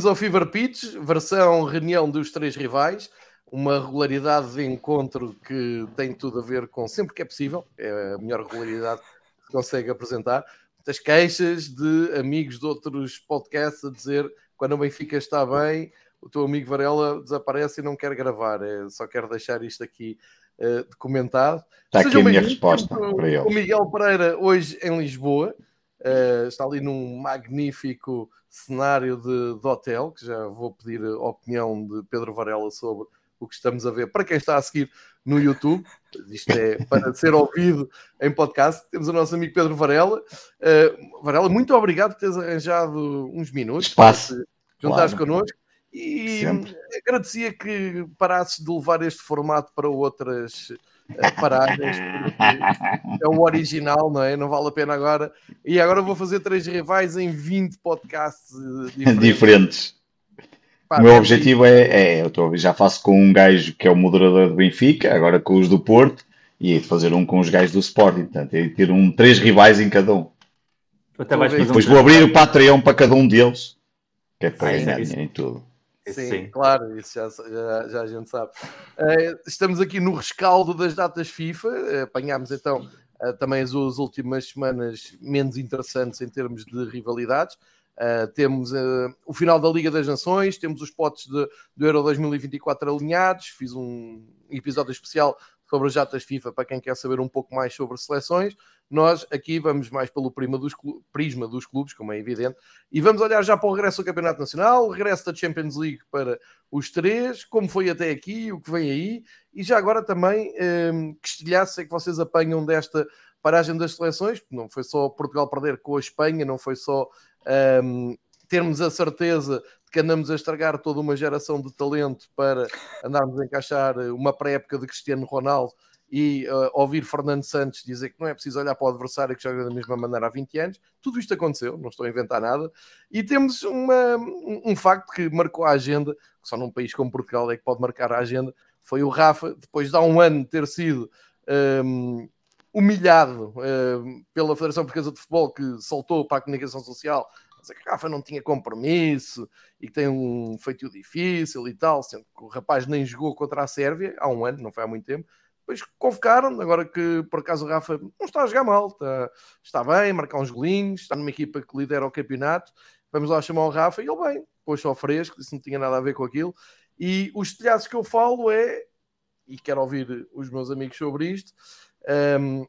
Bem-vindos ao Fever Pitch, versão reunião dos três rivais. Uma regularidade de encontro que tem tudo a ver com sempre que é possível, é a melhor regularidade que se consegue apresentar. Muitas queixas de amigos de outros podcasts a dizer quando o Benfica está bem, o teu amigo Varela desaparece e não quer gravar. É, só quero deixar isto aqui uh, documentado. Está aqui a minha resposta para ele. O Miguel Pereira, hoje em Lisboa, uh, está ali num magnífico cenário de, de, hotel, que já vou pedir a opinião de Pedro Varela sobre o que estamos a ver. Para quem está a seguir no YouTube, isto é para ser ouvido em podcast, temos o nosso amigo Pedro Varela. Uh, Varela, muito obrigado por teres arranjado uns minutos. Espaço. Juntares claro. connosco. E Sempre. agradecia que parasses de levar este formato para outras paragens. É o original, não é? Não vale a pena agora. E agora vou fazer três rivais em 20 podcasts diferentes. diferentes. Pá, o meu objetivo é, é, eu tô, já faço com um gajo que é o moderador do Benfica, agora com os do Porto, e de fazer um com os gajos do Sporting. Portanto, é ter um, três rivais em cada um. Depois um vou abrir o Patreon para cada um deles, que é para ganhar em tudo. Sim, Sim, claro, isso já, já, já, a gente sabe. Uh, estamos aqui no rescaldo das datas FIFA, uh, apanhámos então uh, também as, as, últimas semanas menos interessantes em termos de rivalidades. temos o final da Liga das Nações, temos os potes de, do Euro 2024 alinhados. Fiz um episódio especial sobre as datas FIFA para quem quer saber um pouco mais sobre seleções. Nós aqui vamos mais pelo dos prisma dos clubes, como é evidente, e vamos olhar já para o regresso do Campeonato Nacional, o regresso da Champions League para os três, como foi até aqui, o que vem aí, e já agora também um, que estilhaço é que vocês apanham desta paragem das seleções, não foi só Portugal perder com a Espanha, não foi só um, termos a certeza de que andamos a estragar toda uma geração de talento para andarmos a encaixar uma pré-época de Cristiano Ronaldo e uh, ouvir Fernando Santos dizer que não é preciso olhar para o adversário que joga da mesma maneira há 20 anos. Tudo isto aconteceu, não estou a inventar nada. E temos uma, um, facto que marcou a agenda, só num país como Portugal é que pode marcar a agenda, foi o Rafa, depois de há um ano ter sido um, humilhado um, pela Federação Portuguesa de Futebol, que soltou para a comunicação social dizer que Rafa não tinha compromisso e que tem um feitio difícil e tal, sendo que o rapaz nem jogou contra a Sérvia há um ano, não foi há muito tempo. Depois convocaram, agora que por acaso o Rafa não está a jogar mal, está, está bem, marcar uns golinhos, está numa equipa que lidera o campeonato. Vamos lá chamar o Rafa e ele bem, pôs só fresco, isso não tinha nada a ver com aquilo. E os telhados que eu falo é, e quero ouvir os meus amigos sobre isto, um,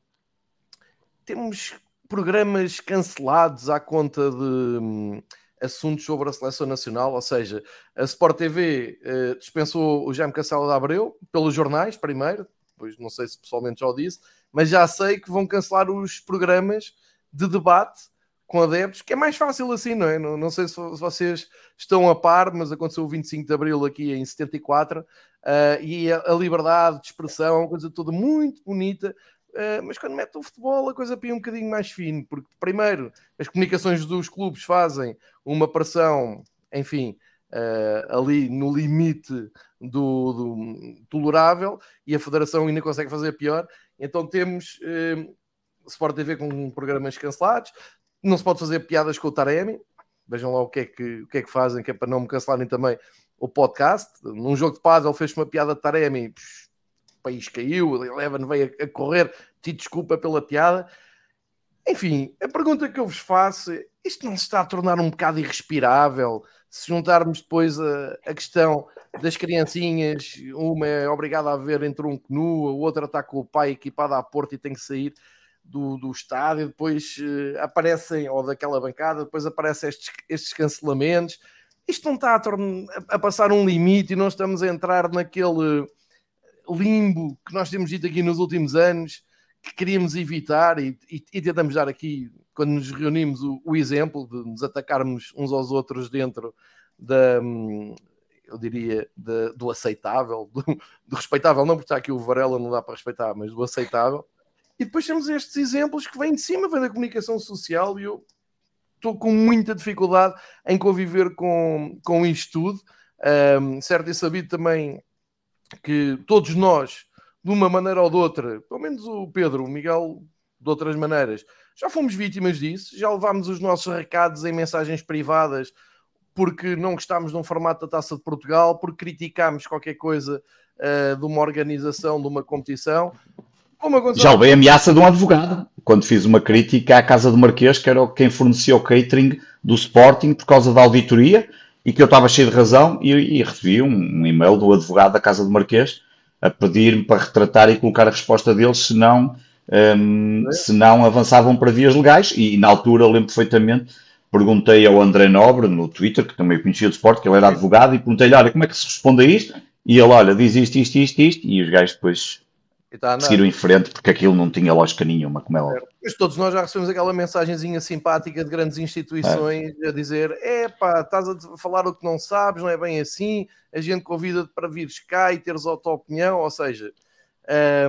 temos programas cancelados à conta de um, assuntos sobre a seleção nacional, ou seja, a Sport TV uh, eh, dispensou o Jaime Castelo de Abreu pelos jornais primeiro, depois não sei se pessoalmente já o disse, mas já sei que vão cancelar os programas de debate com adeptos, que é mais fácil assim, não é? Não, não sei se vocês estão a par, mas aconteceu o 25 de Abril aqui em 74, uh, e a, a, liberdade de expressão é uma coisa toda muito bonita, uh, mas quando mete o futebol a coisa pia um bocadinho mais fino, porque primeiro as comunicações dos clubes fazem uma pressão, enfim, uh, ali no limite do, do, tolerável e a Federação ainda consegue fazer pior. Então temos uh, Sport TV com programas cancelados, não se pode fazer piadas com o Taremi. Vejam lá o que é que, o que, é que fazem, que é para não me cancelarem também o podcast. Num jogo de paz, ele fez uma piada de Taremi, o país caiu, Eleven veio a, a correr, te desculpa pela piada. Enfim, a pergunta que eu vos faço é: isto não se está a tornar um bocado irrespirável? Se juntarmos depois a, a, questão das criancinhas, uma é obrigada a ver entre um canu, a outra está com o pai equipado à porta e tem que sair do, do estádio, depois uh, aparecem, ou daquela bancada, depois aparecem estes, estes cancelamentos. Isto não está a, a, passar um limite e não estamos a entrar naquele limbo que nós temos dito aqui nos últimos anos, que queríamos evitar e, e, e tentamos dar aqui quando nos reunimos, o, o, exemplo de nos atacarmos uns aos outros dentro da, hum, eu diria, do aceitável, do, do, respeitável, não porque está aqui o Varela, não dá para respeitar, mas do aceitável. E depois temos estes exemplos que vêm de cima, vêm da comunicação social e eu estou com muita dificuldade em conviver com, com isto tudo. Um, certo e sabido também que todos nós, de uma maneira ou de outra, pelo menos o Pedro, o Miguel, de outras maneiras, já fomos vítimas disso, já levámos os nossos recados em mensagens privadas porque não gostámos de um formato da Taça de Portugal, porque criticámos qualquer coisa uh, de uma organização, de uma competição. Já levei ameaça de um advogado, quando fiz uma crítica à Casa do Marquês, que era quem fornecia o catering do Sporting por causa da auditoria, e que eu estava cheio de razão, e, e recebi um, um, e-mail do advogado da Casa do Marquês a pedir-me para retratar e colocar a resposta deles, senão, um, é? se não avançavam para vias legais, e na altura lembro perfeitamente perguntei ao André Nobre no Twitter, que também conhecia do esporte, que ele era advogado, e perguntei-lhe, olha, como é que se responde a isto? E ele, olha, diz isto, isto, isto, isto, e os gajos depois tá seguiram em frente, porque aquilo não tinha lógica nenhuma, como é óbvio. Mas todos nós já recebemos aquela mensagenzinha simpática de grandes instituições é. a dizer, é pá, estás a falar o que não sabes, não é bem assim, a gente convida-te para vires cá e teres a tua opinião, ou seja...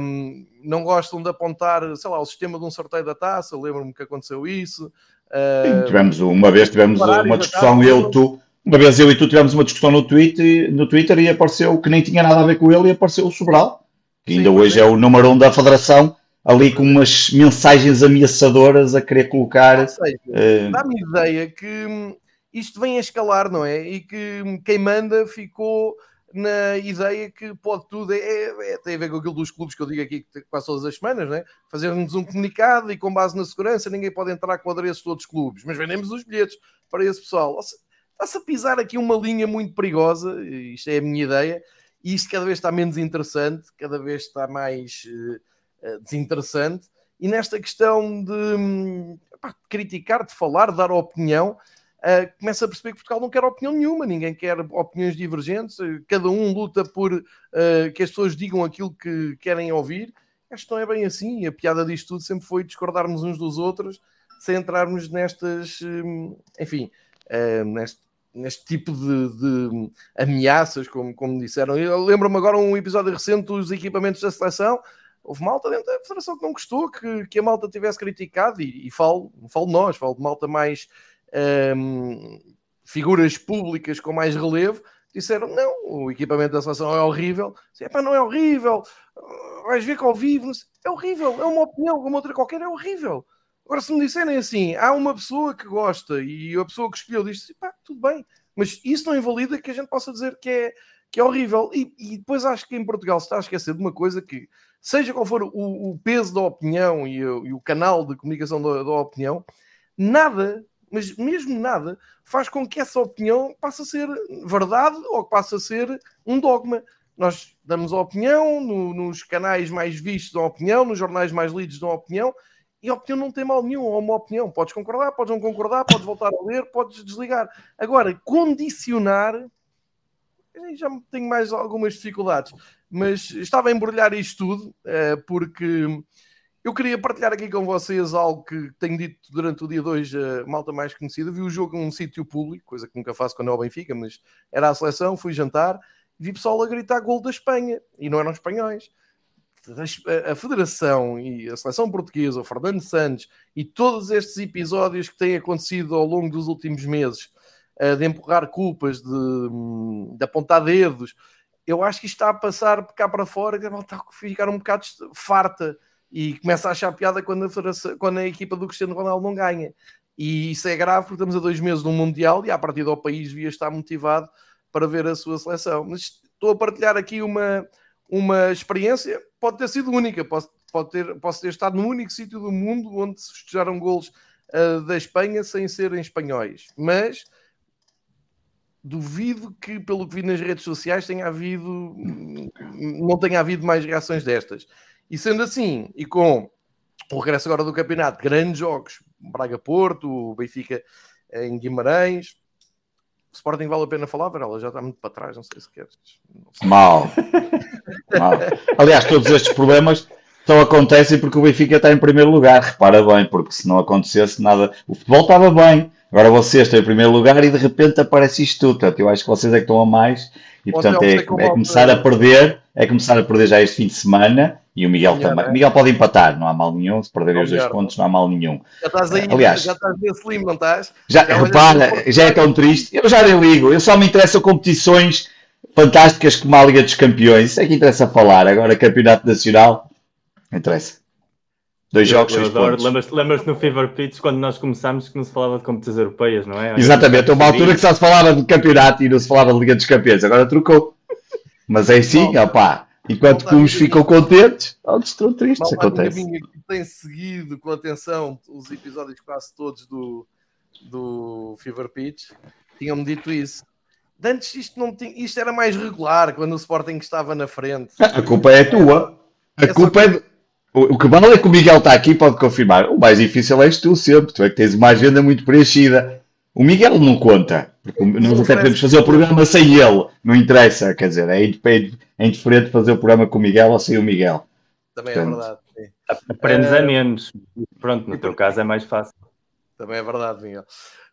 Um, não gostam de apontar, sei lá, o sistema de um sorteio da taça, lembro-me que aconteceu isso, Sim, tivemos, uma vez tivemos uma discussão, eu, tu, uma vez eu e tu tivemos uma discussão no Twitter, no Twitter e apareceu que nem tinha nada a ver com ele e apareceu o Sobral, que ainda Sim, hoje é. é o número um da Federação, ali com umas mensagens ameaçadoras a querer colocar. Uh... Dá-me ideia que hum, isto vem a escalar, não é? E que hum, quem manda ficou na ideia que pode tudo, é, é, tem a ver com aquilo dos clubes que eu digo aqui quase todas as semanas, né? fazermos um comunicado e com base na segurança ninguém pode entrar com adereços de outros clubes, mas vendemos os bilhetes para esse pessoal. Está-se a pisar aqui uma linha muito perigosa, isto é a minha ideia, e isto cada vez está menos interessante, cada vez está mais uh, desinteressante, e nesta questão de, um, pá, criticar, de falar, de dar opinião, uh, começa a perceber que Portugal não quer opinião nenhuma, ninguém quer opiniões divergentes, uh, cada um luta por uh, que as pessoas digam aquilo que querem ouvir. Acho que não é bem assim. A piada disto tudo sempre foi discordarmos uns dos outros sem entrarmos nestas, enfim, neste, neste tipo de, de, ameaças, como, como disseram. Eu lembro-me agora um episódio recente dos equipamentos da seleção. Houve malta dentro da federação que não gostou que, que a malta tivesse criticado, e, e falo, falo nós, falo de malta mais um, figuras públicas com mais relevo disseram: não, o equipamento da seleção é horrível. Disse, não é horrível, vais ver que ao vivo é horrível, é uma opinião, como outra qualquer, é horrível. Agora, se me disserem assim, há uma pessoa que gosta e a pessoa que escolheu diz pá, tudo bem, mas isso não invalida que a gente possa dizer que é, que é horrível. E, e depois acho que em Portugal se está a esquecer de uma coisa que, seja qual for o, o peso da opinião e, e, o canal de comunicação da, da opinião, nada mas mesmo nada faz com que essa opinião passe a ser verdade ou passe a ser um dogma. Nós damos a opinião no, nos canais mais vistos da opinião, nos jornais mais lidos da opinião, e a opinião não tem mal nenhum, é uma opinião. Podes concordar, podes não concordar, podes voltar a ler, podes desligar. Agora, condicionar, já tenho mais algumas dificuldades, mas estava a embrulhar isto tudo, eh, porque eu queria partilhar aqui com vocês algo que tenho dito durante o dia 2, a malta mais conhecida. Vi o jogo num sítio público, coisa que nunca faço quando é o Benfica, mas era a seleção, fui jantar, vi pessoal a gritar gol da Espanha, e não eram espanhóis. A Federação e a seleção portuguesa, o Fernando Santos e todos estes episódios que têm acontecido ao longo dos últimos meses, eh, de empurrar culpas, de, hum, de apontar dedos, eu acho que isto está a passar cá para fora, que a ficar um bocado farta e começa a achar piada quando a, quando a equipa do Cristiano Ronaldo não ganha. E isso é grave porque estamos a dois meses do Mundial e a partir do país devia estar motivado para ver a sua seleção. Mas estou a partilhar aqui uma, uma experiência, pode ter sido única, posso, pode ter, posso ter estado no único sítio do mundo onde se festejaram golos uh, da Espanha sem serem espanhóis. Mas duvido que, pelo que vi nas redes sociais, tenha havido, não tenha havido mais reações destas. E sendo assim, e com o regresso agora do campeonato, grandes jogos, Braga-Porto, Benfica em Guimarães, Sporting vale a pena falar, ela já está muito para trás, não sei se queres. Sei. Mal. Mal. Aliás, todos estes problemas só acontecem porque o Benfica está em primeiro lugar, repara bem, porque se não acontecesse nada, o futebol estava bem, agora vocês estão em primeiro lugar e de repente aparece isto tudo, portanto, eu acho que vocês é que estão a mais e portanto é, é começar a perder, é começar a perder já este fim de semana e o Miguel também. É? Miguel pode empatar, não há mal nenhum. Se perderem os dois pontos, não há mal nenhum. Já estás aí, Aliás, já estás nesse limbo, não estás? Já, já repara, já é tão triste. Eu já nem ligo. Eu só me interessam competições fantásticas como a Liga dos Campeões. Isso é que interessa falar. Agora, Campeonato Nacional, interessa. Dois jogos, seis pontos. Lembras-te lembras no Fever Pitch quando nós começámos que não se falava de competições europeias, não é? Exatamente, uma altura que só se falava de campeonato e não se falava de Liga dos Campeões, agora trocou. Mas é assim, opá. Enquanto que uns ficam contentes, outros estão tristes. Malta acontece. que tem seguido com atenção os episódios quase todos do, do Fever Pitch tinham-me dito isso. Antes isto, não tinha, isto era mais regular quando o Sporting estava na frente. A culpa é tua. A é culpa é. O que vale é que o Miguel está aqui pode confirmar. O mais difícil és tu sempre. Tu é que tens uma agenda muito preenchida. O Miguel não conta. Nós até podemos fazer o programa sem ele. Não interessa. Quer dizer, é, é indiferente fazer o programa com o Miguel ou sem o Miguel. Também é Portanto, é verdade. Sim. Aprendes a eh, menos. Pronto, no teu caso é mais fácil. Também é verdade, Miguel.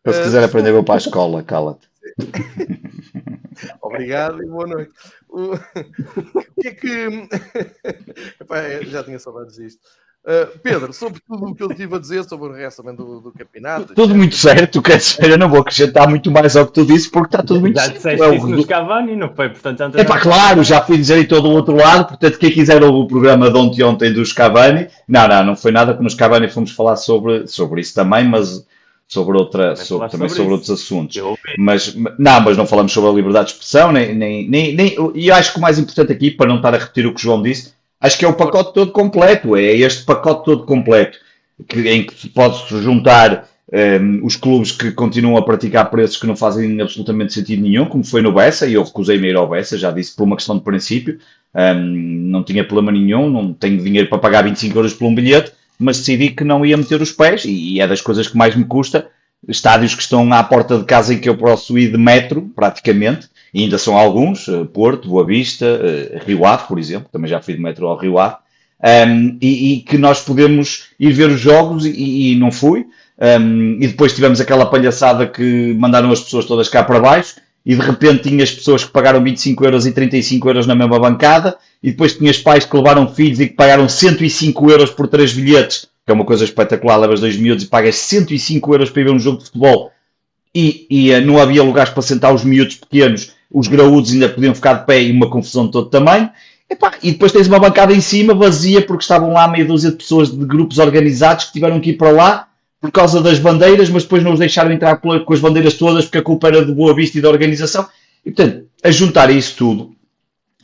Eu, se quiser aprender, vou para a escola. Cala-te. Obrigado e boa noite. O, o que é que. Epá, já tinha saudades disto. Uh, Pedro, sobre tudo o que eu tive a dizer sobre o resto também do, do campeonato. Tudo muito certo, quer dizer, eu não vou acrescentar muito mais ao que tu disse porque está tudo muito já certo. Já disseste é isso nos Cavani, não foi? Portanto, é pá, claro, já fui dizer em todo o outro lado, portanto, quem quiser ouvir o programa de ontem ontem dos Cavani, não, não, não foi nada que nos Cavani fomos falar sobre, sobre isso também, mas sobre outra, também sobre, também sobre, outros assuntos. Mas, não, mas não falamos sobre a liberdade de expressão, nem, nem, nem, nem, e acho que o mais importante aqui, para não estar a repetir o que o João disse, acho que é o pacote todo completo, é este pacote todo completo, que, em que pode-se juntar um, os clubes que continuam a praticar preços que não fazem absolutamente sentido nenhum, como foi no Bessa, e eu recusei-me a ir ao Bessa, já disse por uma questão de princípio, um, não tinha problema nenhum, não tenho dinheiro para pagar 25 euros por um bilhete, mas decidi que não ia meter os pés, e é das coisas que mais me custa, estádios que estão à porta de casa em que eu posso ir de metro, praticamente, e ainda são alguns, eh, Porto, Boa Vista, eh, Rio Ave, por exemplo, também já fui de metro ao Rio Ave, um, e, e, que nós podemos ir ver os jogos e, e não fui, um, e depois tivemos aquela palhaçada que mandaram as pessoas todas cá para baixo, e de repente tinhas pessoas que pagaram 25 euros e 35 euros na mesma bancada, e depois tinhas pais que levaram filhos e que pagaram 105 euros por três bilhetes, que é uma coisa espetacular, levas dois miúdos e pagas 105 euros para ir ver um jogo de futebol, e, e uh, não havia lugares para sentar os miúdos pequenos, os graúdos ainda podiam ficar de pé e uma confusão de todo tamanho, e depois tens uma bancada em cima vazia porque estavam lá meia dúzia de pessoas de grupos organizados que tiveram que ir para lá por causa das bandeiras, mas depois não os deixaram entrar com as bandeiras todas porque a culpa era de Boa Vista e da organização. E portanto, a juntar isso tudo,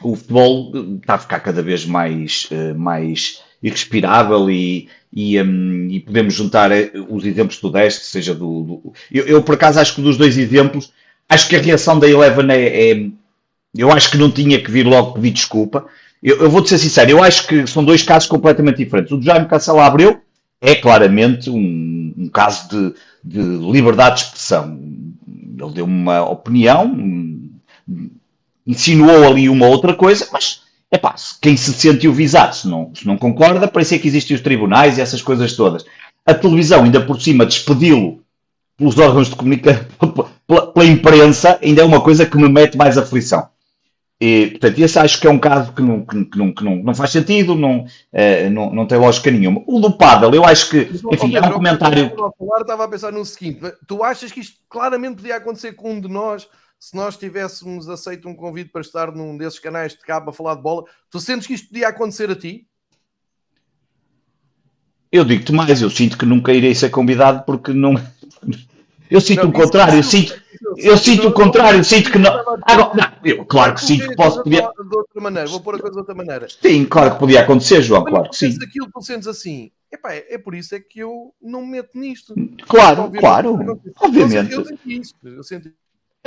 o futebol está a ficar cada vez mais, uh, mais irrespirável e, e, um, e, podemos juntar eh, os exemplos tu deste, seja do. do... Eu, eu, por acaso, acho que dos dois exemplos, acho que a reação da Eleven é, é. eu acho que não tinha que vir logo pedir desculpa. Eu, eu vou-te ser sincero, eu acho que são dois casos completamente diferentes. O do Jaime Cancela Abreu é claramente um, um caso de, de, liberdade de expressão. Ele deu uma opinião, insinuou ali uma outra coisa, mas é pá, quem se sentiu visado, se não, se não concorda, parecia que existem os tribunais e essas coisas todas. A televisão, ainda por cima, despedi-lo pelos órgãos de comunicação, pela, pela, imprensa, ainda é uma coisa que me mete mais aflição. E, portanto, esse acho que é um caso que não, que não, que não, não faz sentido, não, uh, não, não tem lógica nenhuma. O do Paddle, eu acho que, enfim, Pedro, é um comentário... Eu estava a pensar no seguinte, tu achas que isto claramente podia acontecer com um de nós se nós tivéssemos aceito um convite para estar num desses canais de cabo a falar de bola, tu sentes que isto podia acontecer a ti? Eu digo-te mais, eu sinto que nunca irei ser convidado porque não. Eu sinto não, o contrário, eu sinto, eu sinto o contrário, eu sinto que não. Agora, não, eu, claro que sim, que posso. Podia... De outra maneira, vou pôr a coisa de outra maneira. Sim, claro que podia acontecer, João, claro que sim. aquilo que tu sentes assim, epá, é, é por isso é que eu não me meto nisto. Claro, obviamente, claro, obviamente. Eu, sinto isso, eu sinto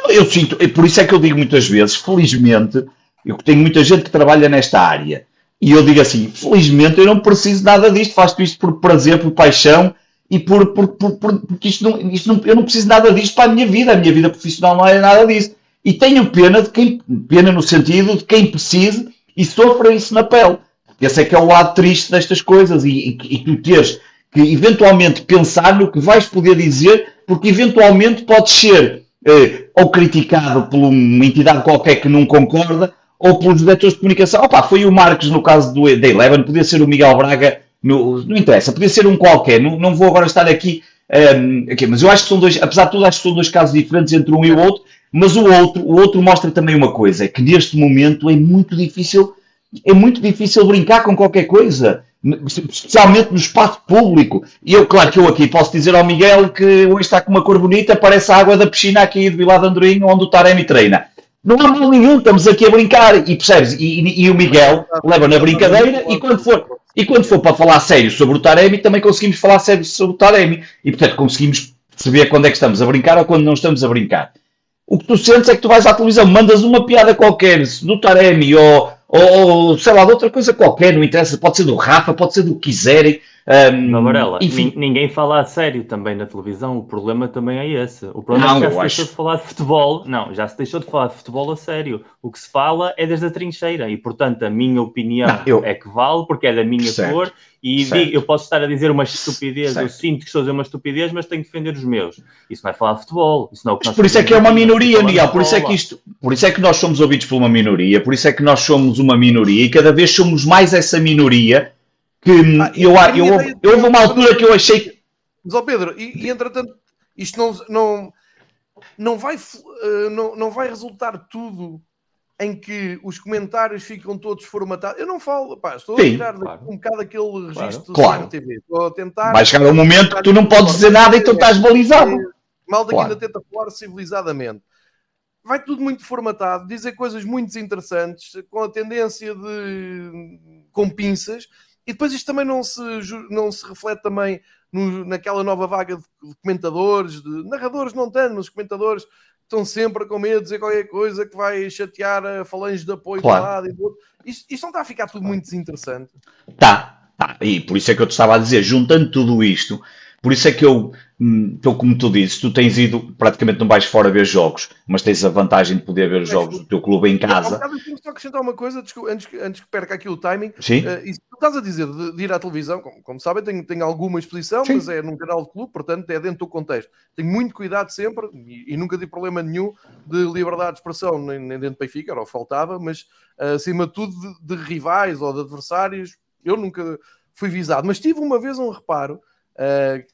eu sinto, e por isso é que eu digo muitas vezes, felizmente, eu tenho muita gente que trabalha nesta área, e eu digo assim, felizmente eu não preciso nada disto, faço isto por prazer, por paixão, e por, por, por, por porque isto não, isto não, eu não preciso nada disto para a minha vida, a minha vida profissional não é nada disso. E tenho pena de quem, pena no sentido de quem precise e sofra isso na pele. Esse é que é o lado triste destas coisas, e, e, e tu teres que eventualmente pensar no que vais poder dizer, porque eventualmente podes ser eh, ou criticado por uma entidade qualquer que não concorda, ou pelos diretores de comunicação. Opa, foi o Marcos no caso do, da Eleven, podia ser o Miguel Braga, no, não interessa, podia ser um qualquer, não, não vou agora estar aqui, um, ehm, aqui, mas eu acho que são dois, apesar de tudo, acho que são dois casos diferentes entre um e o outro, mas o outro, o outro mostra também uma coisa, é que neste momento é muito difícil, é muito difícil brincar com qualquer coisa. especialmente no espaço público. E eu, claro que eu aqui posso dizer ao Miguel que hoje está com uma cor bonita, parece a água da piscina aqui de Vila de Andorinho, onde o Taremi treina. Não há mal nenhum, estamos aqui a brincar, e percebes? E, e, e o Miguel leva na brincadeira, e quando for, e quando for para falar sério sobre o Taremi, também conseguimos falar sério sobre o Taremi. E portanto conseguimos perceber quando é que estamos a brincar ou quando não estamos a brincar. O que tu sentes é que tu vais à televisão, mandas uma piada qualquer do Taremi ou, ou sei lá, de outra coisa qualquer, não interessa, pode ser do Rafa, pode ser do que quiserem. Um, não, Varela, enfim. ninguém fala a sério também na televisão, o problema também é esse. O problema não, é que já se deixou de falar de futebol, não, já se deixou de falar de futebol a sério. O que se fala é desde a trincheira e, portanto, a minha opinião não, eu... é que vale, porque é da minha certo. cor e digo, eu posso estar a dizer uma estupidez, certo. eu sinto que estou a dizer uma estupidez, mas tenho que defender os meus. Isso não é falar de futebol. Isso não é o que nós por isso é que é uma minoria, Miguel, por isso é que isto, por isso é que nós somos ouvidos por uma minoria, por isso é que nós somos uma minoria e cada vez somos mais essa minoria que ah, eu, eu, eu, eu houve uma altura que eu achei que. Mas, ó Pedro, e, e entretanto, isto não, não, não, vai, uh, não, não vai resultar tudo em que os comentários ficam todos formatados. Eu não falo, pá, estou Sim, a tirar claro. um bocado aquele registro claro. do CMTV. Estou a tentar. Vai chegar um momento que tu não podes dizer nada e tu estás balizado. Malta claro. que ainda tenta falar civilizadamente. Vai tudo muito formatado, dizer coisas muito interessantes, com a tendência de. com pinças e depois isto também não se, não se reflete também no, naquela nova vaga de, comentadores, de narradores não tanto, mas comentadores estão sempre com medo de dizer qualquer coisa que vai chatear a falange de apoio claro. lado e do outro. Isto, isto não está a ficar tudo muito desinteressante. Tá, tá, e por isso é que eu te estava a dizer, juntando tudo isto, por isso é que eu, então, como tu dizes, tu tens ido, praticamente não vais fora ver jogos, mas tens a vantagem de poder ver os jogos do teu clube em casa. Eu só acrescentar uma coisa, antes, antes que perca aqui o timing. Sim. Uh, e tu estás a dizer de, de, ir à televisão, como, como sabem, tenho, tenho alguma exposição, Sim. mas é num canal de clube, portanto é dentro do contexto. Tenho muito cuidado sempre, e, e nunca tive problema nenhum de liberdade de expressão, nem, nem dentro do Benfica, era o que faltava, mas uh, acima de tudo de, de rivais ou de adversários, eu nunca fui visado. Mas tive uma vez um reparo Uh,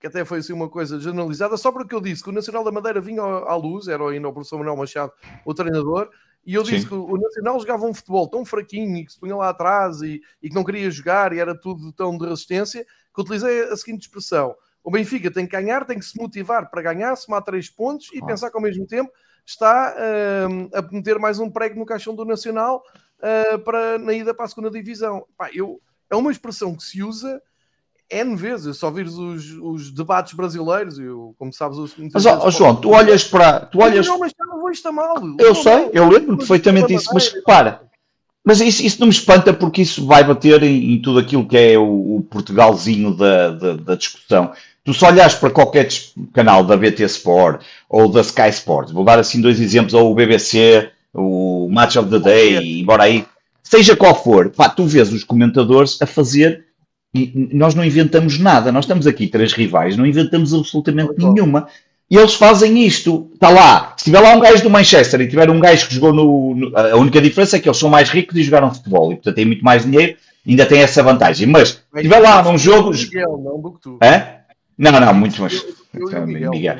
que até foi assim uma coisa generalizada, só porque eu disse que o Nacional da Madeira vinha à luz, era ainda o professor Manuel Machado, o treinador, e eu disse Sim. que o Nacional jogava um futebol tão fraquinho e que se punha lá atrás e, e, que não queria jogar e era tudo tão de resistência, que utilizei a seguinte expressão: o Benfica tem que ganhar, tem que se motivar para ganhar, somar três pontos e ah. pensar que ao mesmo tempo está uh, a meter mais um prego no caixão do Nacional uh, para, na ida para a segunda divisão. Pá, eu, é uma expressão que se usa N vezes, eu só vires os, os debates brasileiros, eu, como sabes, os, mas ó, João, tu olhas para. Tu olhas... Não, mas não vou estar mal. Eu sei, não, eu lembro perfeitamente isso, mas para. Mas isso, isso não me espanta porque isso vai bater em, em tudo aquilo que é o, o Portugalzinho da, da, da, discussão. Tu só olhas para qualquer canal da BT Sport ou da Sky Sports, vou dar assim dois exemplos, ou o BBC, o Match of the Day, embora aí, seja qual for, pá, tu vês os comentadores a fazer e nós não inventamos nada, nós estamos aqui três rivais, não inventamos absolutamente nenhuma. E eles fazem isto. Está lá. Se tiver lá um gajo do Manchester e tiver um gajo que jogou no, no, A única diferença é que eles são mais ricos e jogaram futebol. E portanto têm muito mais dinheiro. Ainda tem essa vantagem. Mas se tiver lá num jogo. Miguel, não tu. Não, não, muito mais. Miguel. Miguel.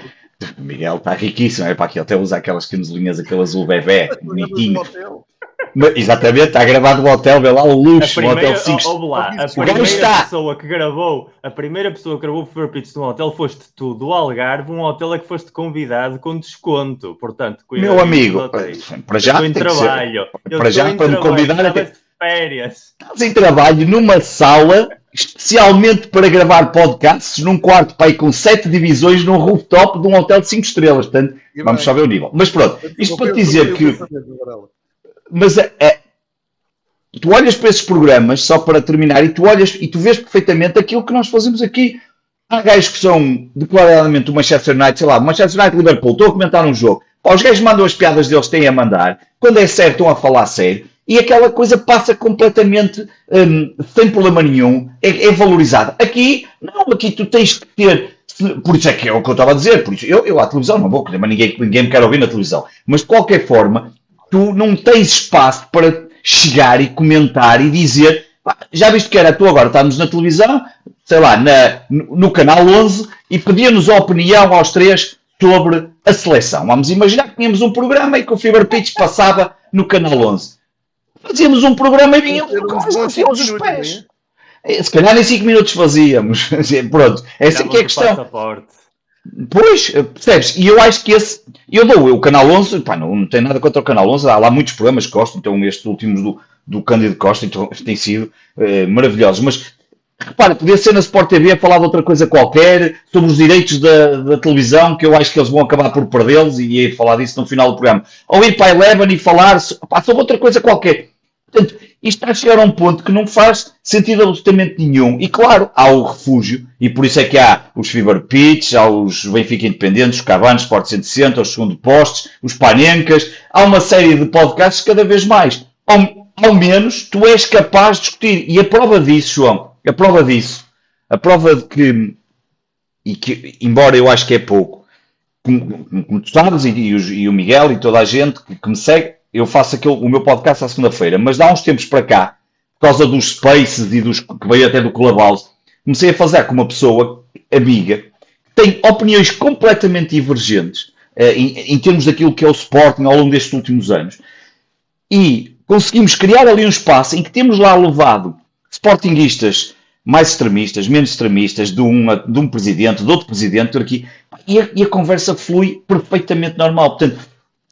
Miguel está riquíssimo. É para aqui até usa aquelas camisolinhas, aquele azul bebê, bonitinho. Exatamente, está gravado no hotel, vê lá o luxo, primeira, hotel 5 lá, A primeira está. pessoa que gravou, a primeira pessoa que gravou o Fever Pitch no hotel foste tu, do Algarve, um hotel a que foste convidado com desconto. Portanto, Meu amigo, para já. Estou em trabalho. Para já, para me convidar. Até... Férias. Estás em trabalho numa sala especialmente para gravar podcasts num quarto pai, com sete divisões num rooftop de um hotel de 5 estrelas. Portanto, vamos só ver o nível. Mas pronto, isto para dizer que mas é, é, tu olhas para esses programas, só para terminar, e tu olhas e tu vês perfeitamente aquilo que nós fazemos aqui. Há gajos que são declaradamente o Manchester United, sei lá, Manchester United Liverpool, estou a comentar um jogo. Pá, os gajos mandam as piadas deles, têm a mandar. Quando é certo, estão a falar sério. E aquela coisa passa completamente hum, sem problema nenhum, é, é valorizada. Aqui, não, aqui tu tens que ter por isso é que é o que eu estava a dizer, por isso eu, eu à televisão não vou, mas ninguém, ninguém me quer ouvir na televisão. Mas de qualquer forma, tu não tens espaço para chegar e comentar e dizer já viste que era tu agora estamos na televisão, sei lá, na, no canal 11 e pedíamos a opinião aos três sobre a seleção. Vamos imaginar que tínhamos um programa e que o Fever Pitch passava no canal 11. Fazíamos um programa e vinham com os pés. É, se calhar em 5 minutos fazíamos. Pronto, essa é que é a questão. Pois, percebes? E eu acho que esse. Eu dou o Canal 11, pá, não, não tem nada contra o Canal 11, há lá muitos programas que gosto, então estes últimos do, do Cândido Costa então, têm sido eh, maravilhosos. Mas repare, podia ser na Sport TV a falar de outra coisa qualquer, sobre os direitos da, da televisão, que eu acho que eles vão acabar por perdê-los, e ia falar disso no final do programa. Ou ir para a Eleven e falar pá, sobre outra coisa qualquer. Portanto, isto está a chegar a um ponto que não faz sentido absolutamente nenhum. E claro, há o refúgio, e por isso é que há os Fever Pitch, há os Benfica Independentes, os Cabanos, Sport 160, os Segundo Postes, os Panencas, há uma série de podcasts cada vez mais. Ao, ao menos tu és capaz de discutir. E a prova disso, João, a prova disso, a prova de que, e que embora eu acho que é pouco, como, como tu sabes, e, e, o, e, o, Miguel e toda a gente que, que me segue, eu faço aquele, o meu podcast à segunda-feira, mas dá uns tempos para cá, por causa dos spaces e dos que veio até do Clubhouse, comecei a fazer com uma pessoa amiga que tem opiniões completamente divergentes eh, em, em, termos daquilo que é o Sporting ao longo destes últimos anos. E conseguimos criar ali um espaço em que temos lá levado Sportingistas mais extremistas, menos extremistas, de um, de um presidente, de outro presidente, aqui, e a, e a conversa flui perfeitamente normal. Portanto,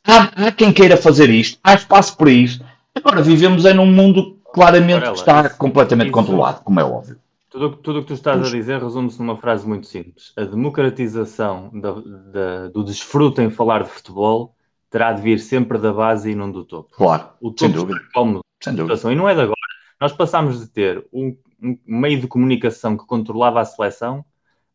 Há, há, quem queira fazer isto, há espaço para isso. Agora vivemos é num mundo claramente que está completamente isso, controlado, como é óbvio. Tudo o que tu estás a dizer resume-se numa frase muito simples. A democratização da, da, do desfruto em falar de futebol terá de vir sempre da base e não do topo. Claro, o topo sem dúvida. Como sem dúvida. E não é de agora. Nós passámos de ter um, um meio de comunicação que controlava a seleção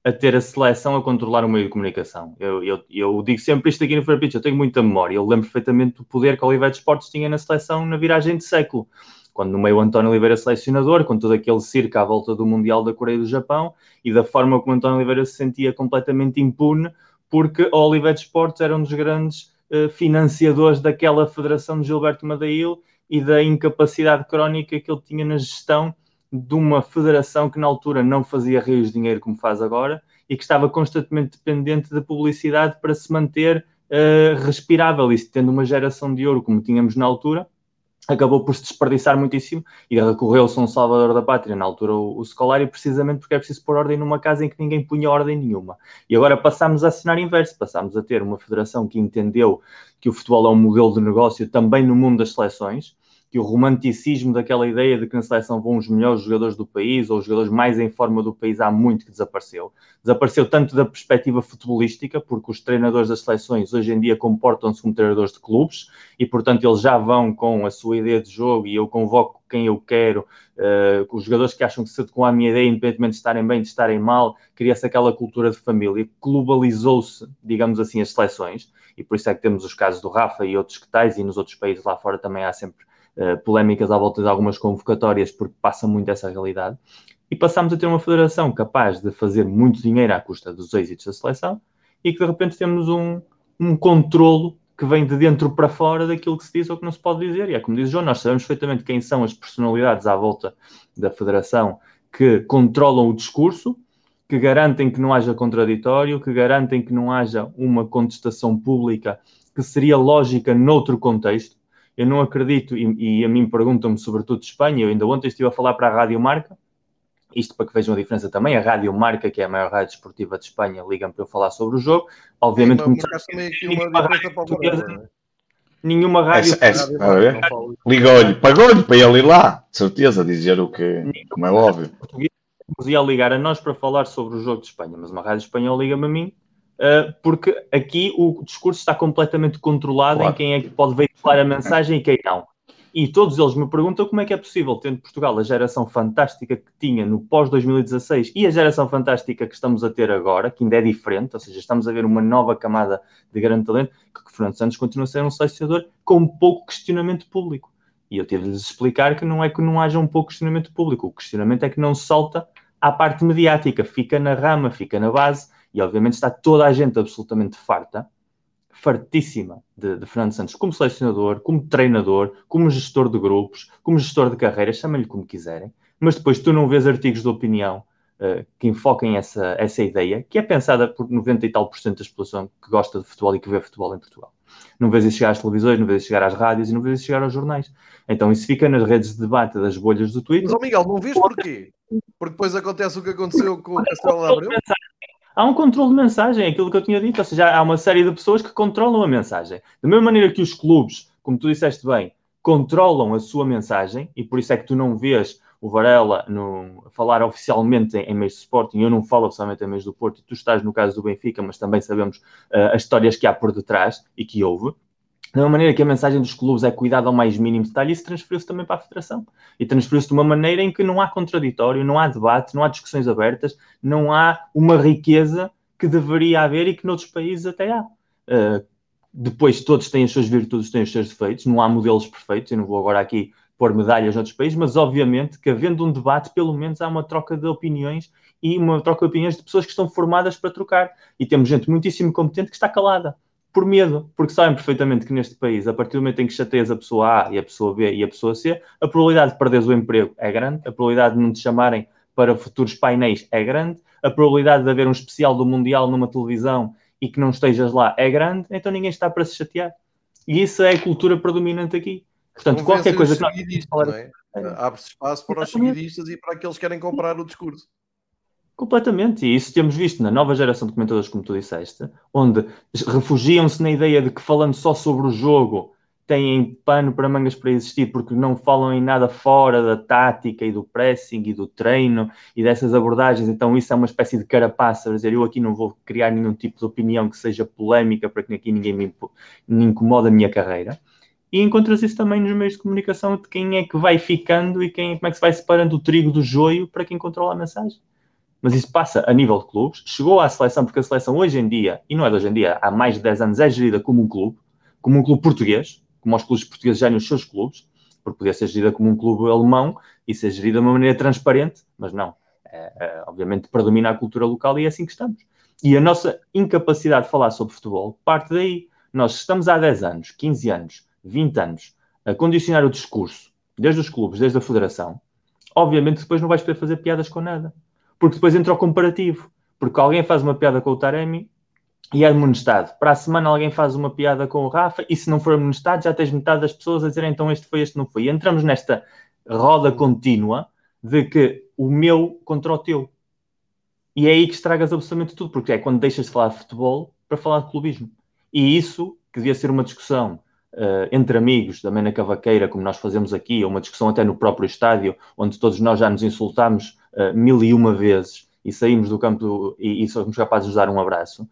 a ter a seleção a controlar o meio de comunicação. Eu, eu, eu digo sempre isto aqui no Fair Pitch, eu tenho muita memória. Eu lembro perfeitamente do poder que o Oliveira de Esportes tinha na seleção na viragem de século. Quando no meio António Oliveira selecionador, com todo aquele circo à volta do Mundial da Coreia e do Japão, e da forma como António Oliveira se sentia completamente impune, porque o Oliveira de Esportes era um dos grandes uh, financiadores daquela federação de Gilberto Madail e da incapacidade crónica que ele tinha na gestão de uma federação que na altura não fazia rios de dinheiro como faz agora e que estava constantemente dependente da publicidade para se manter uh, respirável. E tendo uma geração de ouro como tínhamos na altura, acabou por se desperdiçar muitíssimo e recorreu-se a um salvador da pátria, na altura o, o Scolari, precisamente porque é preciso pôr ordem numa casa em que ninguém punha ordem nenhuma. E agora passamos a cenário inverso, passamos a ter uma federação que entendeu que o futebol é um modelo de negócio também no mundo das seleções, que o romanticismo daquela ideia de que na seleção vão os melhores jogadores do país ou os jogadores mais em forma do país há muito que desapareceu. Desapareceu tanto da perspectiva futebolística, porque os treinadores das seleções hoje em dia comportam-se como treinadores de clubes e, portanto, eles já vão com a sua ideia de jogo e eu convoco quem eu quero, uh, os jogadores que acham que se adequam à minha ideia, independentemente de estarem bem, de estarem mal, cria-se aquela cultura de família, globalizou-se, digamos assim, as seleções, e por isso é que temos os casos do Rafa e outros que tais, e nos outros países lá fora também há sempre uh, polémicas à volta de algumas convocatórias, porque passa muito essa realidade. E passamos a ter uma federação capaz de fazer muito dinheiro à custa dos êxitos da seleção e que de repente temos um, um controlo que vem de dentro para fora daquilo que se diz ou que não se pode dizer. E é como diz João, nós sabemos perfeitamente quem são as personalidades à volta da federação que controlam o discurso, que garantem que não haja contraditório, que garantem que não haja uma contestação pública que seria lógica noutro contexto. Eu não acredito, e, e a mim perguntam-me sobretudo de Espanha, eu ainda ontem estive a falar para a Rádio Marca, isto para que vejam a diferença também, a Rádio Marca, que é a maior rádio esportiva de Espanha, liga-me para eu falar sobre o jogo. Obviamente, Sim, nenhuma, rádio nenhuma rádio. Ligou-lhe, pagou-lhe para ele ir lá, de certeza, dizer o que, como é óbvio. Nos ia ligar a nós para falar sobre o jogo de Espanha, mas uma rádio espanhola liga-me a mim porque aqui o discurso está completamente controlado claro. em quem é que pode veicular a mensagem e quem não. E todos eles me perguntam como é que é possível, tendo Portugal a geração fantástica que tinha no pós-2016 e a geração fantástica que estamos a ter agora, que ainda é diferente, ou seja, estamos a ver uma nova camada de grande talento, que Fernando Santos continua a ser um selecionador com pouco questionamento público. E eu tive de lhes explicar que não é que não haja um pouco questionamento público, o questionamento é que não salta à parte mediática, fica na rama, fica na base, e obviamente está toda a gente absolutamente farta, fartíssima de, de Fernando Santos como selecionador, como treinador, como gestor de grupos, como gestor de carreiras, chamem-lhe como quiserem, mas depois tu não vês artigos de opinião uh, que enfoquem essa, essa ideia, que é pensada por 90 e tal por cento da população que gosta de futebol e que vê futebol em Portugal. não vês isso chegar às televisões, não vês isso chegar às rádios e não vês isso chegar aos jornais. Então isso fica nas redes de debate das bolhas do Twitter. Mas, oh Miguel, não vês porquê? Porque depois acontece o que aconteceu com o Castelo Abreu? Há um controle de mensagem, é aquilo que eu tinha dito, ou seja, há uma série de pessoas que controlam a mensagem. Da mesma maneira que os clubes, como tu disseste bem, controlam a sua mensagem, e por isso é que tu não vês o Varela no, falar oficialmente em, em meios de Sporting, eu não falo oficialmente em meios do Porto, tu estás no caso do Benfica, mas também sabemos uh, as histórias que há por detrás e que houve. Da mesma maneira que a mensagem dos clubes é cuidado ao mais mínimo detalhe, isso transferiu-se também para a Federação. E transferiu-se de uma maneira em que não há contraditório, não há debate, não há discussões abertas, não há uma riqueza que deveria haver e que noutros países até há. Uh, depois, todos têm as suas virtudes, têm os seus defeitos, não há modelos perfeitos, eu não vou agora aqui pôr medalhas noutros países, mas obviamente que havendo um debate, pelo menos há uma troca de opiniões e uma troca de opiniões de pessoas que estão formadas para trocar. E temos gente muitíssimo competente que está calada, por medo, porque sabem perfeitamente que neste país, a partir do momento em que chateias a pessoa A e a pessoa B e a pessoa C, a probabilidade de perderes o emprego é grande, a probabilidade de não te chamarem para futuros painéis é grande, a probabilidade de haver um especial do Mundial numa televisão e que não estejas lá é grande, então ninguém está para se chatear. E isso é a cultura predominante aqui. Portanto, qualquer coisa que nós... é? Abre-se espaço para os seguidistas e para aqueles que querem comprar o discurso. Completamente, e isso temos visto na nova geração de comentadores, como tu disseste, onde refugiam-se na ideia de que falando só sobre o jogo têm pano para mangas para existir, porque não falam em nada fora da tática e do pressing e do treino e dessas abordagens, então isso é uma espécie de carapaça, a dizer, eu aqui não vou criar nenhum tipo de opinião que seja polémica para que aqui ninguém me, me incomode a minha carreira. E encontras isso também nos meios de comunicação de quem é que vai ficando e quem, como é que se vai separando o trigo do joio para quem controla a mensagem. Mas isso passa a nível de clubes, chegou à seleção, porque a seleção hoje em dia, e não é de hoje em dia, há mais de 10 anos, é gerida como um clube, como um clube português, como os clubes portugueses já nos seus clubes, porque podia ser gerida como um clube alemão e ser gerida de uma maneira transparente, mas não. É, é, obviamente predomina a cultura local e é assim que estamos. E a nossa incapacidade de falar sobre futebol parte daí. Nós estamos há 10 anos, 15 anos, 20 anos, a condicionar o discurso, desde os clubes, desde a federação, obviamente depois não vais poder fazer piadas com nada. Porque depois entra o comparativo. Porque alguém faz uma piada com o Taremi e é amonestado. Para a semana alguém faz uma piada com o Rafa e se não for amonestado já tens metade das pessoas a dizer então este foi, este não foi. E entramos nesta roda contínua de que o meu contra o teu. E é aí que estragas absolutamente tudo, porque é quando deixas de falar de futebol para falar de clubismo. E isso, que devia ser uma discussão uh, entre amigos, também na cavaqueira, como nós fazemos aqui, ou uma discussão até no próprio estádio, onde todos nós já nos insultamos uh, mil e uma vezes e saímos do campo e, e somos capazes de dar um abraço,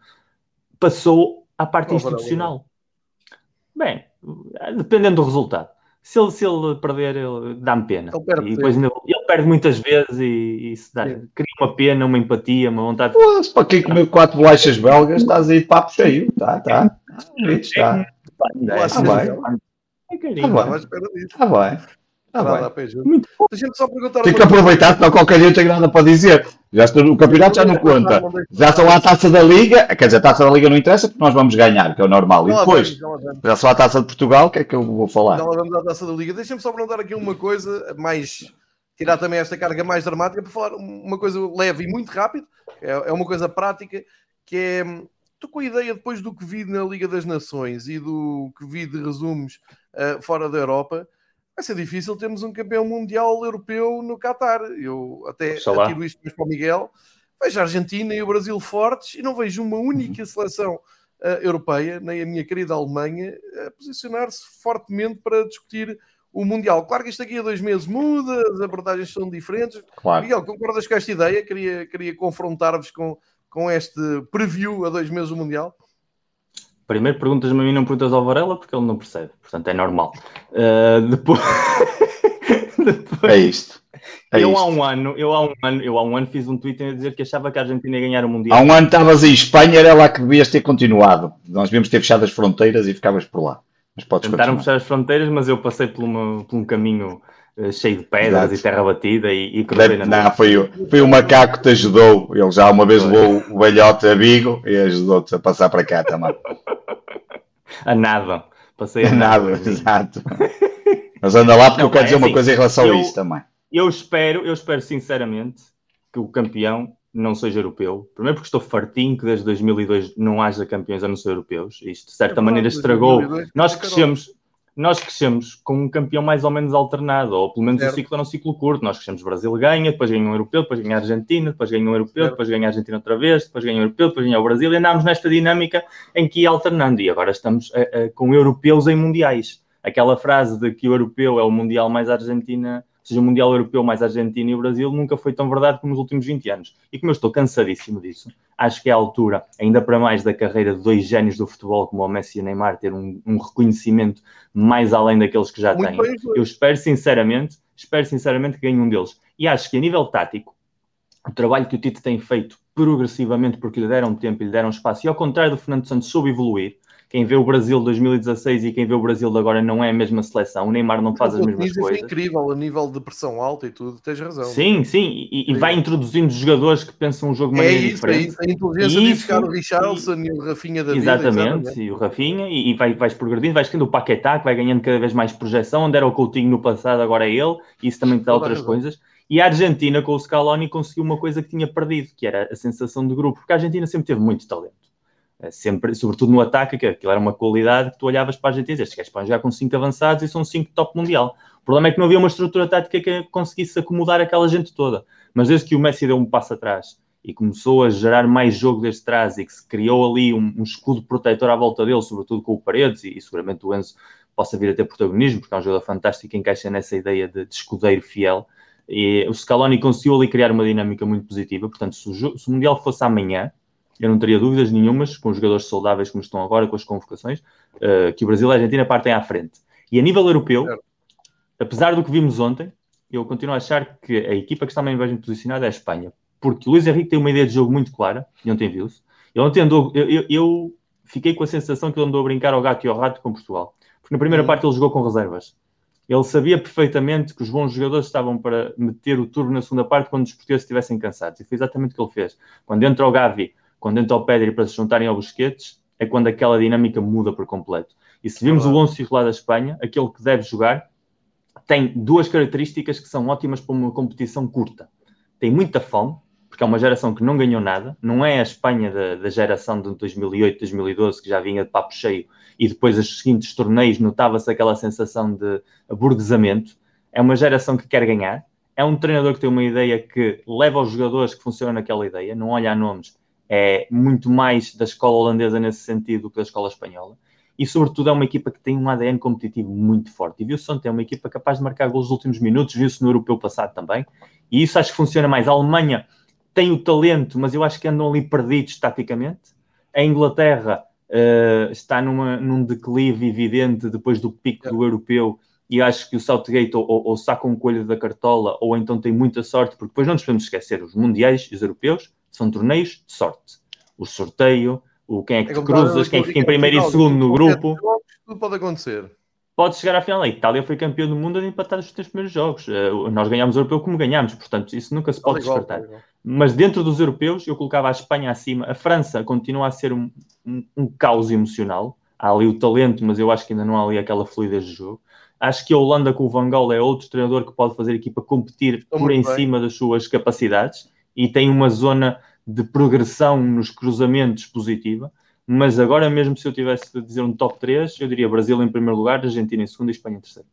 passou à parte institucional. Bem, dependendo do resultado. Se ele, se ele perder, dá-me pena. Ele e depois ele, ele, perde muitas vezes e, e se dá, cria uma pena, uma empatia, uma vontade. Pô, para quem comeu quatro bolachas belgas, estás aí papo cheio. Tá, tá. Está. Está bem. Está bem. Deixa-me só perguntar. Tem que aproveitar, senão qualquer dia não tenho nada para dizer. Já estou, o campeonato já não conta. Já só há a taça da Liga. Quer dizer, a taça da Liga não interessa porque nós vamos ganhar, que é o normal. E depois, já só há a taça de Portugal, o que é que eu vou falar? Já vamos à taça da Liga. Deixa-me só perguntar aqui uma coisa mais. Tirar também esta carga mais dramática para falar uma coisa leve e muito rápido. É, é uma coisa prática que é estou com a ideia, depois do que vi na Liga das Nações e do que vi de resumos uh, fora da Europa, vai ser difícil termos um campeão mundial europeu no Qatar. Eu até tiro isto para o Miguel. Vejo a Argentina e o Brasil fortes e não vejo uma única seleção uh, europeia, nem a minha querida Alemanha, a posicionar-se fortemente para discutir o Mundial. Claro que isto aqui a dois meses muda, as abordagens são diferentes. Claro. Miguel, concordas com esta ideia? Queria, queria confrontar-vos com, com este preview a dois meses do Mundial? Primeiro perguntas-me a mim, não perguntas ao Varela, porque ele não percebe. Portanto, é normal. Uh, depois... depois... É isto. É eu isto. há um ano, eu há um ano, eu há um ano fiz um tweet a dizer que achava que a Argentina ia ganhar o Mundial. Há um ano estavas em Espanha, era lá que devias ter continuado. Nós devíamos ter fechado as fronteiras e ficavas por lá. Mas podes Tentaram continuar. fechar as fronteiras, mas eu passei por, uma, por um caminho cheio de pedras Exato. e terra batida e, e cruzei na Não, foi o, foi o macaco que te ajudou. Ele já uma vez levou o velhote a Vigo e ajudou-te a passar para cá também. a nada. Passei a, a nada. nada exato. Mas anda lá porque não, eu quero é dizer assim, uma coisa em relação eu, a isso também. Eu espero, eu espero sinceramente que o campeão não seja europeu. Primeiro porque estou fartinho que desde 2002 não haja campeões a não ser europeus. Isto, de certa é maneira, estragou. Nós crescemos, nós crescemos com um campeão mais ou menos alternado, ou pelo menos certo. o ciclo era um ciclo curto. Nós crescemos Brasil ganha, depois ganha um europeu, depois ganha a Argentina, depois ganha um europeu, certo. depois ganha a Argentina outra vez, depois ganha um europeu, depois ganha o Brasil, e andámos nesta dinâmica em que ia alternando. E agora estamos uh, uh, com europeus em mundiais. Aquela frase de que o europeu é o mundial mais Argentina seja o Mundial Europeu mais Argentina e o Brasil, nunca foi tão verdade como nos últimos 20 anos. E como eu estou cansadíssimo disso, acho que é a altura, ainda para mais da carreira de dois gênios do futebol, como o Messi e o Neymar, ter um, um reconhecimento mais além daqueles que já Muito têm. Bem, eu espero sinceramente, espero sinceramente que ganhe um deles. E acho que a nível tático, o trabalho que o Tite tem feito progressivamente porque lhe deram tempo e lhe deram espaço, e ao contrário do Fernando Santos soube evoluir, quem vê o Brasil de 2016 e quem vê o Brasil de agora não é a mesma seleção. O Neymar não faz as mesmas coisas. É incrível a nível de pressão alta e tudo, tens razão. Sim, sim, e, e vai introduzindo jogadores que pensam um jogo mais é isso, diferente. É isso, a inteligência e de buscar o Richarlison e, e, o Rafinha da Exatamente, vida, exatamente. e o Rafinha, e, e vai, vais progredindo, vais tendo o Paquetá, que vai ganhando cada vez mais projeção, onde era o Coutinho no passado, agora é ele, e isso também te dá outras coisas. E a Argentina, com o Scaloni, conseguiu uma coisa que tinha perdido, que era a sensação de grupo, porque a Argentina sempre teve muito talento. É sempre, sobretudo no ataque, que aquilo era uma qualidade que tu olhavas para a gente e dizias, estes gajos podem jogar com 5 avançados e são 5 top mundial. O problema é que não havia uma estrutura tática que conseguisse acomodar aquela gente toda. Mas desde que o Messi deu um passo atrás e começou a gerar mais jogo desde trás e que se criou ali um, um escudo protetor à volta dele, sobretudo com o Paredes, e, e, seguramente o Enzo possa vir a ter protagonismo, porque é um jogador fantástico que encaixa nessa ideia de, de escudeiro fiel. E o Scaloni conseguiu ali criar uma dinâmica muito positiva. Portanto, se o, se o Mundial fosse amanhã, eu não teria dúvidas nenhumas, com os jogadores saudáveis como estão agora, com as convocações, uh, que o Brasil e a Argentina partem à frente. E a nível europeu, apesar do que vimos ontem, eu continuo a achar que a equipa que está mais bem posicionada é a Espanha. Porque o Luís Henrique tem uma ideia de jogo muito clara, e ontem viu-se. Ele ontem andou, eu, eu, eu, fiquei com a sensação que ele andou a brincar ao gato e ao rato com Portugal. Porque na primeira uhum. parte ele jogou com reservas. Ele sabia perfeitamente que os bons jogadores estavam para meter o turbo na segunda parte quando os portugueses estivessem cansados. E foi exatamente o que ele fez. Quando entra o Gavi quando entra o Pedri para se juntarem ao Busquets, é quando aquela dinâmica muda por completo. E se vimos o 11 titular da Espanha, aquele que deve jogar, tem duas características que são ótimas para uma competição curta. Tem muita fome, porque é uma geração que não ganhou nada, não é a Espanha da, da geração de 2008, 2012, que já vinha de papo cheio, e depois os seguintes torneios notava-se aquela sensação de aburguesamento. É uma geração que quer ganhar, é um treinador que tem uma ideia que leva os jogadores que funcionam naquela ideia, não olha a nomes, é muito mais da escola holandesa nesse sentido do que da escola espanhola. E, sobretudo, é uma equipa que tem um ADN competitivo muito forte. E viu-se ontem, é uma equipa capaz de marcar gols nos últimos minutos, viu-se no europeu passado também. E isso acho que funciona mais. A Alemanha tem o talento, mas eu acho que andam ali perdidos taticamente. A Inglaterra uh, está numa, num declive evidente depois do pico do europeu e acho que o Southgate ou, ou, saca um coelho da cartola ou então tem muita sorte, porque depois não nos podemos esquecer, os mundiais e os europeus são torneios de sorte. O sorteio, o quem é que é te cruzas, quem fica em primeiro e segundo no grupo. Tudo pode acontecer. Pode chegar à final. A Itália foi campeão do mundo a empatar os três primeiros jogos. Uh, nós ganhámos o europeu como ganhámos, portanto, isso nunca se pode descartar. Mas dentro dos europeus, eu colocava a Espanha acima. A França continua a ser um, um, um caos emocional. Há ali o talento, mas eu acho que ainda não há ali aquela fluidez de jogo. Acho que a Holanda com o Van Gaal é outro treinador que pode fazer a equipa competir Estou por em bem. cima das suas capacidades e tem uma zona de progressão nos cruzamentos positiva. Mas agora mesmo, se eu tivesse de dizer um top 3, eu diria Brasil em primeiro lugar, Argentina em segundo e Espanha em terceiro.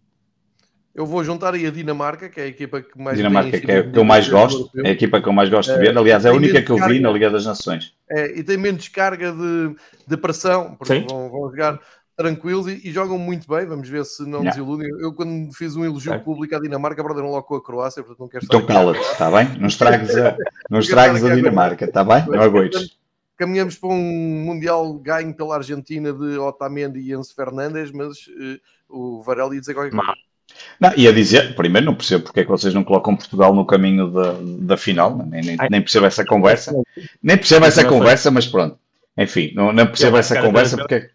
Eu vou juntar aí a Dinamarca, que é a equipa que mais. Dinamarca, que é que eu mais gosto, é a equipa que eu mais gosto de ver. Aliás, é a única que eu vi na Liga das Nações. É, e tem menos carga de, de pressão, porque vão, vão, jogar tranquilos e, e, jogam muito bem. Vamos ver se não yeah. desiludem. Eu, quando fiz um elogio certo. público à Dinamarca, perderam logo com a Croácia, portanto não quero estar. Então cala-te, está bem? Não estragues a, não estragues a Dinamarca, está bem? Não aguentes. Caminhamos para um Mundial ganho pela Argentina de Otamendi e Enzo Fernandes, mas uh, o Varela ia dizer qualquer coisa. Não, ia dizer, primeiro não percebo porque é que vocês não colocam Portugal no caminho da, da final, nem, nem, nem percebo essa conversa, nem percebo essa conversa, mas pronto. Enfim, não, não percebo essa conversa porque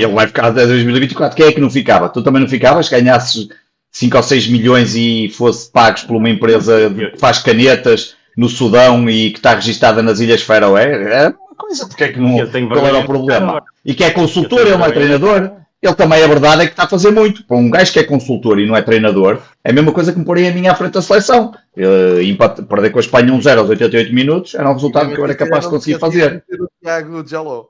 ele vai ficar até 2024. Quem é que não ficava? Tu também não ficavas? Ganhasses 5 ou 6 milhões e fosse pagos por uma empresa que faz canetas no Sudão e que está registada nas Ilhas Faroé? É uma coisa, porque é que não. Qual era o problema? E que é consultor, ele não é treinador? ele também a verdade é que está a fazer muito. Para um gajo que é consultor e não é treinador, é a mesma coisa que me porem a minha à frente da seleção. Uh, perder com a Espanha 1-0 aos 88 minutos era um resultado que eu era capaz de conseguir fazer. Tiago Jaló.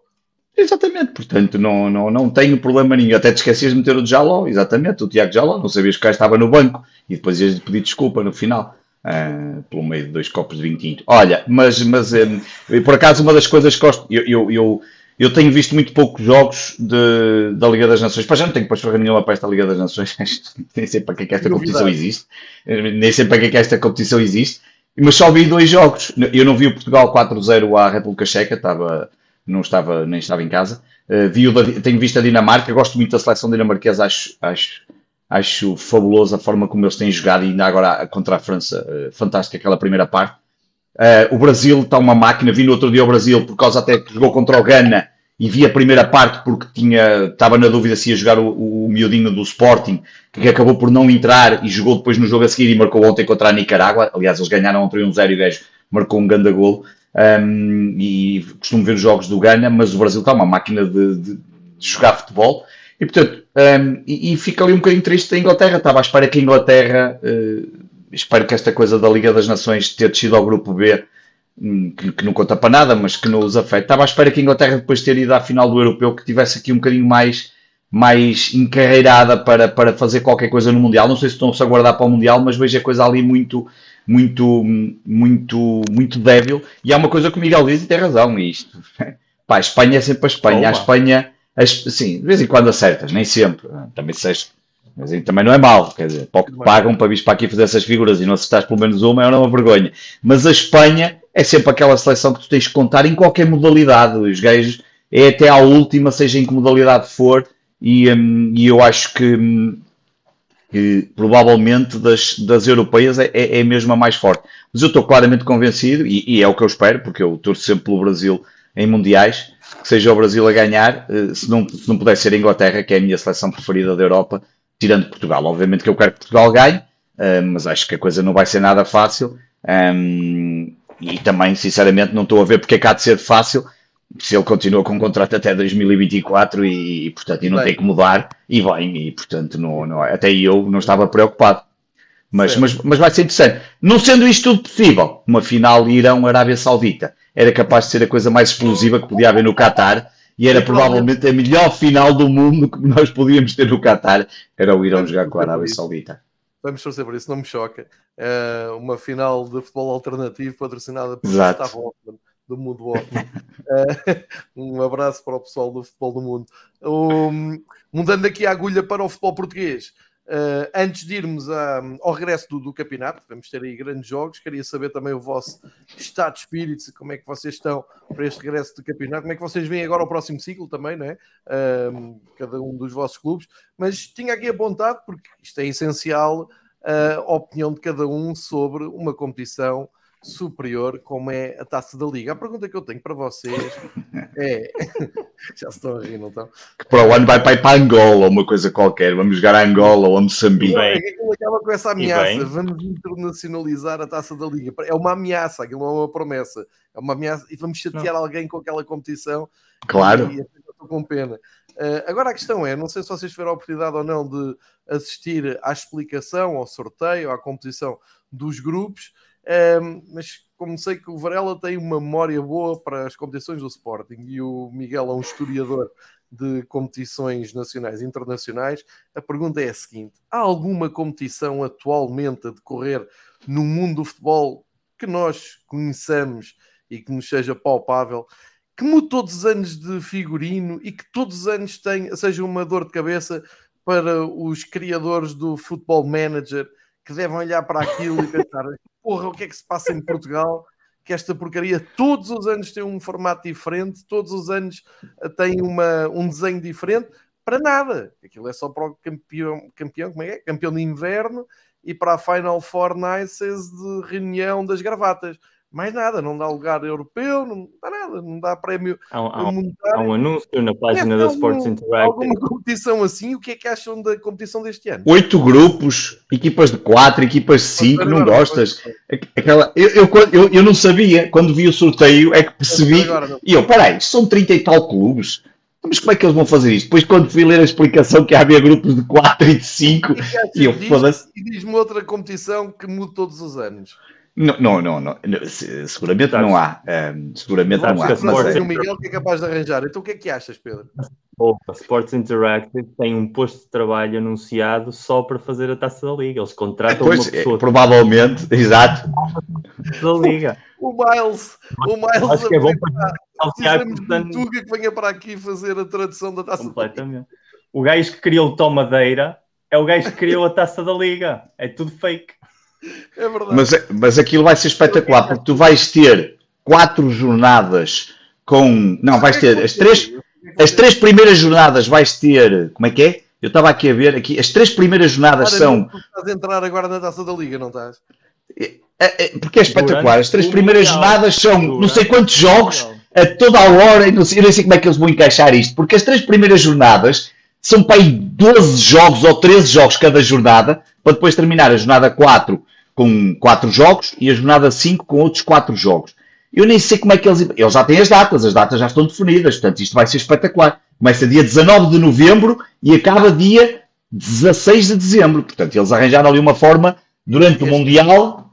Exatamente, portanto não, não, não tenho problema nenhum. Até te esquecias de meter o Jaló, exatamente, o Tiago Jaló, não sabias que o estava no banco e depois ias pedir desculpa no final. Uh, pelo meio de dois copos de vinho tinto. Olha, mas, mas um, por acaso uma das coisas que gosto, eu, eu, eu eu tenho visto muito poucos jogos de, da Liga das Nações. Para já não tenho para esfregar nenhuma para esta Liga das Nações. Nem sei para que, é que esta competição existe. Nem sei para que, é que esta competição existe. Mas só vi dois jogos. Eu não vi o Portugal 4-0 à República Checa. Estava, não estava, nem estava em casa. Uh, vi o, tenho visto a Dinamarca. Gosto muito da seleção dinamarquesa. Acho, acho, acho fabuloso a forma como eles têm jogado. E ainda agora contra a França. Uh, fantástica aquela primeira parte. Uh, o Brasil está uma máquina. Vi no outro dia ao Brasil, por causa até que jogou contra o Ghana e vi a primeira parte porque tinha, estava na dúvida se ia jogar o, o, o miudinho do Sporting, que acabou por não entrar e jogou depois no jogo a seguir e marcou ontem contra a Nicarágua. Aliás, eles ganharam ontem 1-0 e o gajo marcou um grande golo. Um, e costumo ver os jogos do Ghana, mas o Brasil está uma máquina de, de, de jogar futebol. E portanto, um, e, e, fica ali um bocadinho triste da Inglaterra. Estava à espera que a Inglaterra. Uh, espero que esta coisa da Liga das Nações ter descido ao grupo B, hum, que, que, não conta para nada, mas que não os afeta. Estava à espera que a Inglaterra, depois de ter ido à final do Europeu, que tivesse aqui um bocadinho mais, mais encarreirada para, para fazer qualquer coisa no Mundial. Não sei se estão-se a guardar para o Mundial, mas vejo a coisa ali muito, muito, muito, muito débil. E há uma coisa que o Miguel diz e tem razão. Isto, pá, a Espanha é sempre a Espanha. A Espanha, sim, de vez em quando acertas, nem sempre. Também seja mas também não é mal, quer dizer, pagam para vir para aqui fazer essas figuras e não acertares pelo menos uma é uma vergonha. Mas a Espanha é sempre aquela seleção que tu tens que contar em qualquer modalidade. Os gajos é até à última, seja em que modalidade for, e, um, e eu acho que, um, que provavelmente das, das europeias é, é, é mesmo a mais forte. Mas eu estou claramente convencido, e, e, é o que eu espero, porque eu torço sempre pelo Brasil em mundiais, que seja o Brasil a ganhar, eh, se não, se não puder ser a Inglaterra, que é a minha seleção preferida da Europa, tirando Portugal. Obviamente que eu quero que Portugal ganhe, uh, mas acho que a coisa não vai ser nada fácil. Um, e também, sinceramente, não estou a ver porque é que há de ser fácil se ele continua com um contrato até 2024 e, e portanto, e não bem. tem que mudar, e bem, e portanto, não, não, até eu não estava preocupado. Mas, mas, mas vai ser interessante. Não sendo isto tudo possível, uma final Irão-Arábia Saudita era capaz de ser a coisa mais explosiva que podia haver no Qatar e era provavelmente a melhor final do mundo que nós podíamos ter no Qatar, era o Irão jogar com a Arábia Saudita. Vamos torcer por isso, não me choca. É uma final de futebol alternativo patrocinada por Gustavo Hoffman, do Mundo Hoffman. Um abraço para o pessoal do futebol do mundo. Um, mudando aqui a agulha para o futebol português. Uh, antes de irmos a, ao regresso do, do, campeonato, vamos ter aí grandes jogos. Queria saber também o vosso estado de espírito, como é que vocês estão para este regresso do campeonato, como é que vocês veem agora o próximo ciclo também, não é? Uh, cada um dos vossos clubes. Mas tinha aqui apontado, porque isto é essencial, uh, a opinião de cada um sobre uma competição superior como é a taça da Liga. A pergunta que eu tenho para vocês é. Já se estão a rir, não estão? Que para o ano vai para, ir para Angola ou uma coisa qualquer. Vamos jogar a Angola ou a Moçambique. É que aquilo acaba com essa ameaça. Vamos internacionalizar a taça da Liga. É uma ameaça, aquilo não é uma promessa. É uma ameaça e vamos chatear não. alguém com aquela competição. Claro. E, estou com pena. Uh, agora a questão é: não sei se vocês tiveram a oportunidade ou não de assistir à explicação, ao sorteio, à competição dos grupos. Um, mas como sei que o Varela tem uma memória boa para as competições do Sporting e o Miguel é um historiador de competições nacionais e internacionais, a pergunta é a seguinte: há alguma competição atualmente a decorrer no mundo do futebol que nós conheçamos e que nos seja palpável, que mude todos os anos de figurino e que todos os anos tenha, seja uma dor de cabeça para os criadores do Football Manager que devem olhar para aquilo e pensar: porra, o que é que se passa em Portugal? Que esta porcaria todos os anos tem um formato diferente, todos os anos eh, tem uma, um desenho diferente, para nada. Aquilo é só para o campeão, campeão, como é que é? Campeão de inverno e para a Final Four Nices de reunião das gravatas mais nada, não dá lugar europeu, não dá nada, não dá prémio há, há, há um anúncio na página é, da Sports Interactive. Alguma competição assim, o que é que acham da competição deste ano? Oito grupos, equipas de quatro, equipas de cinco, não gostas? Aquela, eu, eu, eu, eu não sabia, quando vi o sorteio é que percebi, e eu, peraí, são trinta e tal clubes, Mas como é que eles vão fazer isto? Depois, quando fui ler a explicação que havia grupos de 4 e de 5, e eu foda-se. E diz-me outra competição que muda todos os anos. Não, não, não, não. seguramente não há. Um, seguramente não há. Mas, mas o Miguel que é capaz de arranjar. Então o que é que achas, Pedro? Opa, Sports Interactive tem um posto de trabalho anunciado só para fazer a taça da liga. Eles contratam pois, uma pessoa. É, provavelmente, exato. Da liga. o Miles, o Miles Acho que é bom para de Tuga que venha para aqui fazer a tradução da taça Completamente. da liga. O gajo que criou o Tom Madeira é o gajo que criou a taça da liga. É tudo fake. É verdade. Mas, mas aquilo vai ser espetacular, porque tu vais ter quatro jornadas com. Não, vais ter as três, as três primeiras jornadas vais ter. Como é que é? Eu estava aqui a ver aqui. As três primeiras jornadas são. Tu estás a entrar agora na taça da Liga, não estás? É, é, porque é espetacular. As três primeiras jornadas são não sei quantos jogos a toda a hora. E eu não sei como é que eles vão encaixar isto. Porque as três primeiras jornadas são para aí 12 jogos ou 13 jogos cada jornada. Para depois terminar a jornada 4 com 4 jogos e a jornada 5 com outros 4 jogos. Eu nem sei como é que eles. Eles já têm as datas, as datas já estão definidas, portanto isto vai ser espetacular. Começa dia 19 de novembro e acaba dia 16 de dezembro. Portanto, eles arranjaram ali uma forma durante este, o Mundial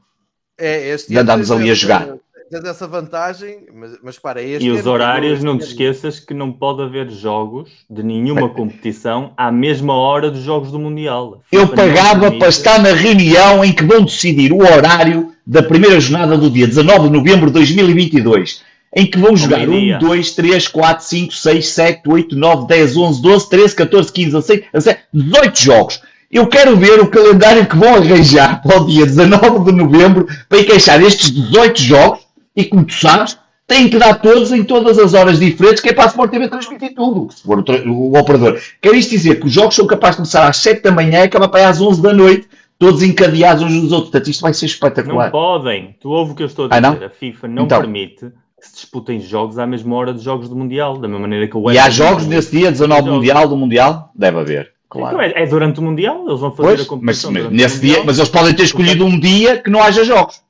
é, de andarmos ali a jogar tens essa vantagem, mas, mas para este E os horários, não te esqueças que não pode haver jogos de nenhuma competição à mesma hora dos jogos do Mundial. Eu pagava para estar na reunião em que vão decidir o horário da primeira jornada do dia 19 de novembro de 2022, em que vão jogar 1, 2, 3, 4, 5, 6, 7, 8, 9, 10, 11, 12, 13, 14, 15, 16, 17, 18 jogos. Eu quero ver o calendário que vão arranjar para o dia 19 de novembro para encaixar estes 18 jogos e como tu sabes, têm que dar todos em todas as horas diferentes, que é para a Sport TV transmitir tudo, se for o, o, operador. Quer isto dizer que os jogos são capazes de começar às 7 da manhã e acabar para aí às 11 da noite, todos encadeados uns nos outros. Portanto, isto vai ser espetacular. Não podem. Tu ouves o que eu estou a dizer. Ah, não? A FIFA não então, permite que se disputem jogos à mesma hora dos jogos do Mundial, da mesma maneira que o E há jogos nesse dia, 19 do Mundial, do Mundial? Deve haver. Claro. Então é, é, durante o Mundial, eles vão fazer pois, a competição. Mas, mas nesse dia, mas eles podem ter escolhido um dia que não haja jogos.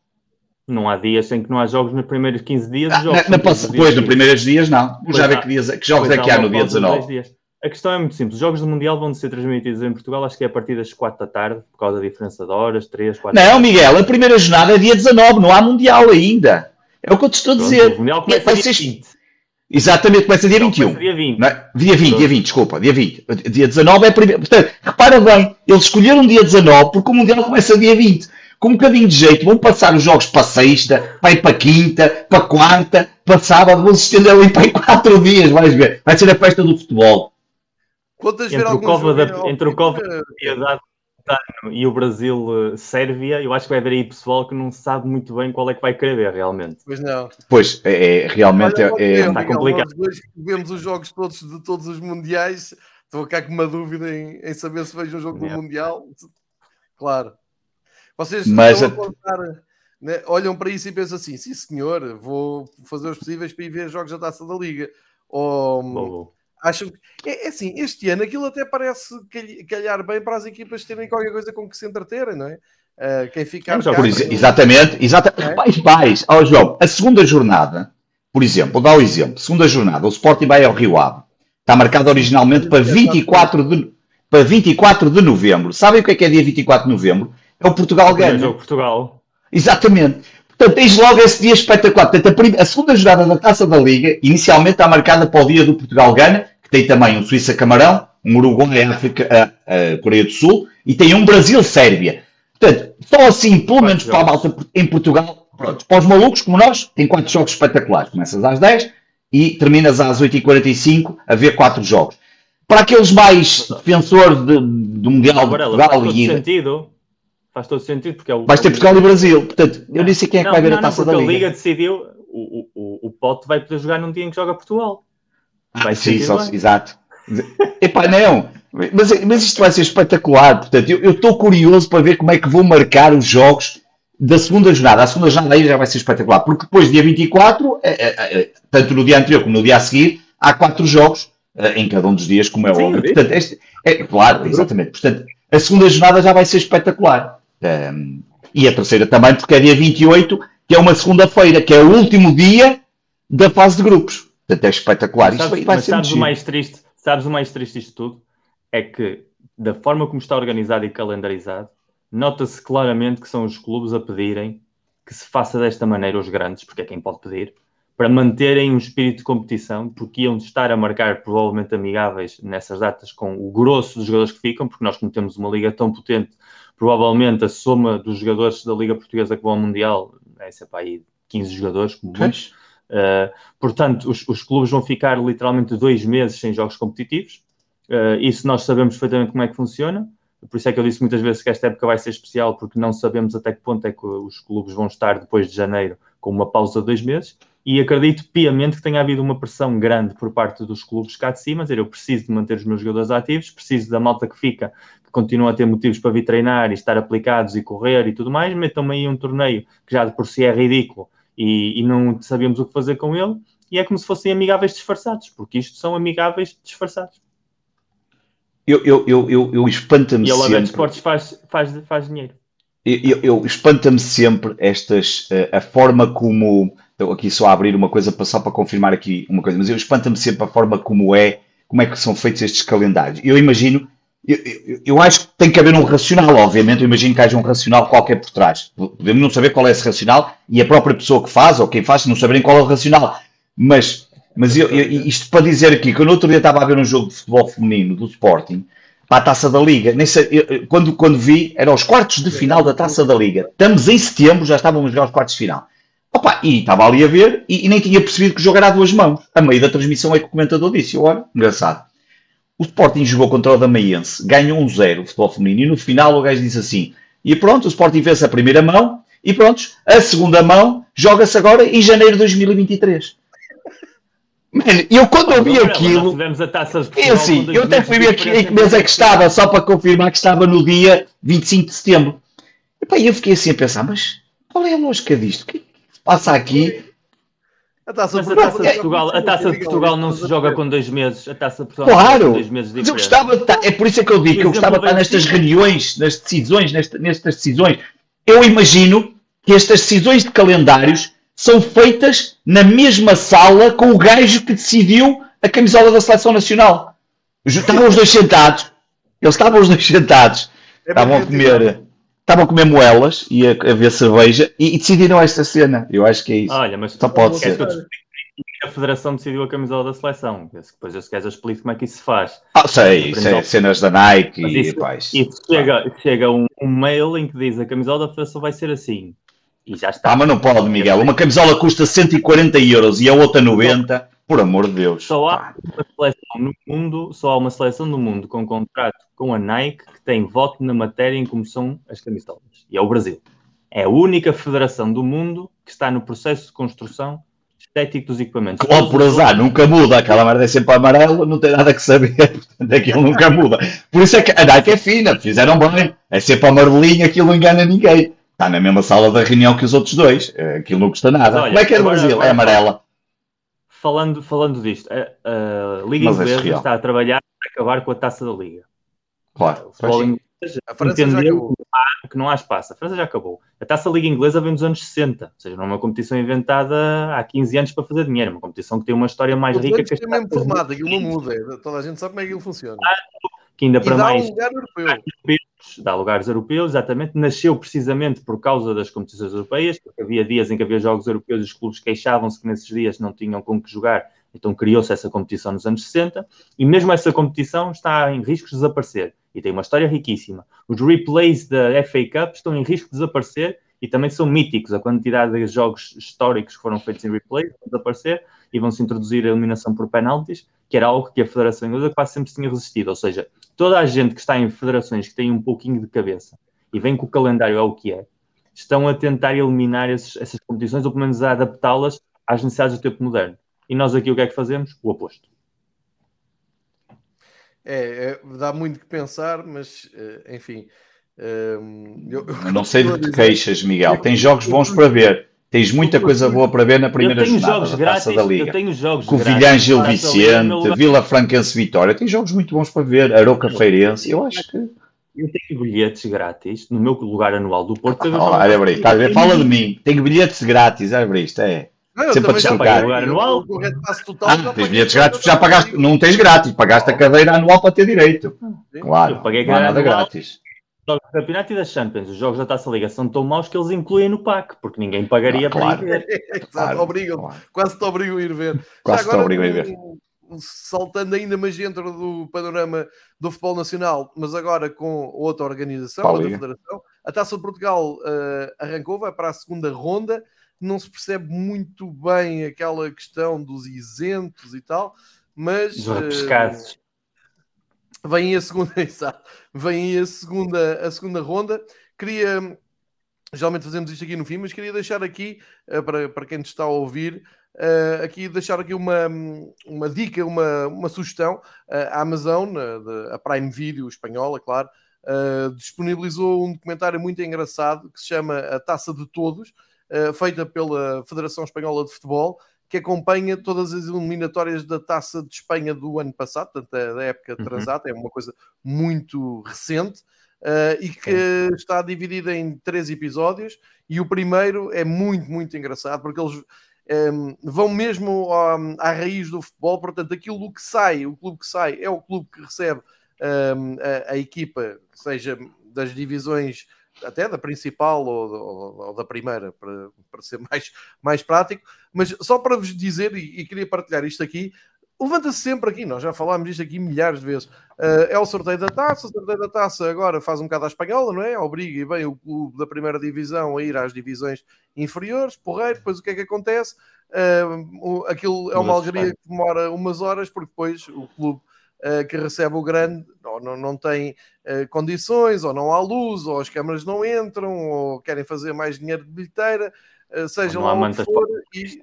Não há dias em que não há jogos nos primeiros 15 dias. Ah, jogos na, na posso, depois, nos primeiros dias, não. Pois Já vê que, dias, que jogos é que há no dia 19. A questão é muito simples. Os jogos do Mundial vão ser transmitidos em Portugal, acho que é a partir das 4 da tarde, por causa da diferença de horas, 3, 4 Não, Miguel, a primeira jornada é dia 19, não há Mundial ainda. É o que eu te estou a dizer. O Mundial começa dia 20. Exatamente, começa dia 21. Dia 20. É? Dia 20, dia 20, desculpa, dia 20. Dia 19 é a primeira. Portanto, repara bem, eles escolheram dia 19 porque o Mundial começa dia 20 com um bocadinho de jeito, vão passar os jogos para sexta, para ir para quinta, para quarta, para sábado, vão se estender ali para quatro dias, vais ver. Vai ser a festa do futebol. Quantas entre, o Cova da, entre o Cova da Piedade e o Brasil-Sérvia, eu acho que vai haver aí pessoal que não sabe muito bem qual é que vai querer ver realmente. Pois não. Pois, é, é realmente Olha, é, é, está complicado. Nós dois vemos os jogos todos de todos os mundiais, estou ficar com uma dúvida em, em saber se vejo um jogo é. do Mundial. Claro. Vocês Mas a... contar, né, olham para isso e pensam assim: sim, senhor, vou fazer os possíveis para ir ver jogos da taça da Liga. Ou acham que. É, é, assim, este ano aquilo até parece calhar bem para as equipas terem qualquer coisa com que se entreterem, não é? Uh, quem ficar. Exemplo, exatamente, exatamente. É? Pais, pais, ó João, a segunda jornada, por exemplo, vou dar o um exemplo: segunda jornada, o Sporting vai ao Rio Ave. Está marcado originalmente para 24 de, para 24 de novembro. Sabem o que é que é dia 24 de novembro? É o Portugal ganha. É o Portugal. Exatamente. Portanto, tens logo esse dia espetacular. Portanto, a, primeira, a, segunda jogada da Taça da Liga, inicialmente está marcada para o dia do Portugal-Gana, que tem também um Suíça-Camarão, um Uruguai-África, a, a, Coreia do Sul, e tem um Brasil-Sérvia. Portanto, só assim, pelo menos para a malta em Portugal, pronto, para os malucos como nós, tem quatro jogos espetaculares. Começas às 10 e terminas às 8h45 a ver quatro jogos. Para aqueles mais defensores de, do Mundial de Portugal e... sentido Faz todo sentido, porque é o. Vais ter Portugal e Brasil. Portanto, eu nem sei quem é que vai ver a taça da Liga. a Liga decidiu, o, o, o Pote vai poder jogar num dia em que joga Portugal. Vai ah, sim, só, exato. Epá, não. Mas, mas isto vai ser espetacular. Portanto, eu estou curioso para ver como é que vão marcar os jogos da segunda jornada. A segunda jornada aí já vai ser espetacular. Porque depois, dia 24, é, é, é, tanto no dia anterior como no dia a seguir, há quatro jogos é, em cada um dos dias, como é sim, óbvio. Portanto, este, é claro, exatamente. Portanto, a segunda jornada já vai ser espetacular. Um, e a terceira também, porque é dia 28, que é uma segunda-feira, que é o último dia da fase de grupos. Portanto, é espetacular. Mas, sabes, mas sabes o mais triste, sabes o mais triste disto tudo? É que da forma como está organizado e calendarizado, nota-se claramente que são os clubes a pedirem que se faça desta maneira os grandes, porque é quem pode pedir, para manterem um espírito de competição, porque iam estar a marcar provavelmente amigáveis nessas datas com o grosso dos jogadores que ficam, porque nós como temos uma liga tão potente, provavelmente a soma dos jogadores da Liga Portuguesa que vão ao Mundial é sempre aí 15 jogadores, como muitos. Uh, portanto, os, os, clubes vão ficar literalmente dois meses sem jogos competitivos. Uh, isso nós sabemos perfeitamente como é que funciona. Por isso é que eu disse muitas vezes que esta época vai ser especial, porque não sabemos até que ponto é que os clubes vão estar depois de janeiro com uma pausa de dois meses. E acredito piamente que tenha havido uma pressão grande por parte dos clubes cá de cima, dizer, eu preciso de manter os meus jogadores ativos, preciso da malta que fica, que continua a ter motivos para vir treinar e estar aplicados e correr e tudo mais, metam-me aí um torneio que já de por si é ridículo e, e não sabíamos o que fazer com ele, e é como se fossem amigáveis disfarçados, porque isto são amigáveis disfarçados. Eu, eu, eu, eu, eu espanta-me sempre. E a Logan Esportes faz, faz, faz dinheiro. Eu, eu espanta-me sempre estas, a, a forma como. Estou aqui só a abrir uma coisa só para confirmar aqui uma coisa, mas eu espanta-me sempre a forma como é, como é que são feitos estes calendários. Eu imagino, eu, eu, eu, acho que tem que haver um racional, obviamente, eu imagino que haja um racional qualquer por trás. Podemos não saber qual é esse racional e a própria pessoa que faz ou quem faz não saberem qual é o racional. Mas mas eu, isto para dizer aqui, que eu no outro dia estava a ver um jogo de futebol feminino do Sporting, para a Taça da Liga. Sei, quando, quando vi, eram os quartos de final da Taça da Liga. Estamos em setembro, já estávamos a jogar os quartos de final. Opa, e estava ali a ver e, e, nem tinha percebido que o jogo era a duas mãos. A meio da transmissão é que o comentador disse, olha, engraçado. O Sporting jogou contra o Damaiense, ganhou um zero o futebol feminino, e no final o gajo disse assim, e pronto, o Sporting vence a primeira mão, e pronto, a segunda mão joga-se agora em janeiro de 2023. Mano, eu quando ouvi aquilo. Tivemos a taça de eu sim, eu até fui ver que, em que mês é que estava, só para confirmar que estava no dia 25 de setembro. E pá, eu fiquei assim a pensar, mas qual é a lógica disto? Que, é passa aqui? A taça, mas a taça de Portugal, a taça de Portugal não se joga com dois meses. A taça de Portugal claro, com dois meses de mas eu gostava de estar, é por isso é que eu digo que eu gostava de estar nestas reuniões, nas decisões, nestas decisões. Eu imagino que estas decisões de calendários são feitas na mesma sala com o gajo que decidiu a camisola da seleção nacional. Estavam os dois sentados, eles estavam os dois sentados, é estavam a comer, estavam a comer moelas e a, a ver cerveja e, e, decidiram esta cena. Eu acho que é isso. Olha, mas só pode ser. A Federação decidiu a camisola da seleção. Depois eu se queres explico como é que isso se faz. Ah, sei, sei cenas da Nike mas e isso, Isso chega, chega um, um mail em que diz a camisola da Federação vai ser assim. E já está. Ah, mas não pode, Miguel. Uma camisola custa 140 euros e a outra 90. Por amor de Deus. Só há uma seleção no mundo, só há uma seleção no mundo com contrato com a Nike que tem voto na matéria em como são as camisolas. E é o Brasil. É a única federação do mundo que está no processo de construção estético dos equipamentos. Claro, por azar, nunca muda. Aquela merda é sempre amarelo, não tem nada que saber. Portanto, aquilo nunca muda. Por isso é que a Nike é fina, fizeram bem. É sempre amarelinho, aquilo não engana ninguém. Está na mesma sala da reunião que os outros dois. Eh, aquilo não custa nada. Olha, Como é que é no Brasil? Agora, é amarela. Falando, falando disto, a, a Liga Mas é Inglesa é está a trabalhar para acabar com a taça da Liga. Claro. Inglês a França entendeu que, que não há espaço. A França já acabou. A taça da Liga Inglesa vem dos anos 60. Ou seja, não é uma competição inventada há 15 anos para fazer dinheiro. É uma competição que tem uma história mais o rica que esta. É mesmo formado, aquilo não muda. Toda a gente sabe como é que aquilo funciona. Que ainda e para mais. Um lugar europeu dá lugares europeus, exatamente, nasceu precisamente por causa das competições europeias, porque havia dias em que havia jogos europeus e os clubes queixavam-se que nesses dias não tinham com que jogar, então criou-se essa competição nos anos 60, e mesmo essa competição está em risco de desaparecer, e tem uma história riquíssima. Os replays da FA Cup estão em risco de desaparecer, e também são míticos, a quantidade de jogos históricos que foram feitos em replay vão desaparecer, e vão-se introduzir a eliminação por penaltis, que era algo que a Federação Inglesa quase sempre tinha resistido, ou seja, toda a gente que está em federações que têm um pouquinho de cabeça e vem com o calendário é o que é, estão a tentar eliminar esses, essas competições ou pelo menos a adaptá-las às necessidades do tempo moderno. E nós aqui o que é que fazemos? O oposto. É, é dá muito que pensar, mas eh, enfim. Ehm, eu, eu não sei de que queixas, Miguel. Tem jogos bons para ver. Tens muita coisa boa para ver na primeira jornada da grátis, Taça da Liga. Eu tenho jogos Covilhã Gil Vicente, Vila Franquense Vitória. Tem jogos muito bons para ver. Aroca Feirense. Eu acho que... Eu tenho bilhetes grátis no meu lugar anual do Porto. Ah, olha, Fala de mim. Tenho bilhetes grátis. Olha isto. É. Não, sempre a deslocar. Lugar anual. Total, ah, tens bilhetes grátis, já pagaste, não tens grátis, pagaste a cadeira anual para ter direito. Claro, eu paguei não há nada grátis jogos do Campeonato e da Champions, os jogos da Taça Liga são tão maus que eles incluem no pack, porque ninguém pagaria ah, claro. para ir ver. Exato, claro, obrigam, claro. quase te obrigam a ir ver. Quase te obrigam a ir ver. Saltando ainda mais dentro do panorama do futebol nacional, mas agora com outra organização, outra federação, a Taça de Portugal uh, arrancou, vai para a segunda ronda. Não se percebe muito bem aquela questão dos isentos e tal, mas. Dos repescados. Uh, Vem a segunda, exato, vem a segunda, a segunda ronda. Queria, geralmente fazemos isto aqui no fim, mas queria deixar aqui, uh, para, para quem está a ouvir, uh, aqui deixar aqui uma, uma dica, uma, uma sugestão. Uh, a Amazon, a Prime Video espanhola, claro, disponibilizou um documentário muito engraçado que se chama A Taça de Todos, feita pela Federação Espanhola de Futebol, que acompanha todas as eliminatórias da Taça de Espanha do ano passado, portanto, da época transata, uhum. é uma coisa muito recente. Uh, e que Sim. está dividida em três episódios. E o primeiro é muito, muito engraçado, porque eles um, ehm, vão mesmo à, à, raiz do futebol. Portanto, aquilo que sai, o clube que sai, é o clube que recebe um, ehm, a, a, equipa, seja das divisões até da principal ou, ou, ou da primeira, para, para, ser mais, mais prático. Mas só para vos dizer, e, e queria partilhar isto aqui, levanta-se sempre aqui, nós já falámos disto aqui milhares de vezes. Uh, é o sorteio da taça, o sorteio da taça agora faz um bocado à espanhola, não é? Obriga e bem o clube da primeira divisão a ir às divisões inferiores, porreiro, depois o que é que acontece? Uh, aquilo é uma alegria que demora umas horas, porque depois o clube que recebe o grande ou não, não tem uh, condições, ou não há luz, ou as câmaras não entram, ou querem fazer mais dinheiro de bilheteira, uh, seja lá onde for, e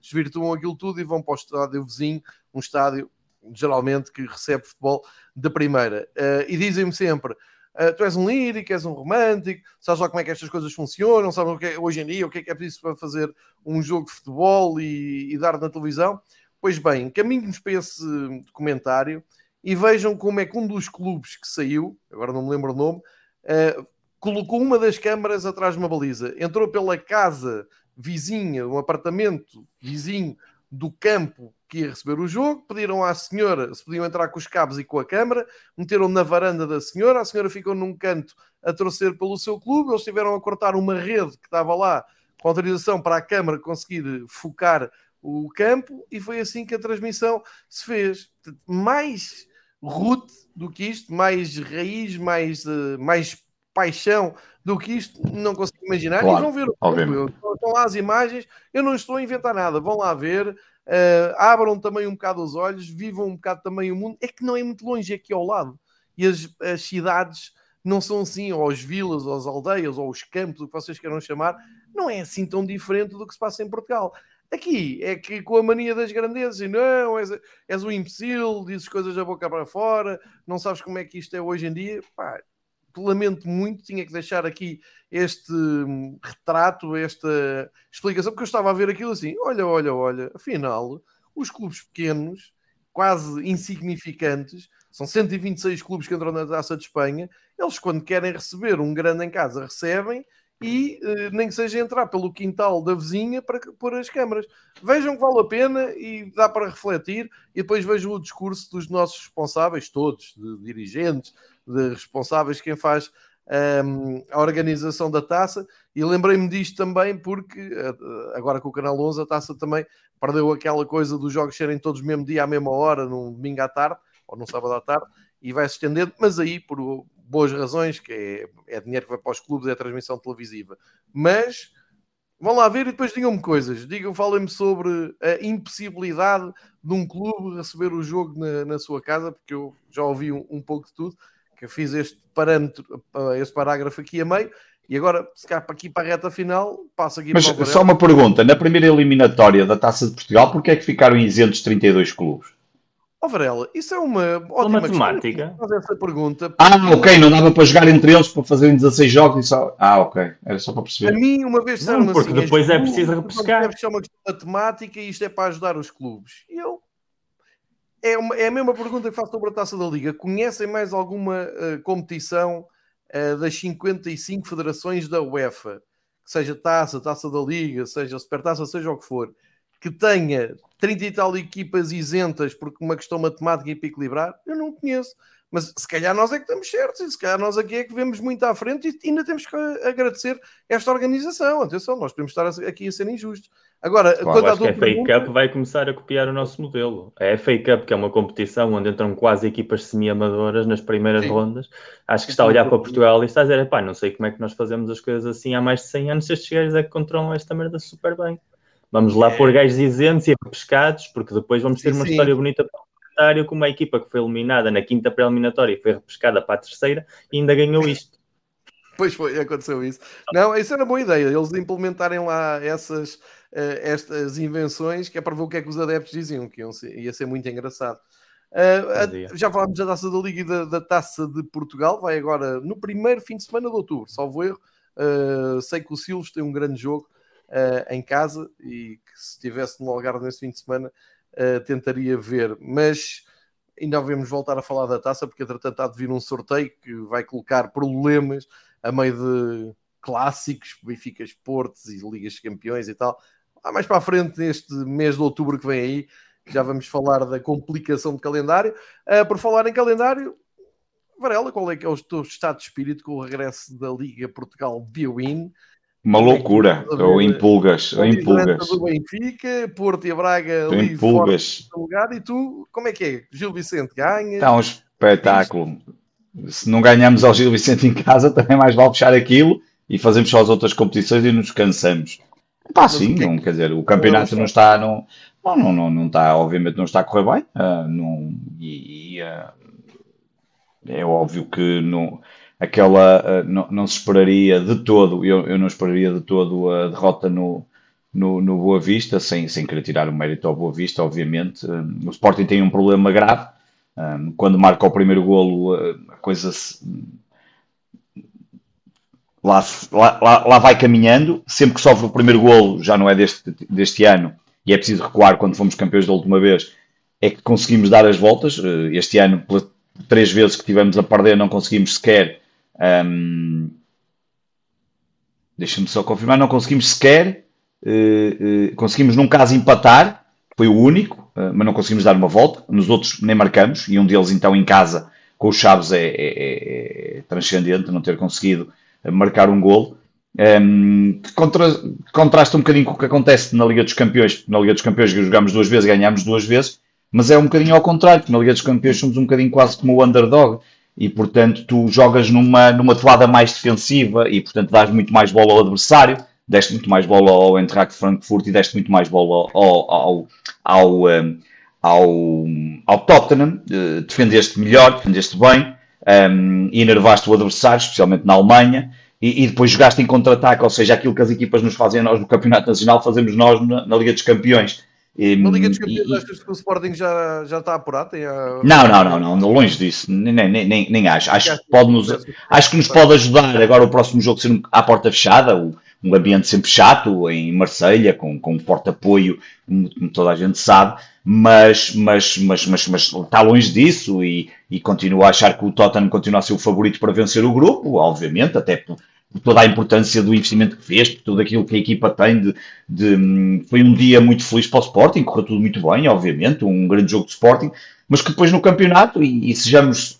desvirtuam aquilo tudo e vão para o estádio vizinho, um estádio geralmente que recebe futebol de primeira. e dizem-me sempre. Uh, tu és um lírico, és um romântico, sabes lá como é que estas coisas funcionam, sabes o que é, hoje em dia o que é que é preciso para fazer um jogo de futebol e, e dar na televisão. Pois bem, caminhos para esse documentário e vejam como é que um dos clubes que saiu, agora não me lembro o nome, uh, colocou uma das câmaras atrás de uma baliza, entrou pela casa vizinha, um apartamento vizinho do campo que ia receber o jogo, pediram à senhora se podiam entrar com os cabos e com a câmara, meteram na varanda da senhora, a senhora ficou num canto a torcer pelo seu clube, eles tiveram a cortar uma rede que estava lá com autorização para a câmara conseguir focar o campo e foi assim que a transmissão se fez. Mais root do que isto, mais raiz, mais, uh, mais paixão do que isto, não consigo imaginar. Claro, e vão ver o Estão lá as imagens, eu não estou a inventar nada, vão lá ver, uh, abram também um bocado os olhos, vivam um bocado também o mundo. É que não é muito longe, é aqui ao lado. E as, as cidades não são assim, ou as vilas, ou as aldeias, ou os campos, o que vocês queiram chamar, não é assim tão diferente do que se passa em Portugal. Aqui é que com a mania das grandezas, e não, és, és um imbecil, dizes coisas da boca para fora, não sabes como é que isto é hoje em dia. Pá, lamento muito, tinha que deixar aqui este hum, retrato, esta explicação, porque eu estava a ver aquilo assim: olha, olha, olha, afinal, os clubes pequenos, quase insignificantes, são 126 clubes que entram na taça de Espanha, eles, quando querem receber um grande em casa, recebem e uh, nem que seja entrar pelo quintal da vizinha para pôr as câmaras. Vejam que vale a pena e dá para refletir. E depois vejam o discurso dos nossos responsáveis, todos, de dirigentes, de responsáveis, quem faz um, ehm, a organização da taça. E lembrei-me disto também porque, uh, agora com o Canal 11, a taça também perdeu aquela coisa dos jogos serem todos mesmo dia à mesma hora, num domingo à tarde, ou num sábado à tarde, e vai se estendendo, mas aí por boas razões, que é, é dinheiro que vai para os clubes, é transmissão televisiva. Mas vão lá ver e depois digam-me coisas. Digam, falem-me sobre a impossibilidade de um clube receber o jogo na, na sua casa, porque eu já ouvi um, um, pouco de tudo, que eu fiz este parâmetro, este parágrafo aqui a meio, e agora, se cá para aqui para a reta final, passo aqui Mas para só uma pergunta, na primeira eliminatória da Taça de Portugal, porquê é que ficaram isentos 32 clubes? Oh, Varela, isso é uma ótima matemática. Fazer essa pergunta. Ah, ok, não dava para jogar entre eles para fazerem 16 jogos e só. Ah, ok, era só para perceber. A mim, uma vez disseram porque assim, depois é preciso repescar. Deve ser uma questão matemática e isto é para ajudar os clubes. E eu. É, uma, é a mesma pergunta que faço sobre a taça da Liga. Conhecem mais alguma uh, competição uh, das 55 federações da UEFA? Que seja taça, taça da Liga, seja supertaça, seja o que for que tenha 30 e tal equipas isentas porque uma questão matemática e para equilibrar, eu não conheço. Mas se calhar nós é que estamos certos e se calhar nós aqui é que vemos muito à frente e ainda temos que agradecer esta organização. Atenção, nós podemos estar aqui a ser injustos. Agora, claro, quando acho que a FA Cup vai começar a copiar o nosso modelo. A FA Cup, que é uma competição onde entram quase equipas semi-amadoras nas primeiras Sim. rondas, acho que está a olhar para Portugal e está a dizer: pá, não sei como é que nós fazemos as coisas assim há mais de 100 anos, se estes gajos é que controlam esta merda super bem. Vamos lá é. pôr gajos isentos e pescados, porque depois vamos ter sim, uma sim. história bonita para o comentário com uma equipa que foi eliminada na quinta pré-eliminatória e foi repescada para a terceira e ainda ganhou isto. Pois foi, aconteceu isso. Não, isso era uma boa ideia, eles implementarem lá essas, uh, estas invenções, que é para ver o que é que os adeptos diziam, que ser, ia ser muito engraçado. Uh, já falámos da Taça da Liga e da, da, Taça de Portugal, vai agora no primeiro fim de semana de outubro, salvo erro. Uh, sei que o Silves tem um grande jogo uh, em casa e que se estivesse no Algarve nesse fim de semana uh, tentaria ver, mas ainda devemos voltar a falar da taça porque entretanto há de vir um sorteio que vai colocar problemas a meio de clássicos, Benfica Portos e Ligas de Campeões e tal. Mais para a frente neste mês de outubro que vem aí, já vamos falar da complicação de calendário. Uh, por falar em calendário, Varela, qual é que é o teu estado de espírito com o regresso da Liga Portugal Biowin? Uma loucura, ou em pulgas, ou em pulgas. do Benfica, Porto e Braga ali pulgas. lugar, e tu, como é que é? Gil Vicente ganha? Está um espetáculo. Se não ganhamos ao Gil Vicente em casa, também mais vale fechar aquilo e fazemos só as outras competições e nos cansamos. Pá, sim, é não, quer dizer, o campeonato não está, não, não, não, não está, obviamente não está a correr bem, uh, não, e, e uh, é óbvio que não, aquela uh, não, não, se esperaria de todo, eu, eu não esperaria de todo a derrota no, no, no Boa Vista, sem, sem querer tirar o mérito ao Boa Vista, obviamente. Uh, o Sporting tem um problema grave. Uh, quando marca o primeiro golo, a coisa se, lá, lá, lá, vai caminhando. Sempre que sofre o primeiro golo, já não é deste, deste ano, e é preciso recuar quando fomos campeões da última vez, é que conseguimos dar as voltas. Este ano, três vezes que tivemos a perder, não conseguimos sequer um, Deixa-me só confirmar, não conseguimos sequer, uh, uh, conseguimos num caso empatar, foi o único, uh, mas não conseguimos dar uma volta. Nos outros nem marcamos, e um deles então em casa com os Chaves é, é, é, é transcendente, não ter conseguido marcar um golo. Um, contra, contrasta um bocadinho com o que acontece na Liga dos Campeões. Na Liga dos Campeões jogamos duas vezes, ganhamos duas vezes, mas é um bocadinho ao contrário, porque na Liga dos Campeões somos um bocadinho quase como o underdog e portanto tu jogas numa, numa toada mais defensiva e portanto dás muito mais bola ao adversário, deste muito mais bola ao Eintracht Frankfurt e deste muito mais bola ao, ao, ao, ao, ao Tottenham, uh, defendeste melhor, defendeste bem um, e enervaste o adversário, especialmente na Alemanha, e, e depois jogaste em contra-ataque, ou seja, aquilo que as equipas nos fazem nós no Campeonato Nacional, fazemos nós na, na Liga dos Campeões. Na Liga dos Campeões, achas que o Sporting já, já está apurado? A... Não, não, não, não, longe disso, nem, nem, nem, nem acho. Acho que, pode nos, acho que nos pode ajudar agora o próximo jogo ser à porta fechada, um ambiente sempre chato em Marselha com, com um forte apoio, como toda a gente sabe, mas, mas, mas, mas, mas está longe disso e, e continuo a achar que o Tottenham continua a ser o favorito para vencer o grupo, obviamente, até por toda a importância do investimento que fez, por tudo aquilo que a equipa tem. De, de, foi um dia muito feliz para o Sporting, correu tudo muito bem, obviamente, um grande jogo de Sporting, mas que depois no campeonato, e, e sejamos,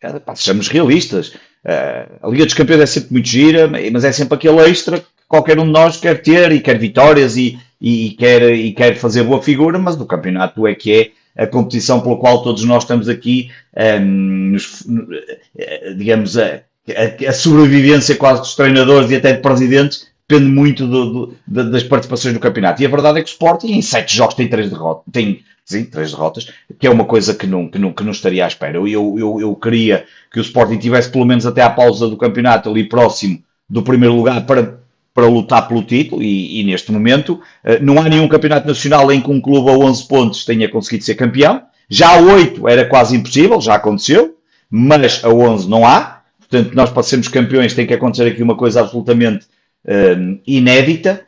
é, pá, sejamos realistas, uh, a Liga dos Campeões é sempre muito gira, mas é sempre aquele extra que qualquer um de nós quer ter e quer vitórias e, e, quer, e quer fazer boa figura, mas no campeonato é que é a competição pela qual todos nós estamos aqui, um, ehm, nos, eh, digamos, a a, sobrevivência quase dos treinadores e até de presidentes depende muito do, do, das participações no campeonato. E a verdade é que o Sporting em sete jogos tem três derrotas, tem sim, três derrotas, que é uma coisa que não, que não, que não estaria à espera. Eu, eu, eu queria que o Sporting tivesse pelo menos até à pausa do campeonato ali próximo do primeiro lugar para, para lutar pelo título e, e neste momento eh, não há nenhum campeonato nacional em que um clube a 11 pontos tenha conseguido ser campeão. Já a 8 era quase impossível, já aconteceu, mas a 11 não há. Portanto, nós para sermos campeões tem que acontecer aqui uma coisa absolutamente uh, inédita,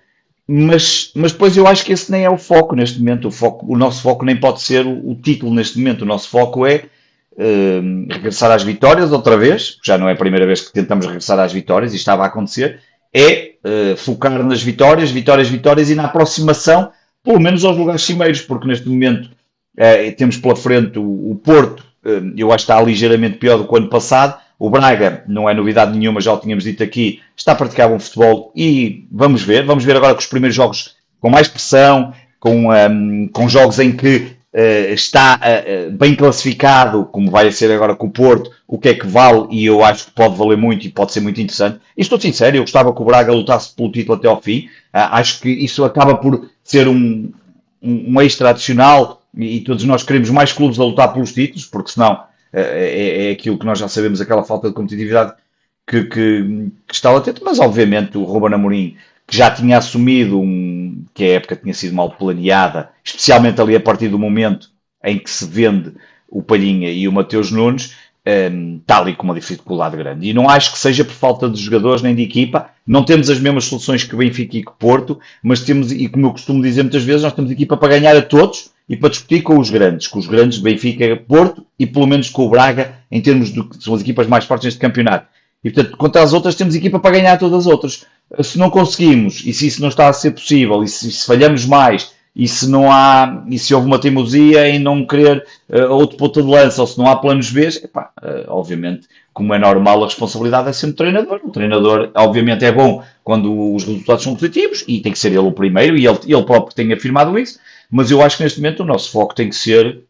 mas, mas depois eu acho que esse nem é o foco neste momento. O, foco, o nosso foco nem pode ser o, o título neste momento. O nosso foco é uh, regressar às vitórias outra vez, já não é a primeira vez que tentamos regressar às vitórias e estava a acontecer, é uh, focar nas vitórias, vitórias, vitórias e na aproximação pelo menos aos lugares cimeiros, porque neste momento eh, temos pela frente o, o Porto, eh, eu acho que está ligeiramente pior do que o ano passado. O Braga, não é novidade nenhuma, já o tínhamos dito aqui, está a praticar bom futebol e vamos ver. Vamos ver agora com os primeiros jogos com mais pressão, com, um, com jogos em que uh, está uh, bem classificado, como vai ser agora com o Porto, o que é que vale e eu acho que pode valer muito e pode ser muito interessante. E estou sincero, eu gostava que o Braga lutasse pelo título até ao fim. Uh, acho que isso acaba por ser um, um, um extra adicional e todos nós queremos mais clubes a lutar pelos títulos, porque senão é, é aquilo que nós já sabemos, aquela falta de competitividade que, que, que está latente, mas obviamente o Ruben Amorim que já tinha assumido um, que a época tinha sido mal planeada, especialmente ali a partir do momento em que se vende o Palhinha e o Mateus Nunes, um, está ali com uma dificuldade grande. E não acho que seja por falta de jogadores nem de equipa. Não temos as mesmas soluções que o Benfica e que Porto, mas temos, e como eu costumo dizer muitas vezes, nós temos equipa para ganhar a todos e para discutir com os grandes, com os grandes Benfica, Porto e pelo menos com o Braga, em termos de são as equipas mais fortes neste campeonato. E portanto, contra as outras, temos equipa para ganhar todas as outras se não conseguimos, e se isso não está a ser possível, e se, se falhamos mais, e se não há, e se houve uma teimosia em não querer uh, outro ponto de lança, ou se não há planos B, epá, uh, obviamente, como é normal, a responsabilidade é sempre do treinador. O treinador, obviamente, é bom quando os resultados são positivos, e tem que ser ele o primeiro, e ele, ele próprio tem afirmado isso, mas eu acho que neste momento o nosso foco tem que ser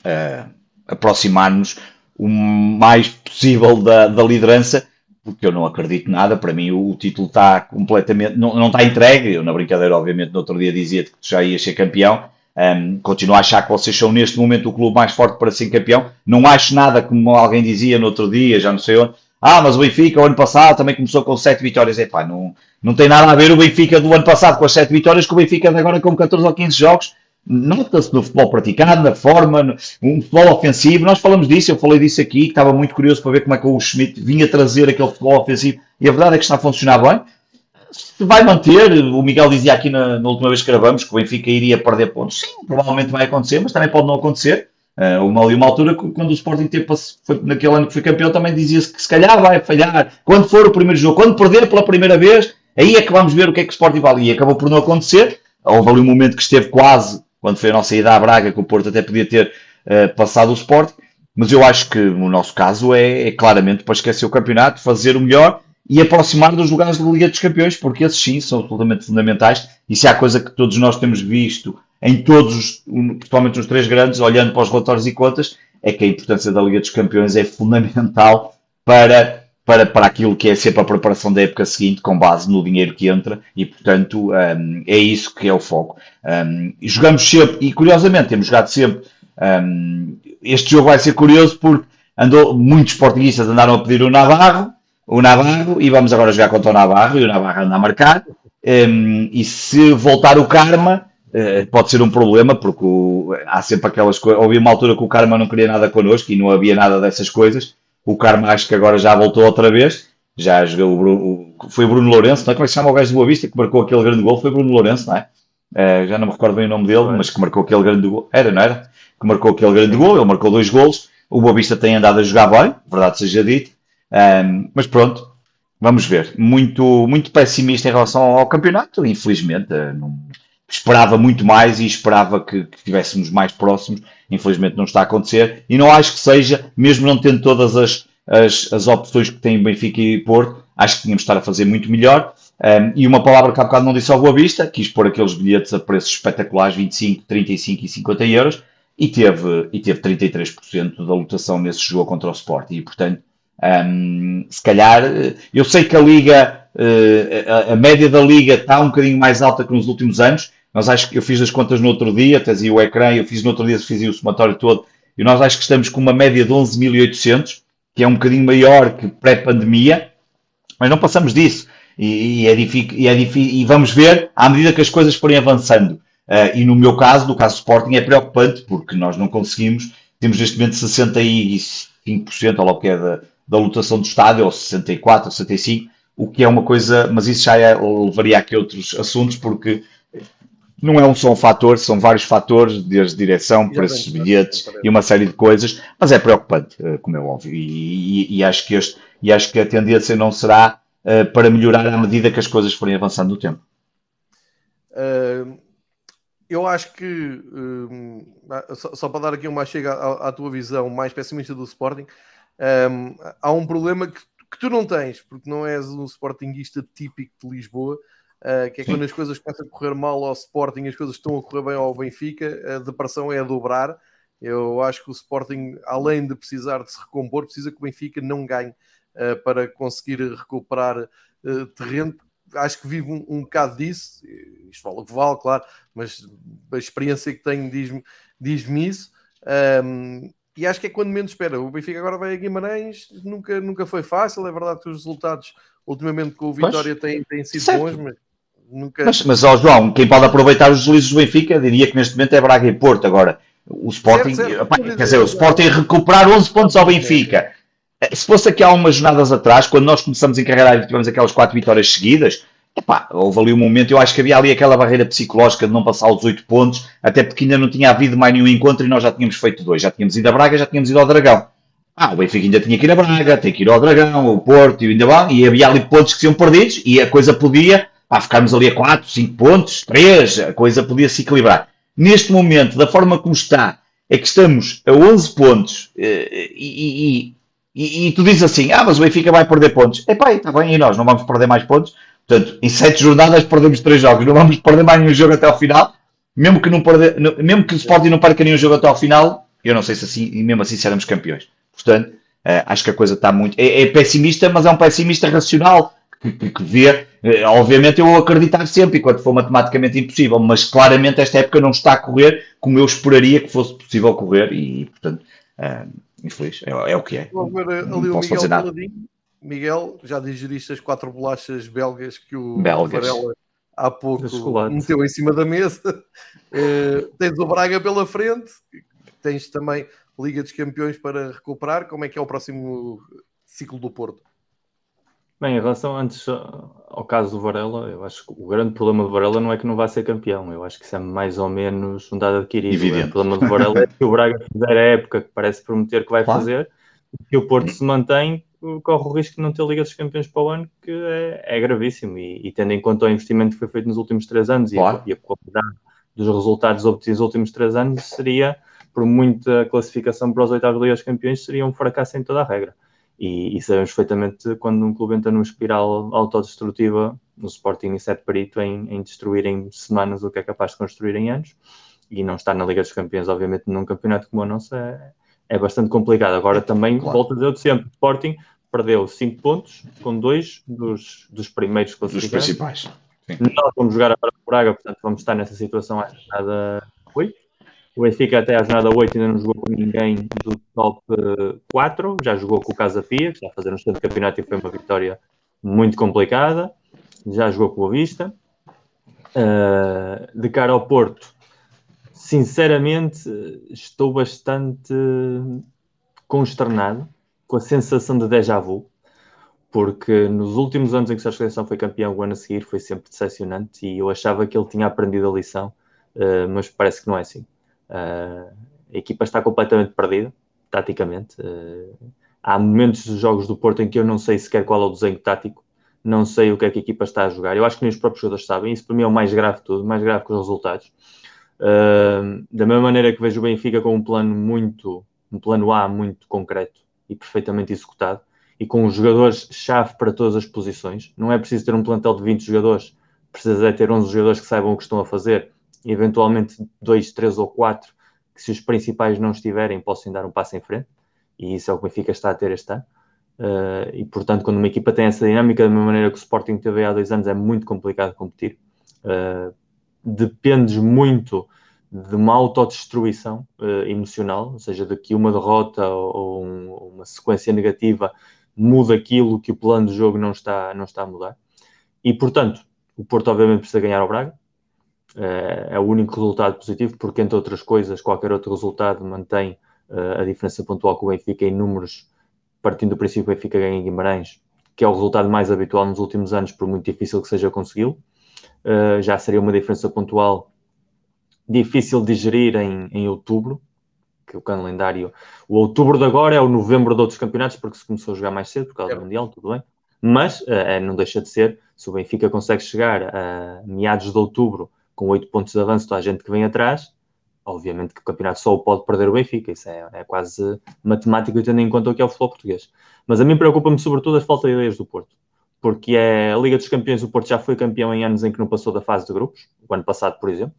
uh, aproximar-nos o mais possível da, da liderança, porque eu não acredito nada. Para mim, o, título está completamente. Não, não está entregue. Eu, na brincadeira, obviamente, no outro dia dizia-te que já ia ser campeão. Um, continuo a achar que vocês são, neste momento, o clube mais forte para ser campeão. Não acho nada como alguém dizia no outro dia, já não sei onde. Ah, mas o Benfica, o ano passado, também começou com 7 vitórias. Epá, não, não tem nada a ver o Benfica do ano passado com as 7 vitórias, com o Benfica agora com 14 ou 15 jogos nota-se no futebol praticado, na forma, um futebol ofensivo. Nós falamos disso, eu falei disso aqui, que estava muito curioso para ver como é que o Schmidt vinha trazer aquele futebol ofensivo e a verdade é que está a funcionar bem. Se vai manter, o Miguel dizia aqui na, na última vez que gravamos que o Benfica iria perder pontos. Sim, provavelmente vai acontecer, mas também pode não acontecer. Uh, uma, uma altura, quando o Sporting teve, foi, naquele ano que foi campeão, também dizia-se que se calhar vai falhar. Quando for o primeiro jogo, quando perder pela primeira vez, aí é que vamos ver o que é que o Sporting vale. E acabou por não acontecer. Houve ali um momento que esteve quase quando foi a nossa ida à Braga, que o Porto até podia ter uh, passado o Sport, mas eu acho que no nosso caso é, é, claramente para esquecer o campeonato, fazer o melhor e aproximar dos lugares da Liga dos Campeões, porque esses sim são absolutamente fundamentais. E se há coisa que todos nós temos visto em todos, os, principalmente os três grandes, olhando para os relatórios e contas, é que a importância da Liga dos Campeões é fundamental para para, para aquilo que é sempre a preparação da época seguinte, com base no dinheiro que entra, e portanto um, é isso que é o foco. Um, jogamos sempre, e curiosamente temos jogado sempre. Um, este jogo vai ser curioso porque andou, muitos portuguistas andaram a pedir o Navarro, o Navarro, e vamos agora jogar contra o Navarro, e o Navarro anda a marcar. e se voltar o Karma, uh, pode ser um problema, porque o, há sempre aquelas coisas. Houve uma altura que o Karma não queria nada connosco e não havia nada dessas coisas o Karma acho que agora já voltou outra vez. Já jogou o Bruno, foi o Bruno Lourenço, não é? Como é que se chama o gajo do Boa Vista que marcou aquele grande gol? Foi Bruno Lourenço, não é? Uh, já não me recordo bem o nome dele, mas que marcou aquele grande gol. Era, não era? Que marcou aquele grande gol, ele marcou dois golos. O Boa Vista tem andado a jogar bem, verdade seja dito. Um, mas pronto, vamos ver. Muito, muito pessimista em relação ao campeonato, infelizmente. Uh, não, esperava muito mais e esperava que, que estivéssemos mais próximos. Infelizmente não está a acontecer e não acho que seja, mesmo não tendo todas as, as, as opções que tem Benfica e Porto, acho que tínhamos de estar a fazer muito melhor. Um, e uma palavra que há bocado não disse ao Boa Vista, quis pôr aqueles bilhetes a preços espetaculares, 25, 35 e 50 euros, e teve, e teve 33% da lotação nesse jogo contra o Sport. E, portanto, um, se calhar, eu sei que a Liga, uh, a, a, média da Liga está um bocadinho mais alta que nos últimos anos, nós acho que eu fiz as contas no outro dia, trazia o ecrã, eu fiz no outro dia, fiz o somatório todo, e nós acho que estamos com uma média de 11.800, que é um bocadinho maior que pré-pandemia, mas não passamos disso. E, e, é e, é e vamos ver à medida que as coisas forem avançando. Uh, e no meu caso, no caso Sporting, é preocupante, porque nós não conseguimos, temos neste momento 65%, ou que é da, da lotação do estádio, ou 64%, ou 65%, o que é uma coisa, mas isso já é, levaria aqui a outros assuntos, porque não é um só um fator, são vários fatores, desde direção, preços de bilhetes e uma série de coisas, mas é preocupante, eh, como é óbvio, e, e, e acho, que este, e acho que a tendência não será uh, para melhorar à medida que as coisas forem avançando no tempo. Uh, eu acho que, um, só, só, para dar aqui uma chega à, à, tua visão mais pessimista do Sporting, um, há um problema que, que, tu não tens, porque não és um Sportingista típico de Lisboa, uh, que é quando as coisas começam a correr mal ao Sporting, as coisas estão a correr bem ao Benfica, a depressão é a dobrar. Eu acho que o Sporting, além de precisar de se recompor, precisa que o Benfica não ganhe uh, para conseguir recuperar uh, terreno, acho que vivo um, um bocado disso. Isto vale o que vale, claro, mas a experiência que tenho diz-me diz isso. Um, e acho que é quando menos espera. O Benfica agora vai a Guimarães, nunca, nunca foi fácil. É verdade que os resultados, ultimamente com o Vitória, têm, têm sido certo. bons, mas nunca. Mas, mas ó, João, quem pode aproveitar os deslizes do Benfica, diria que neste momento é Braga e Porto. Agora, o Sporting, certo, certo. Opa, quer dizer, o Sporting recuperar 11 pontos ao Benfica. Se fosse aqui há umas jornadas atrás, quando nós começamos em carreira e tivemos aquelas quatro vitórias seguidas, Epá, houve ali um momento, eu acho que havia ali aquela barreira psicológica de não passar os 8 pontos, até porque ainda não tinha havido mais nenhum encontro e nós já tínhamos feito dois. Já tínhamos ido a Braga, já tínhamos ido ao Dragão. Ah, o Benfica ainda tinha que ir a Braga, tem que ir ao Dragão, o Porto e ainda bem, e havia ali pontos que são perdidos e a coisa podia, pá, ficarmos ali a 4, 5 pontos, 3, a coisa podia se equilibrar. Neste momento, da forma como está, é que estamos a 11 pontos eh, e, e, e, e tu dizes assim, ah, mas o Benfica vai perder pontos. Epá, está bem, e nós não vamos perder mais pontos? Portanto, em sete jornadas perdemos três jogos. Não vamos perder mais nenhum jogo até ao final. Mesmo que, não perder, mesmo que o Sporting não perca nenhum jogo até ao final, eu não sei se assim, e mesmo assim seremos campeões. Portanto, uh, acho que a coisa está muito. É, é, pessimista, mas é um pessimista racional que, que, que vê. Uh, obviamente, eu vou acreditar sempre, enquanto for matematicamente impossível, mas claramente esta época não está a correr como eu esperaria que fosse possível correr e, portanto, uh, infeliz. É, é, o que é. Vou ver não ali posso o Miguel fazer nada. Miguel, já digeriste as quatro bolachas belgas que o belgas. Varela há pouco meteu em cima da mesa. Uh, tens o Braga pela frente, tens também Liga dos Campeões para recuperar. Como é que é o próximo ciclo do Porto? Bem, em relação antes ao caso do Varela, eu acho que o grande problema do Varela não é que não vá ser campeão. Eu acho que isso é mais ou menos um dado adquirido. Evidente. O problema do Varela é que o Braga fizer a época que parece prometer que vai claro. fazer, que o Porto se mantém corre o risco de não ter Liga dos Campeões para o ano, que é, é gravíssimo. E, e, tendo em conta o investimento que foi feito nos últimos três anos claro. e, a, e, a, qualidade dos resultados obtidos nos últimos três anos, seria, por muita classificação para os oitavos Liga dos Campeões, seria um fracasso em toda a regra. E, e, sabemos perfeitamente quando um clube entra numa espiral autodestrutiva, no Sporting isso é perito em, em destruir em semanas o que é capaz de construir em anos. E não estar na Liga dos Campeões, obviamente, num campeonato como o nosso, é, é bastante complicado. Agora também, claro. volto a dizer sempre, Sporting perdeu 5 pontos com dois dos, dos primeiros classificados. Dos principais. Sim. Nós vamos jogar agora o Braga, portanto vamos estar nessa situação à jornada 8. O Benfica até à jornada 8 ainda não jogou com ninguém do top 4, já jogou com o Casa Pia, que está a fazer um excelente campeonato e foi uma vitória muito complicada. Já jogou com o Vista. Uh, de cara ao Porto, sinceramente, estou bastante consternado com a sensação de déjà vu, porque nos últimos anos em que a seleção foi campeão, o ano a seguir foi sempre decepcionante e eu achava que ele tinha aprendido a lição, uh, mas parece que não é assim. Uh, a equipa está completamente perdida, taticamente. Uh, há momentos dos jogos do Porto em que eu não sei sequer qual é o desenho tático, não sei o que é que a equipa está a jogar. Eu acho que nem os próprios jogadores sabem, isso para mim é o mais grave de tudo, mais grave que os resultados. da mesma maneira que vejo o Benfica com um plano muito, um plano A muito concreto, e perfeitamente executado e com os jogadores-chave para todas as posições. Não é preciso ter um plantel de 20 jogadores, precisa é ter 11 jogadores que saibam o que estão a fazer eventualmente 2, 3 ou 4 que, se os principais não estiverem, possam dar um passo em frente. E isso é o que o Benfica está a ter este ano. Uh, e portanto, quando uma equipa tem essa dinâmica, da mesma maneira que o Sporting teve há dois anos, é muito complicado competir. Uh, dependes muito de uma autodestruição uh, emocional, ou seja, de que uma derrota ou, um, uma sequência negativa muda aquilo que o plano de jogo não está, não está a mudar. E, portanto, o Porto obviamente precisa ganhar ao Braga, é o único resultado positivo, porque, entre outras coisas, qualquer outro resultado mantém uh, a diferença pontual com o Benfica em números, partindo do princípio que o Benfica ganha em Guimarães, que é o resultado mais habitual nos últimos anos, por muito difícil que seja consegui-lo. já seria uma diferença pontual difícil de gerir em, em outubro, que o calendário. O outubro de agora é o novembro de outros campeonatos, porque se começou a jogar mais cedo por causa é. do Mundial, tudo bem. Mas não deixa de ser, se o Benfica consegue chegar a meados de outubro com 8 pontos de avanço, a gente que vem atrás, obviamente que o campeonato só o pode perder o Benfica, isso é, é quase matemático tendo em conta o que é o futebol português. Mas a mim preocupa-me sobretudo a falta de ideias do Porto, porque é a Liga dos Campeões, o Porto já foi campeão em anos em que não passou da fase de grupos, o ano passado, por exemplo.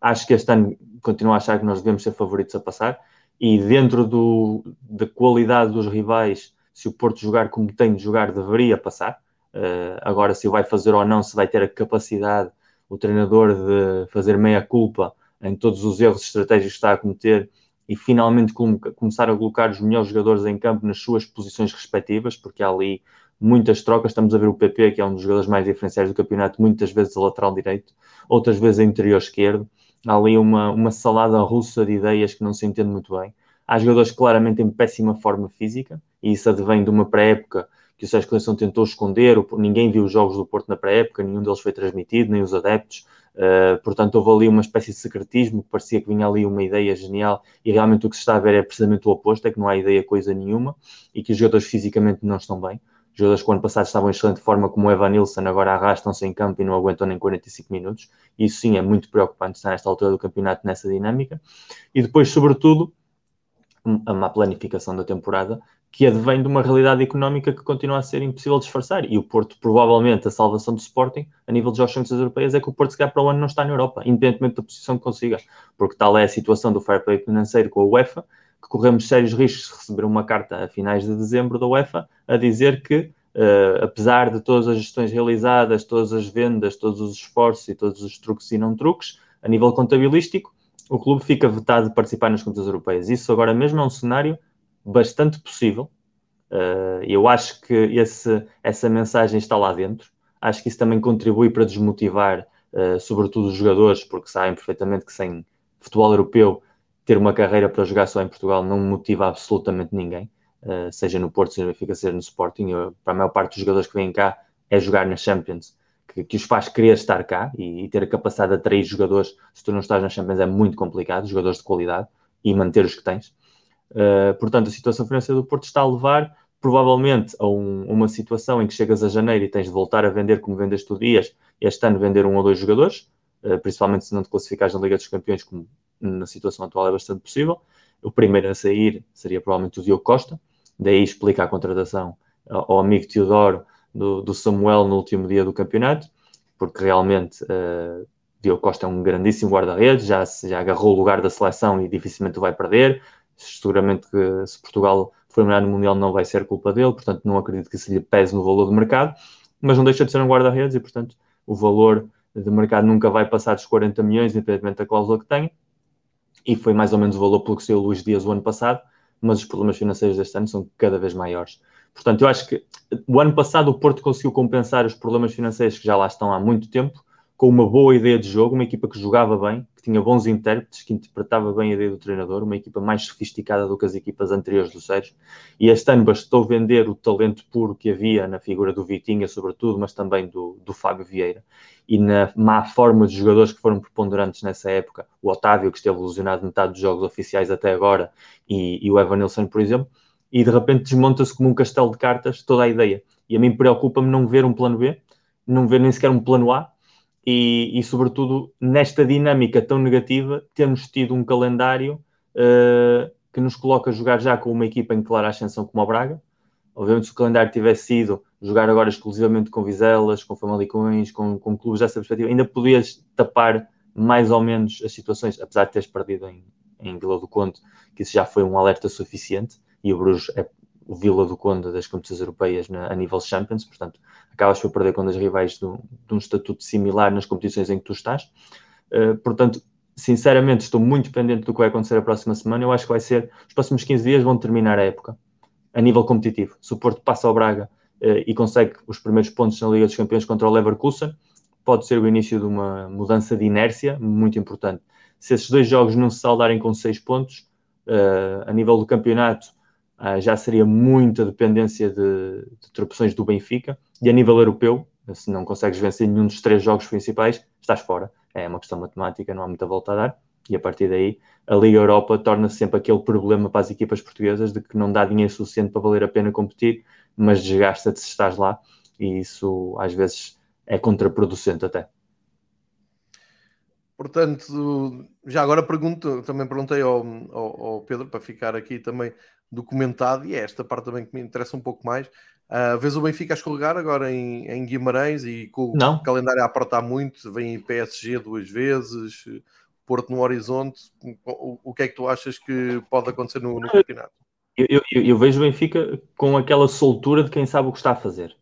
Acho que este ano continuo a achar que nós devemos ser favoritos a passar, e dentro do, da qualidade dos rivais, se o Porto jogar como tem de jogar, deveria passar. Uh, agora, se o vai fazer ou não, se vai ter a capacidade, o treinador, de fazer meia culpa em todos os erros estratégicos que está a cometer e finalmente começar a colocar os melhores jogadores em campo nas suas posições respectivas, porque há ali muitas trocas. Estamos a ver o PP, que é um dos jogadores mais diferenciais do campeonato, muitas vezes a lateral direito, outras vezes a interior esquerdo. Há ali uma, uma salada russa de ideias que não se entende muito bem. Há jogadores claramente em péssima forma física, e isso advém de uma pré-época que o Sérgio Conceição tentou esconder, ninguém viu os jogos do Porto na pré-época, nenhum deles foi transmitido, nem os adeptos. Uh, portanto, houve ali uma espécie de secretismo, que parecia que vinha ali uma ideia genial, e realmente o que se está a ver é precisamente o oposto, é que não há ideia coisa nenhuma, e que os jogadores fisicamente não estão bem. Os jogadores que o ano passado estavam em excelente forma, como o Evan Nilsson, agora arrastam-se em campo e não aguentam nem 45 minutos. Isso sim é muito preocupante estar nesta altura do campeonato nessa dinâmica. E depois, sobretudo, a má planificação da temporada, que advém de uma realidade económica que continua a ser impossível disfarçar. E o Porto, provavelmente, a salvação do Sporting, a nível de jogos champions europeias, é que o Porto, se calhar, para o ano não está na Europa, independentemente da posição que consiga. Porque tal é a situação do fair play financeiro com a UEFA, que corremos sérios riscos de receber uma carta a finais de dezembro da UEFA a dizer que, uh, apesar de todas as gestões realizadas, todas as vendas, todos os esforços e todos os truques e não truques, a nível contabilístico, o clube fica vetado de participar nas contas europeias. Isso agora mesmo é um cenário bastante possível. Uh, eu acho que esse, essa mensagem está lá dentro. Acho que isso também contribui para desmotivar, uh, sobretudo, os jogadores, porque sabem perfeitamente que sem futebol europeu ter uma carreira para jogar só em Portugal não motiva absolutamente ninguém, uh, seja no Porto, seja no Benfica, seja no Sporting. Eu, para a maior parte dos jogadores que vêm cá é jogar na Champions, que, que os faz querer estar cá e, e, ter a capacidade de atrair jogadores. Se tu não estás na Champions é muito complicado, jogadores de qualidade, e manter os que tens. Uh, portanto, a situação financeira do Porto está a levar provavelmente a um, uma situação em que chegas a janeiro e tens de voltar a vender como vendes tu dias, este ano vender um ou dois jogadores, uh, principalmente se não te classificares na Liga dos Campeões, como na situação atual é bastante possível. O primeiro a sair seria provavelmente o Diogo Costa, daí explica a contratação ao amigo Teodoro do, do Samuel no último dia do campeonato, porque realmente uh, Diogo Costa é um grandíssimo guarda-redes, já, já agarrou o lugar da seleção e dificilmente o vai perder seguramente que se Portugal for melhor no Mundial não vai ser culpa dele, portanto não acredito que isso lhe pese no valor do mercado, mas não deixa de ser um guarda-redes e, portanto, o valor de mercado nunca vai passar dos 40 milhões, independentemente da cláusula que tenha, e foi mais ou menos o valor pelo que saiu o Luís Dias o ano passado, mas os problemas financeiros deste ano são cada vez maiores. Portanto, eu acho que o ano passado o Porto conseguiu compensar os problemas financeiros que já lá estão há muito tempo, com uma boa ideia de jogo, uma equipa que jogava bem, que tinha bons intérpretes, que interpretava bem a ideia do treinador, uma equipa mais sofisticada do que as equipas anteriores do Sérgio. E este ano bastou vender o talento puro que havia na figura do Vitinha, sobretudo, mas também do, do Fábio Vieira. E na má forma de jogadores que foram preponderantes nessa época, o Otávio, que esteve ilusionado metade dos jogos oficiais até agora, e, e o Evan Nilsson, por exemplo, e de repente desmonta-se como um castelo de cartas toda a ideia. E a mim preocupa-me não ver um plano B, não ver nem sequer um plano A, e, e, sobretudo, nesta dinâmica tão negativa, temos tido um calendário uh, que nos coloca a jogar já com uma equipa em clara ascensão como o Braga. Obviamente, se o calendário tivesse sido jogar agora exclusivamente com Vizelas, com Famalicões, com, com clubes dessa perspectiva, ainda podias tapar mais ou menos as situações, apesar de teres perdido em, em Vila do Conde, que isso já foi um alerta suficiente, e o Bruges é o Vila do Conde das competições europeias na, a nível Champions, portanto, acabas por perder quando as rivais de um, de um, estatuto similar nas competições em que tu estás. Uh, portanto, sinceramente, estou muito pendente do que vai acontecer a próxima semana. Eu acho que vai ser, os próximos 15 dias vão terminar a época, a nível competitivo. Se o Porto passa ao Braga uh, e consegue os primeiros pontos na Liga dos Campeões contra o Leverkusen, pode ser o início de uma mudança de inércia muito importante. Se esses dois jogos não se saldarem com seis pontos, uh, a nível do campeonato, uh, já seria muita dependência de, de do Benfica. E a nível europeu, se não consegues vencer nenhum dos três jogos principais, estás fora. É uma questão matemática, não há muita volta a dar. E a partir daí, a Liga Europa torna-se sempre aquele problema para as equipas portuguesas de que não dá dinheiro suficiente para valer a pena competir, mas desgasta-te se estás lá. E isso, às vezes, é contraproducente até. Portanto, já agora pergunto, também perguntei ao, ao, ao, Pedro para ficar aqui também documentado, e é esta parte também que me interessa um pouco mais. Uh, vês o Benfica a escorregar agora em, em Guimarães e com Não. o calendário a apertar muito, vem PSG duas vezes, Porto no horizonte. O, o que é que tu achas que pode acontecer no, no campeonato? Eu, eu, eu, vejo o Benfica com aquela soltura de quem sabe o que está a fazer.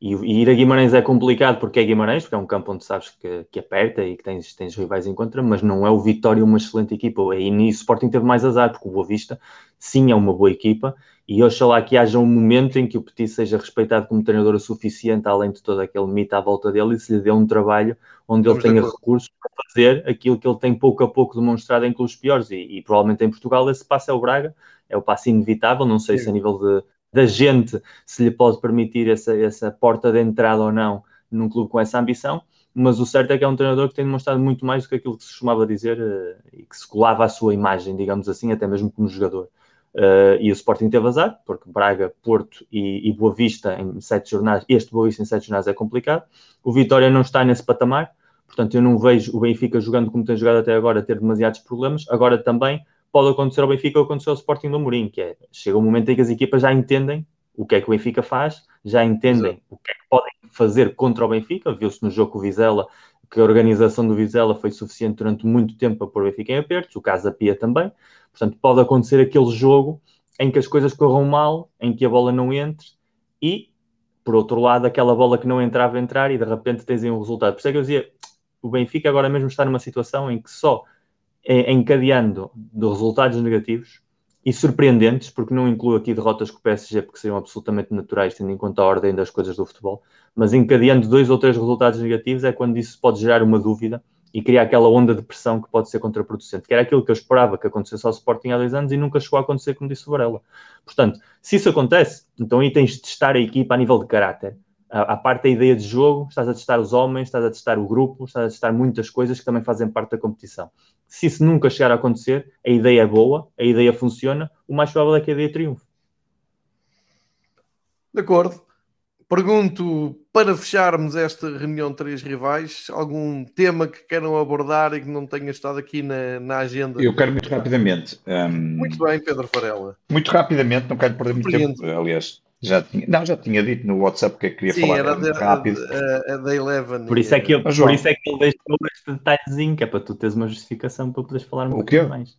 E, e, ir a Guimarães é complicado porque é Guimarães, porque é um campo onde sabes que, que aperta e que tens, tens rivais em contra, mas não é o Vitória uma excelente equipa. E nisso o Sporting teve mais azar, porque o Boa Vista sim é uma boa equipa e oxalá que haja um momento em que o Petit seja respeitado como treinador o suficiente, além de todo aquele mito à volta dele, e se lhe dê um trabalho onde ele tenha recursos para fazer aquilo que ele tem pouco a pouco demonstrado em clubes piores. E, e provavelmente em Portugal esse passo é o Braga, é o passo inevitável, não sei sim. se a nível de da gente se lhe pode permitir essa, essa porta de entrada ou não num clube com essa ambição, mas o certo é que é um treinador que tem demonstrado muito mais do que aquilo que se costumava dizer uh, e que se colava à sua imagem, digamos assim, até mesmo como jogador. Uh, e o Sporting teve azar, porque Braga, Porto e, e Boa Vista em sete jornadas, este Boa Vista em sete jornadas é complicado. O Vitória não está nesse patamar, portanto eu não vejo o Benfica jogando como tem jogado até agora ter demasiados problemas. Agora também pode acontecer ao Benfica ou acontecer ao Sporting do Mourinho, que é, chega um momento em que as equipas já entendem o que é que o Benfica faz, já entendem o que é que podem fazer contra o Benfica, viu-se no jogo com o Vizela que a organização do Vizela foi suficiente durante muito tempo para pôr o Benfica em apertos, o caso da Pia também, portanto pode acontecer aquele jogo em que as coisas corram mal, em que a bola não entre e, por outro lado, aquela bola que não entrava entrar e de repente tens um resultado. Por isso é que eu dizia, o Benfica agora mesmo está numa situação em que só encadeando de resultados negativos e surpreendentes, porque não incluo aqui derrotas com o PSG, porque seriam absolutamente naturais, tendo em conta a ordem das coisas do futebol, mas encadeando dois ou três resultados negativos é quando isso pode gerar uma dúvida e criar aquela onda de pressão que pode ser contraproducente, que era aquilo que eu esperava que acontecesse ao Sporting há dois anos e nunca chegou a acontecer, como disse o Varela. Portanto, se isso acontece, então aí tens de testar a equipa a nível de caráter a, parte da ideia de jogo, estás a testar os homens, estás a testar o grupo, estás a testar muitas coisas que também fazem parte da competição. Se isso nunca chegar a acontecer, a ideia é boa, a ideia funciona, o mais provável é que a ideia triunfe. De acordo. Pergunto, para fecharmos esta reunião de três rivais, algum tema que queiram abordar e que não tenha estado aqui na, na agenda? Eu quero muito rapidamente. Um... Muito bem, Pedro Farela. Muito rapidamente, não quero perder muito tempo, aliás. Já tinha, não, já tinha dito no WhatsApp que é queria Sim, falar era de, rápido. A, a, da Eleven. Por isso, é que ele, por isso é que ele deixou este detalhezinho, que é para tu teres uma justificação para poderes falar um pouquinho mais.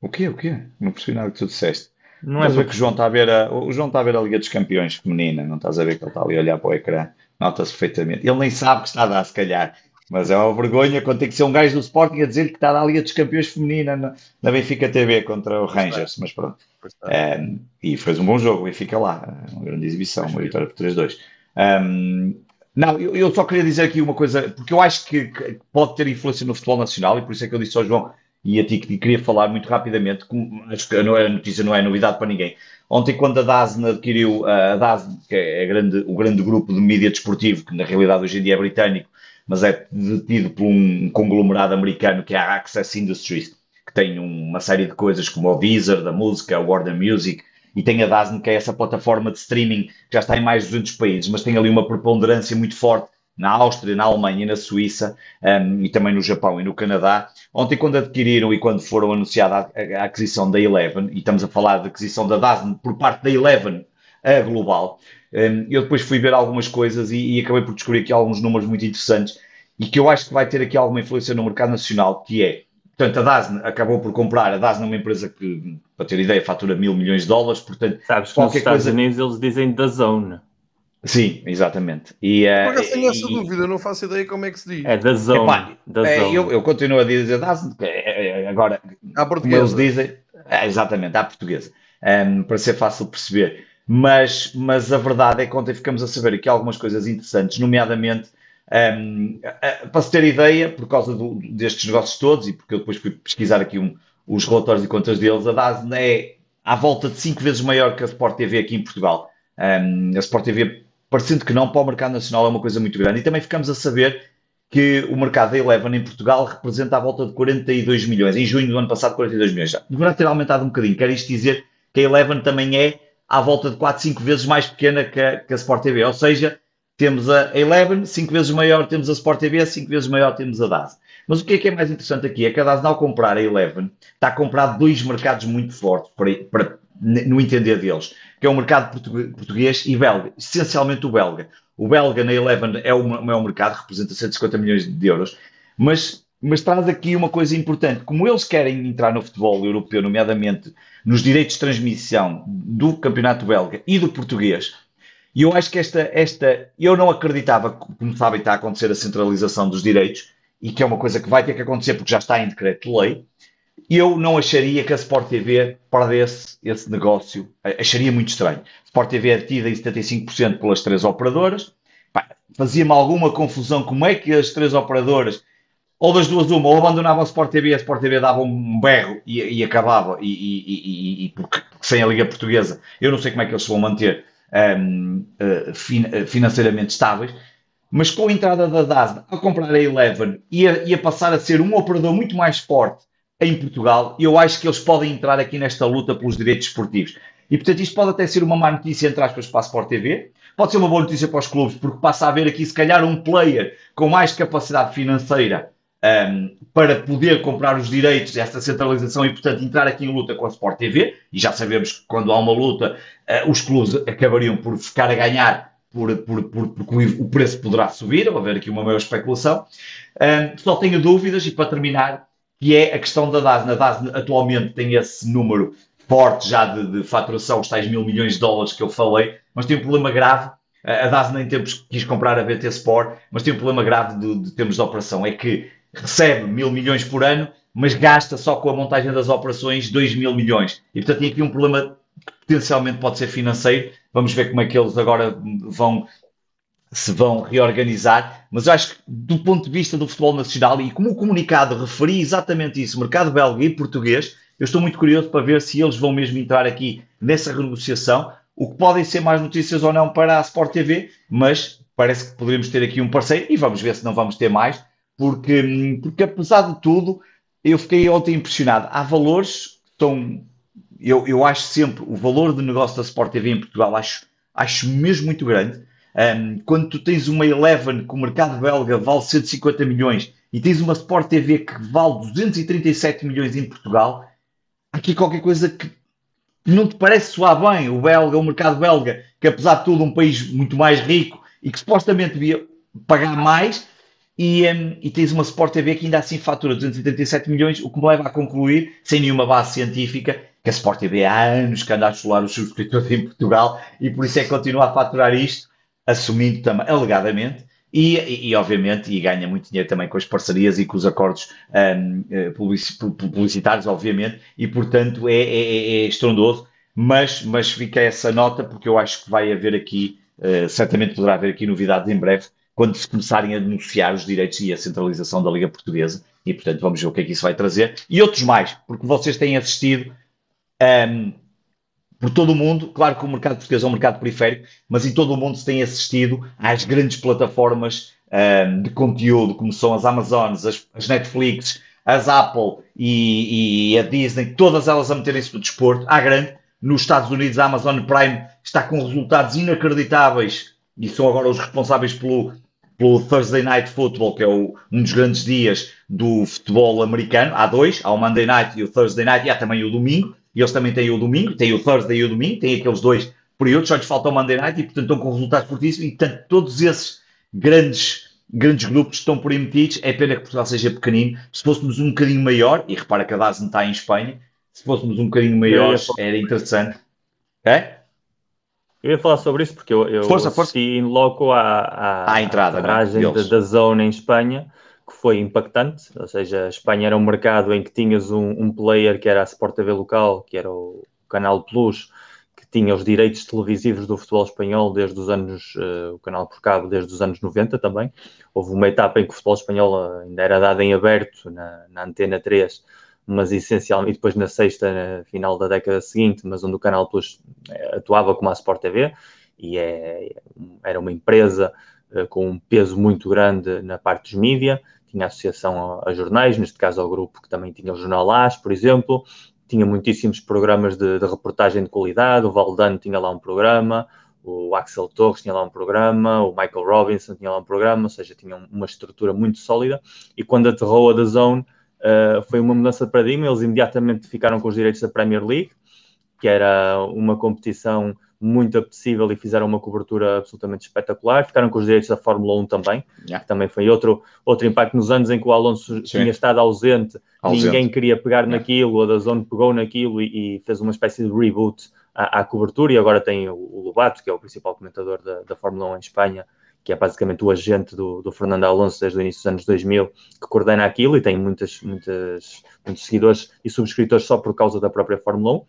O quê? O quê? Não percebi nada que tu disseste. Não é ver que o João está a ver a, o João está a ver a Liga dos Campeões feminina, não estás a ver que ele está ali a olhar para o ecrã, nota-se perfeitamente. Ele nem sabe que está a dar, se calhar. Mas é uma vergonha quando tem que ser um gajo do Sporting a dizer que está a Liga dos Campeões feminina na, na Benfica TV contra o Rangers, mas pronto. É, e fez um bom jogo, o Benfica lá, uma grande exibição, uma vitória por 3-2. Um, não, eu, eu, só queria dizer aqui uma coisa, porque eu acho que, que, pode ter influência no futebol nacional, e por isso é que eu disse ao João e a ti que queria falar muito rapidamente, com, acho que a notícia não é novidade para ninguém. Ontem, quando a DASN adquiriu, a DASN, que é grande, o grande grupo de mídia desportivo, que na realidade hoje em dia é britânico, mas é detido por um conglomerado americano que é a Access Industries, que tem uma série de coisas como o Deezer, da música, o Warner Music, e tem a DAZN, que é essa plataforma de streaming que já está em mais de 200 países, mas tem ali uma preponderância muito forte na Áustria, na Alemanha na Suíça, um, e também no Japão e no Canadá. Ontem, quando adquiriram e quando foram anunciada a, a aquisição da Eleven, e estamos a falar de aquisição da DAZN por parte da Eleven, a global, eu depois fui ver algumas coisas e, e, acabei por descobrir aqui alguns números muito interessantes e que eu acho que vai ter aqui alguma influência no mercado nacional, que é, portanto, a DASN acabou por comprar, a DASN é uma empresa que, para ter ideia, fatura mil milhões de dólares, portanto... Sabes que nos Estados coisa... Unidos eles dizem da zone. Sim, exatamente. E, uh, Por tenho essa dúvida, não faço ideia como é que se diz. É da zone. Epá, da é, zone. Eu, eu, continuo a dizer DASN, é, é, agora, à portuguesa. como eles dizem, é, exatamente, à portuguesa, um, para ser fácil de perceber mas, mas a verdade é que ontem ficamos a saber aqui algumas coisas interessantes, nomeadamente, um, para se ter ideia, por causa do, destes negócios todos, e porque eu depois fui pesquisar aqui um, os relatórios e contas deles, a DASN é à volta de 5 vezes maior que a Sport TV aqui em Portugal. Um, a Sport TV, parecendo que não, para o mercado nacional é uma coisa muito grande. E também ficamos a saber que o mercado da Eleven em Portugal representa à volta de 42 milhões. Em junho do ano passado, 42 milhões. Já deverá ter aumentado um bocadinho. Quer isto dizer que a Eleven também é à volta de 4, 5 vezes mais pequena que a, que a Sport TV. Ou seja, temos a Eleven, 5 vezes maior temos a Sport TV, 5 vezes maior temos a DAS. Mas o que é que é mais interessante aqui é que a DAS, ao comprar a Eleven, está a comprar dois mercados muito fortes, para, para, no entender deles, que é o mercado português e belga, essencialmente o belga. O belga na Eleven é o maior mercado, representa 150 milhões de euros, mas, mas traz aqui uma coisa importante. Como eles querem entrar no futebol europeu, nomeadamente nos direitos de transmissão do campeonato belga e do português, e eu acho que esta, esta, eu não acreditava, como sabem, está a acontecer a centralização dos direitos, e que é uma coisa que vai ter que acontecer porque já está em decreto de lei, eu não acharia que a Sport TV perdesse esse negócio. Acharia muito estranho. Sport TV é detida em 75% pelas três operadoras. Fazia-me alguma confusão como é que as três operadoras, ou das duas uma, ou abandonavam a Sport TV, a Sport TV dava um berro e, e acabava, e, e, e porque, sem a Liga Portuguesa, eu não sei como é que eles vão manter um, uh, fin financeiramente estáveis. Mas com a entrada da DASN a comprar a Eleven e a, e a passar a ser um operador muito mais forte em Portugal, eu acho que eles podem entrar aqui nesta luta pelos direitos esportivos. E portanto, isto pode até ser uma má notícia, entre aspas, para a Sport TV, pode ser uma boa notícia para os clubes, porque passa a haver aqui, se calhar, um player com mais capacidade financeira um, para poder comprar os direitos desta centralização e, portanto, entrar aqui em luta com a Sport TV. E já sabemos que quando há uma luta, uh, os clubes acabariam por ficar a ganhar por, por, por, porque o preço poderá subir, ou haver aqui uma maior especulação. Um, só tenho dúvidas, e para terminar, que é a questão da DAS. A DAS atualmente tem esse número forte já de, de faturação, os tais mil milhões de dólares que eu falei, mas tem um problema grave. A DAS nem tempos quis comprar a BT Sport, mas tem um problema grave de, de termos de operação. É que recebe mil milhões por ano, mas gasta só com a montagem das operações 2 mil milhões. E portanto tem aqui um problema que potencialmente pode ser financeiro. Vamos ver como é que eles agora vão se vão reorganizar, mas eu acho que do ponto de vista do futebol nacional e como o comunicado referia exatamente isso, mercado belga e português, eu estou muito curioso para ver se eles vão mesmo entrar aqui nessa renegociação, o que podem ser mais notícias ou não para a Sport TV, mas parece que poderíamos ter aqui um parceiro e vamos ver se não vamos ter mais, porque, porque apesar de tudo, eu fiquei ontem impressionado. Há valores que estão. Eu, eu acho sempre o valor do negócio da Sport TV em Portugal, acho, acho mesmo muito grande. Um, quando tu tens uma Eleven que o mercado belga vale 150 milhões e tens uma Sport TV que vale 237 milhões em Portugal, aqui qualquer coisa que não te parece soar bem. O belga, o mercado belga, que apesar de tudo um país muito mais rico e que supostamente devia pagar mais, e, um, e, tens uma Sport TV que ainda assim fatura 237 milhões, o que me leva a concluir, sem nenhuma base científica, que a Sport TV há anos que anda a chular os subscritores em Portugal e por isso é que continua a faturar isto assumindo também, alegadamente, e, e, e, obviamente, e ganha muito dinheiro também com as parcerias e com os acordos um, eh, publicitários, obviamente, e portanto é, é, é, é, estrondoso, mas, mas fica essa nota porque eu acho que vai haver aqui, uh, certamente poderá haver aqui novidades em breve, quando se começarem a denunciar os direitos e a centralização da Liga Portuguesa, e portanto vamos ver o que é que isso vai trazer, e outros mais, porque vocês têm assistido. Um, por todo o mundo, claro que o mercado português é um mercado periférico, mas em todo o mundo se tem assistido às grandes plataformas um, de conteúdo, como são as Amazonas, as, as Netflix, as Apple e, e, a Disney, todas elas a meterem-se no desporto, à grande. Nos Estados Unidos, a Amazon Prime está com resultados inacreditáveis e são agora os responsáveis pelo, pelo Thursday Night Football, que é o, um dos grandes dias do futebol americano. Há dois, há o Monday Night e o Thursday Night, e há também o domingo e eles também têm o domingo, têm o Thursday e o domingo, têm aqueles dois períodos, só lhes falta o Monday Night e, portanto, estão com resultados fortíssimos. E, portanto, todos esses grandes, grandes grupos estão por aí metidos. É pena que Portugal seja pequenino. Se fôssemos um bocadinho maior, e repara que a DAS não está em Espanha, se fôssemos um bocadinho maior, era interessante. É? Eu ia falar sobre isso porque eu, eu força, força. em loco a, a, a entrada né? da, da zona em Espanha que foi impactante, ou seja, a Espanha era um mercado em que tinhas um, um player que era a Sport TV local, que era o Canal Plus, que tinha os direitos televisivos do futebol espanhol desde os anos, uh, o canal por cabo desde os anos 90 também. Houve uma etapa em que o futebol espanhol ainda era dado em aberto na, na Antena 3, mas essencialmente, depois na sexta, na final da década seguinte, mas onde o Canal Plus eh, atuava como a Sport TV, e é, era uma empresa uh, com um peso muito grande na parte dos mídia, tinha associação a, a, jornais, neste caso ao grupo que também tinha o Jornal AS, por exemplo, tinha muitíssimos programas de, de reportagem de qualidade, o Valdano tinha lá um programa, o Axel Torres tinha lá um programa, o Michael Robinson tinha lá um programa, ou seja, tinha uma estrutura muito sólida. E quando aterrou a The Zone, uh, foi uma mudança de paradigma. Eles imediatamente ficaram com os direitos da Premier League, que era uma competição muito apetecível e fizeram uma cobertura absolutamente espetacular. Ficaram com os direitos da Fórmula 1 também, yeah. que também foi outro, outro impacto nos anos em que o Alonso Sim. tinha estado ausente, ausente, ninguém queria pegar yeah. naquilo, a Dazone pegou naquilo e, e, fez uma espécie de reboot à, à cobertura e agora tem o, o Lobato, que é o principal comentador da, da Fórmula 1 em Espanha, que é basicamente o agente do, do, Fernando Alonso desde o início dos anos 2000, que coordena aquilo e tem muitas, muitas, muitos seguidores e subscritores só por causa da própria Fórmula 1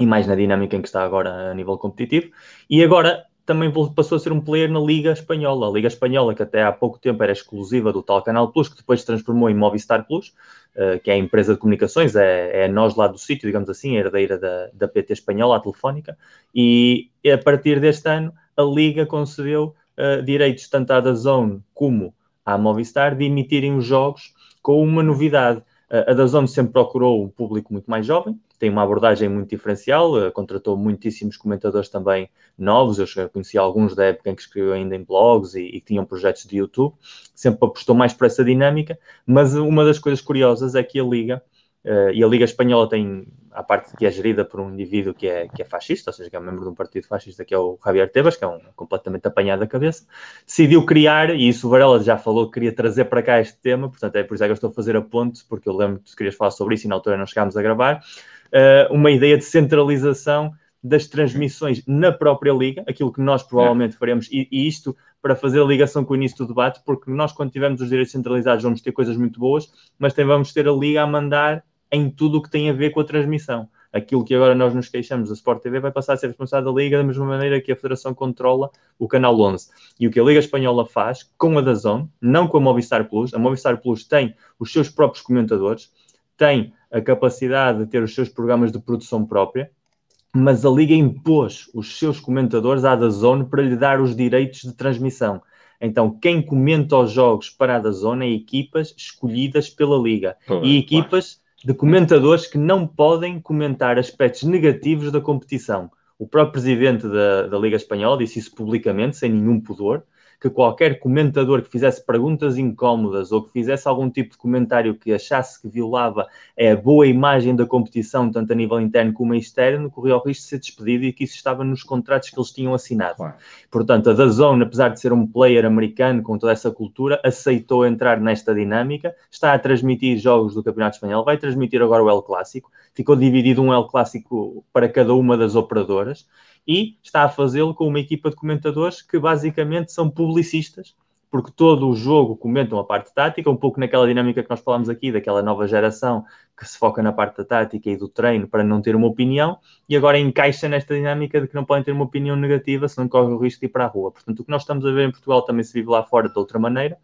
e mais na dinâmica em que está agora a nível competitivo. E agora também passou a ser um player na Liga Espanhola. A Liga Espanhola, que até há pouco tempo era exclusiva do tal Canal Plus, que depois se transformou em Movistar Plus, uh, que é a empresa de comunicações, é, é nós lá do sítio, digamos assim, herdeira da, da PT Espanhola, a Telefónica, e a partir deste ano a Liga concedeu direitos tanto à da Zone como à Movistar de emitirem os jogos com uma novidade. Uh, a da Zone sempre procurou um público muito mais jovem, tem uma abordagem muito diferencial, uh, contratou muitíssimos comentadores também novos, eu conheci alguns da época em que escreveu ainda em blogs e, e que tinham projetos de YouTube, sempre apostou mais para essa dinâmica, mas uma das coisas curiosas é que a Liga, uh, e a Liga Espanhola tem a parte que é gerida por um indivíduo que é, que é fascista, ou seja, que é membro de um partido fascista, que é o Javier Tebas, que é um completamente apanhado da cabeça, decidiu criar, e isso o Varela já falou que queria trazer para cá este tema, portanto é por isso é que eu estou a fazer a ponte, porque eu lembro que tu querias falar sobre isso e na altura não chegámos a gravar, uh, uma ideia de centralização das transmissões na própria liga, aquilo que nós provavelmente faremos, e, e, isto para fazer a ligação com o início do debate, porque nós, quando tivermos os direitos centralizados, vamos ter coisas muito boas, mas também vamos ter a liga a mandar em tudo o que tem a ver com a transmissão. Aquilo que agora nós nos queixamos da Sport TV vai passar a ser responsável da Liga da mesma maneira que a Federação controla o Canal 11. E o que a Liga Espanhola faz com a Dazón, não com a Movistar Plus, a Movistar Plus tem os seus próprios comentadores, tem a capacidade de ter os seus programas de produção própria, mas a Liga impôs os seus comentadores à Dazone para lhe dar os direitos de transmissão. Então, quem comenta os jogos para a Dazone é equipas escolhidas pela Liga. e equipas de comentadores que não podem comentar aspectos negativos da competição. O próprio presidente da, da Liga Espanhola disse isso publicamente, sem nenhum pudor, que qualquer comentador que fizesse perguntas incómodas ou que fizesse algum tipo de comentário que achasse que violava a boa imagem da competição, tanto a nível interno como externo, corria o risco de ser despedido e que isso estava nos contratos que eles tinham assinado. Claro. Portanto, a DAZN, apesar de ser um player americano com toda essa cultura, aceitou entrar nesta dinâmica, está a transmitir jogos do Campeonato Espanhol, vai transmitir agora o El Clássico, ficou dividido um El Clássico para cada uma das operadoras, e está a fazê-lo com uma equipa de comentadores que basicamente são publicistas, porque todo o jogo comentam a parte tática, um pouco naquela dinâmica que nós falamos aqui, daquela nova geração que se foca na parte da tática e do treino para não ter uma opinião, e agora encaixa nesta dinâmica de que não podem ter uma opinião negativa, senão corre o risco de ir para a rua. Portanto, o que nós estamos a ver em Portugal também se vive lá fora de outra maneira,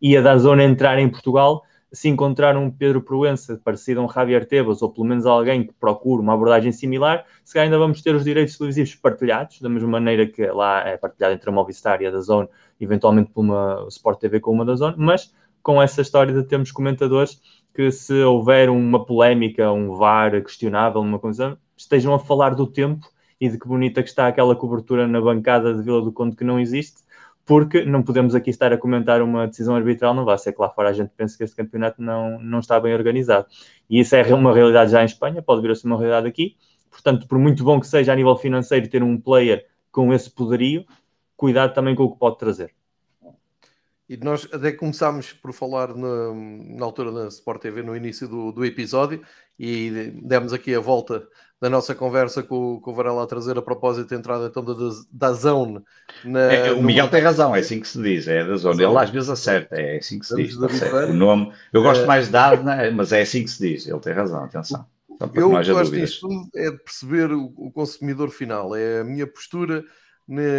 e a da zona entrar em Portugal se encontrar um Pedro Proença parecido a um Javier Tebas, ou pelo menos alguém que procure uma abordagem similar, se ainda vamos ter os direitos televisivos partilhados, da mesma maneira que lá é partilhado entre a Movistar e a da Zone, eventualmente por uma Sport TV com uma da Zone, mas com essa história de termos comentadores que se houver uma polémica, um VAR questionável, uma coisa, estejam a falar do tempo e de que bonita que está aquela cobertura na bancada de Vila do Conde que não existe, porque não podemos aqui estar a comentar uma decisão arbitral, não vai ser que lá fora a gente pense que este campeonato não, não está bem organizado. E isso é uma realidade já em Espanha, pode vir a ser uma realidade aqui. Portanto, por muito bom que seja a nível financeiro ter um player com esse poderio, cuidado também com o que pode trazer. E nós até começámos por falar na, na altura da Sport TV no início do, do episódio e demos aqui a volta da nossa conversa com, com o Varela a trazer a propósito da entrada então da, da Zone. Na, é, o Miguel no... tem razão, é assim que se diz, é da Zone. Ele às vezes acerta, é assim que se diz. Tá o nome, eu gosto é... mais de dar, né? mas é assim que se diz, ele tem razão, atenção. Eu gosto disto é de perceber o, o consumidor final, é a minha postura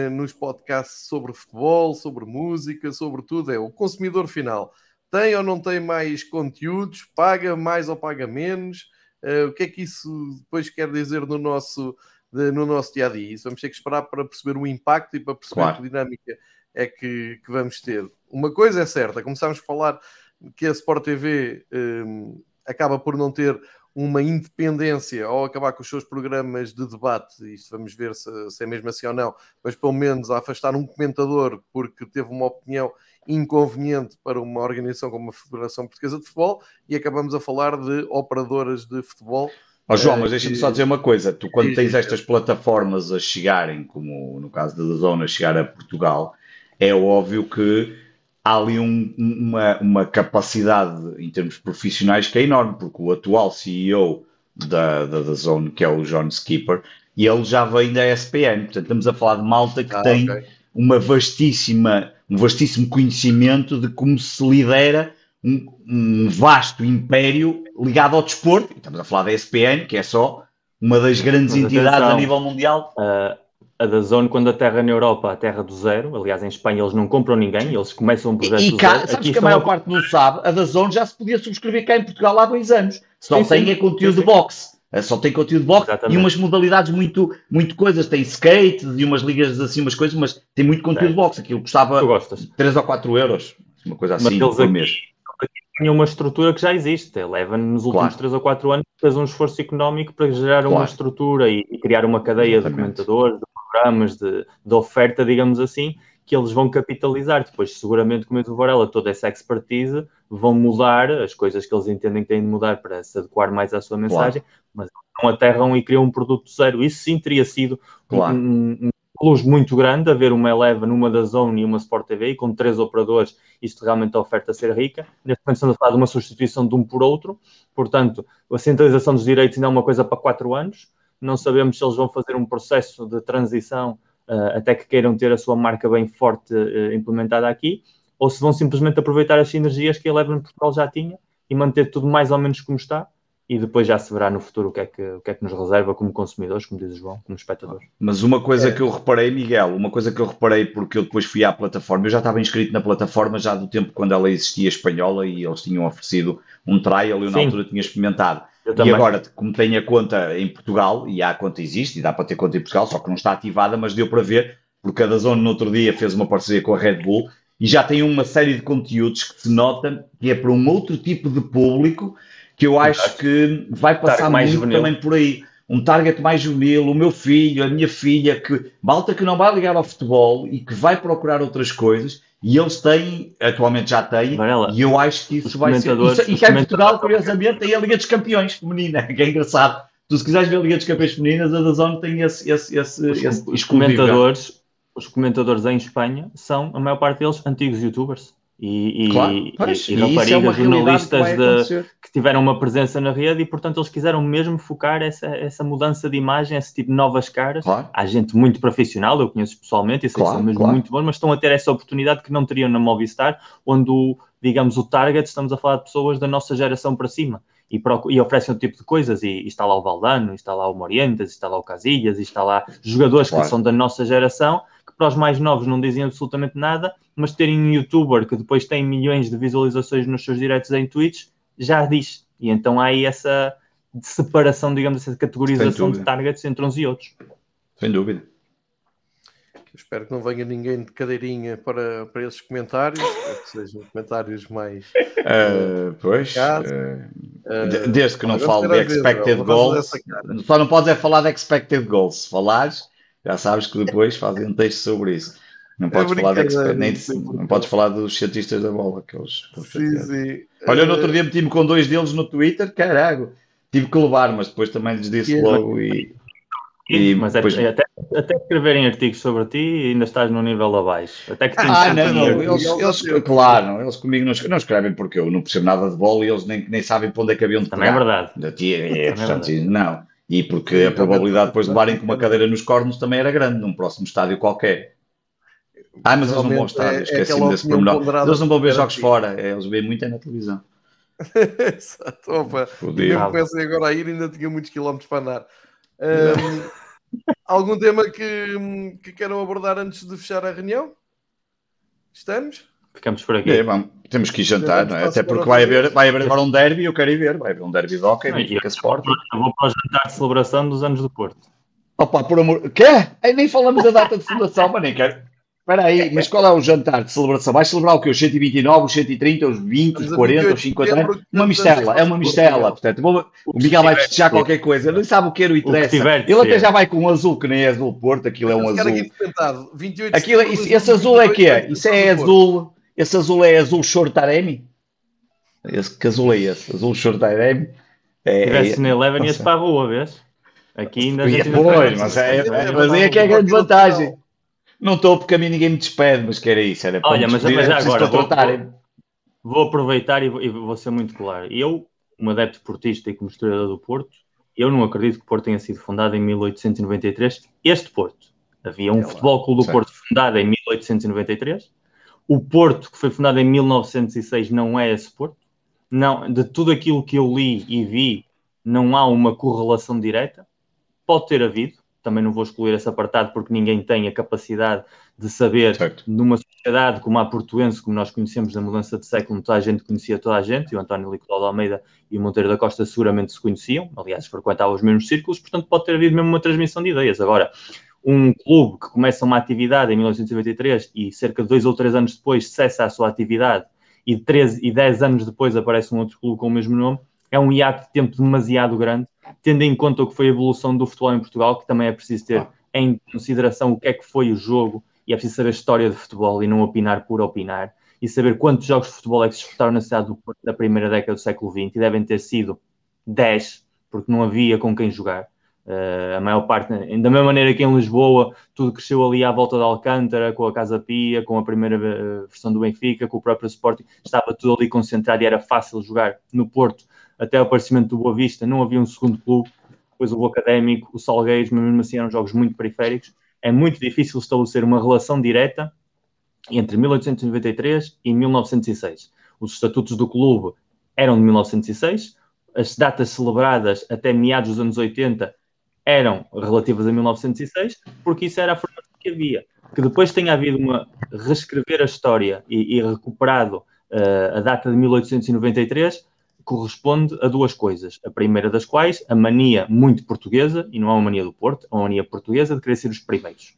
nos podcasts sobre futebol, sobre música, sobre tudo, é o consumidor final. Tem ou não tem mais conteúdos? Paga mais ou paga menos? Uh, o que é que isso depois quer dizer no nosso, de, no nosso dia a dia? Isso vamos ter que esperar para perceber o impacto e para perceber claro. que dinâmica é que, que, vamos ter. Uma coisa é certa, começámos a falar que a Sport TV um, acaba por não ter uma independência ao acabar com os seus programas de debate, isto vamos ver se, se, é mesmo assim ou não, mas pelo menos a afastar um comentador porque teve uma opinião inconveniente para uma organização como a Federação Portuguesa de Futebol e acabamos a falar de operadoras de futebol. Oh, João, mas deixa-me só dizer uma coisa: tu, quando tens estas plataformas a chegarem, como no caso da Zona, a chegar a Portugal, é óbvio que há ali um, uma, uma capacidade em termos profissionais que é enorme, porque o atual CEO da, da, da Zone, que é o John Skipper, e ele já vem da SPN. Portanto, estamos a falar de malta que ah, tem okay. uma vastíssima, um vastíssimo conhecimento de como se lidera um, um, vasto império ligado ao desporto. Estamos a falar da SPN, que é só uma das grandes Mas entidades atenção, a nível mundial. Uh, a da Zone, quando a terra na Europa, a terra do zero, aliás, em Espanha eles não compram ninguém, eles começam um projeto e, e cá, Sabes que a maior parte não sabe, a da Zone já se podia subscrever cá em Portugal há dois anos. Só sim, tem sim, é conteúdo sim, de boxe. É, só tem conteúdo de boxe Exatamente. e umas modalidades muito, muito coisas. Tem skate e umas ligas assim, umas coisas, mas tem muito conteúdo de boxe. Aquilo custava 3 ou 4 euros. Uma coisa assim por mês tinha uma estrutura que já existe. A Eleven, nos últimos claro. 3 ou 4 anos, fez um esforço económico para gerar claro. uma estrutura e, e, criar uma cadeia Exatamente. de comentadores, de programas, de, de, oferta, digamos assim, que eles vão capitalizar. Depois, seguramente, como eu Varela, toda essa expertise, vão mudar as coisas que eles entendem que têm de mudar para se adequar mais à sua mensagem, claro. Mas não aterram e criam um produto zero. Isso sim teria sido claro. um, um plus muito grande haver uma Eleven, uma da Zone e uma Sport TV, e com três operadores, isto realmente a oferta ser rica. Neste momento estamos a falar de uma substituição de um por outro, portanto, a centralização dos direitos ainda é uma coisa para quatro anos. Não sabemos se eles vão fazer um processo de transição uh, até que queiram ter a sua marca bem forte uh, implementada aqui, ou se vão simplesmente aproveitar as sinergias que a Eleven Portugal já tinha e manter tudo mais ou menos como está e depois já se verá no futuro o que é que, o que, é que nos reserva como consumidores, como diz o João, como espectadores. Mas uma coisa é. que eu reparei, Miguel, uma coisa que eu reparei porque eu depois fui à plataforma, eu já estava inscrito na plataforma já do tempo quando ela existia espanhola e eles tinham oferecido um trial e eu na Sim. altura tinha experimentado. e agora, como tenho a conta em Portugal, e a conta existe, e dá para ter conta em Portugal, só que não está ativada, mas deu para ver, porque a Dazone no outro dia fez uma parceria com a Red Bull e já tem uma série de conteúdos que se nota que é para um outro tipo de público que eu acho que vai passar muito juvenil. também por aí. Um target mais juvenil, o meu filho, a minha filha, que malta que não vai ligar ao futebol e que vai procurar outras coisas, e eles têm, atualmente já têm, Varela, e eu acho que isso vai ser. E cá em Portugal, curiosamente, tem a Liga dos Campeões feminina, que é engraçado. Tu, se quiseres ver a Liga dos Campeões femininas, a Dazone tem esse. esse, esse, os, esse os comentadores, os comentadores em Espanha são, a maior parte deles, antigos youtubers e, claro, e, pois, e, e raparigas, é jornalistas que, de, que, tiveram uma presença na rede e, portanto, eles quiseram mesmo focar essa, essa mudança de imagem, esse tipo de novas caras. Claro. Há gente muito profissional, eu conheço pessoalmente, e sei claro, que são mesmo muito bons, mas estão a ter essa oportunidade que não teriam na Movistar, onde, o, digamos, o target, estamos a falar de pessoas da nossa geração para cima. E, e, oferecem outro tipo de coisas. E, e, está lá o Valdano, está lá o Morientes, está lá o Casillas, está lá jogadores claro. que são da nossa geração que para os mais novos não dizem absolutamente nada, mas terem um youtuber que depois tem milhões de visualizações nos seus diretos em Twitch, já diz. E então há aí essa separação, digamos de categorização de targets entre uns e outros. Sem dúvida. Espero que não venha ninguém de cadeirinha para, para esses comentários, que sejam comentários mais. Uh, pois. Uh, desde que não fale de expected goals. Só não podes é falar de expected goals. Se falares, já sabes que depois fazem um texto sobre isso. Não é podes, é falar, de, nem de, não podes falar dos cientistas da bola. Aqueles, sim, sim. Olha, no outro dia meti-me com dois deles no Twitter, caralho, tive que levar, mas depois também lhes disse logo e. E, mas é depois... é, até, até escreverem artigos sobre ti ainda estás num nível abaixo. Até que ah, não, não, eles, eles, claro, eles comigo não, não, escrevem porque eu não percebo nada de bola e eles nem, nem sabem para onde é que haviam de Também é verdade. É, é, portanto, é verdade. Não. E porque a probabilidade depois de levarem com uma cadeira nos cornos também era grande num próximo estádio qualquer. Ah, mas eles não vão estar, é, esqueci-me desse pormenor. Eles não vão ver jogos fora, é, eles veem muito é na televisão. Exato, opa. Eu comecei agora a ir ainda tinha muitos quilómetros para andar. Um, algum tema que, que queiram abordar antes de fechar a reunião? Estamos? Ficamos por aqui. É, vamos, temos que ir jantar, não é? Até porque vai haver, vai haver agora um derby e eu quero ir ver. Vai haver um derby de hockey, fica Sport. Eu vou para o jantar de celebração dos anos do Porto. Opa, por amor. Quê? Nem falamos da data de fundação, mas nem quero. Espera aí, mas qual é o jantar de celebração? Vais celebrar o quê? Os 129, os 130, os 20, os 40, os 50? Uma mistela, é uma mistela. Portanto, vou, o Miguel vai festejar qualquer coisa. Ele não sabe o que era o interessa. Ele até já vai com um azul que nem é azul Porto, aquilo é um azul. Aquilo, esse azul é que é? Isso é azul. Esse azul é azul Shortaremi? Esse que azul é esse? Azul Shortaremi? É, Se tivesse na Eleven ia-se para a rua, vês? Aqui ainda a gente pois, mas, é, mas aí é que é a grande vantagem. Não estou porque a mim ninguém me despede, mas que era isso. Era Olha, mas, mas agora vou, vou, aproveitar e vou, e vou, ser muito claro. Eu, um adepto portista e como historiador do Porto, eu não acredito que o Porto tenha sido fundado em 1893. Este Porto. Havia um é futebol clube do Porto fundado em 1893. O Porto, que foi fundado em 1906, não é esse Porto. Não, de tudo aquilo que eu li e vi, não há uma correlação direta. Pode ter havido, também não vou excluir esse apartado porque ninguém tem a capacidade de saber certo. numa sociedade como a portuense, como nós conhecemos na mudança de século, toda a gente conhecia toda a gente, e o António Nicolau de Almeida e o Monteiro da Costa seguramente se conheciam, aliás, frequentavam os mesmos círculos, portanto pode ter havido mesmo uma transmissão de ideias. Agora, um clube que começa uma atividade em 1993 e cerca de dois ou três anos depois cessa a sua atividade e, 13, e 10 anos depois aparece um outro clube com o mesmo nome, é um hiato de tempo demasiado grande tendo em conta o que foi a evolução do futebol em Portugal, que também é preciso ter em consideração o que é que foi o jogo e é preciso saber a história de futebol e não opinar por opinar e saber quantos jogos de futebol é que se disputaram na cidade do Porto da primeira década do século XX e devem ter sido 10, porque não havia com quem jogar. Uh, a maior parte, da mesma maneira que em Lisboa, tudo cresceu ali à volta da Alcântara, com a Casa Pia, com a primeira uh, versão do Benfica, com o próprio Sporting, estava tudo ali concentrado e era fácil jogar. No Porto, até o aparecimento do Boa Vista, não havia um segundo clube, depois o Académico, o Salgueiros, mas mesmo assim eram jogos muito periféricos. É muito difícil estabelecer uma relação direta entre 1893 e 1906. Os estatutos do clube eram de 1906, as datas celebradas até meados dos anos 80 eram relativas a 1906, porque isso era a formação que havia. Que depois tenha havido uma reescrever a história e, e recuperado uh, a data de 1893 corresponde a duas coisas. A primeira das quais, a mania muito portuguesa, e não é uma mania do Porto, é uma mania portuguesa de querer ser os primeiros.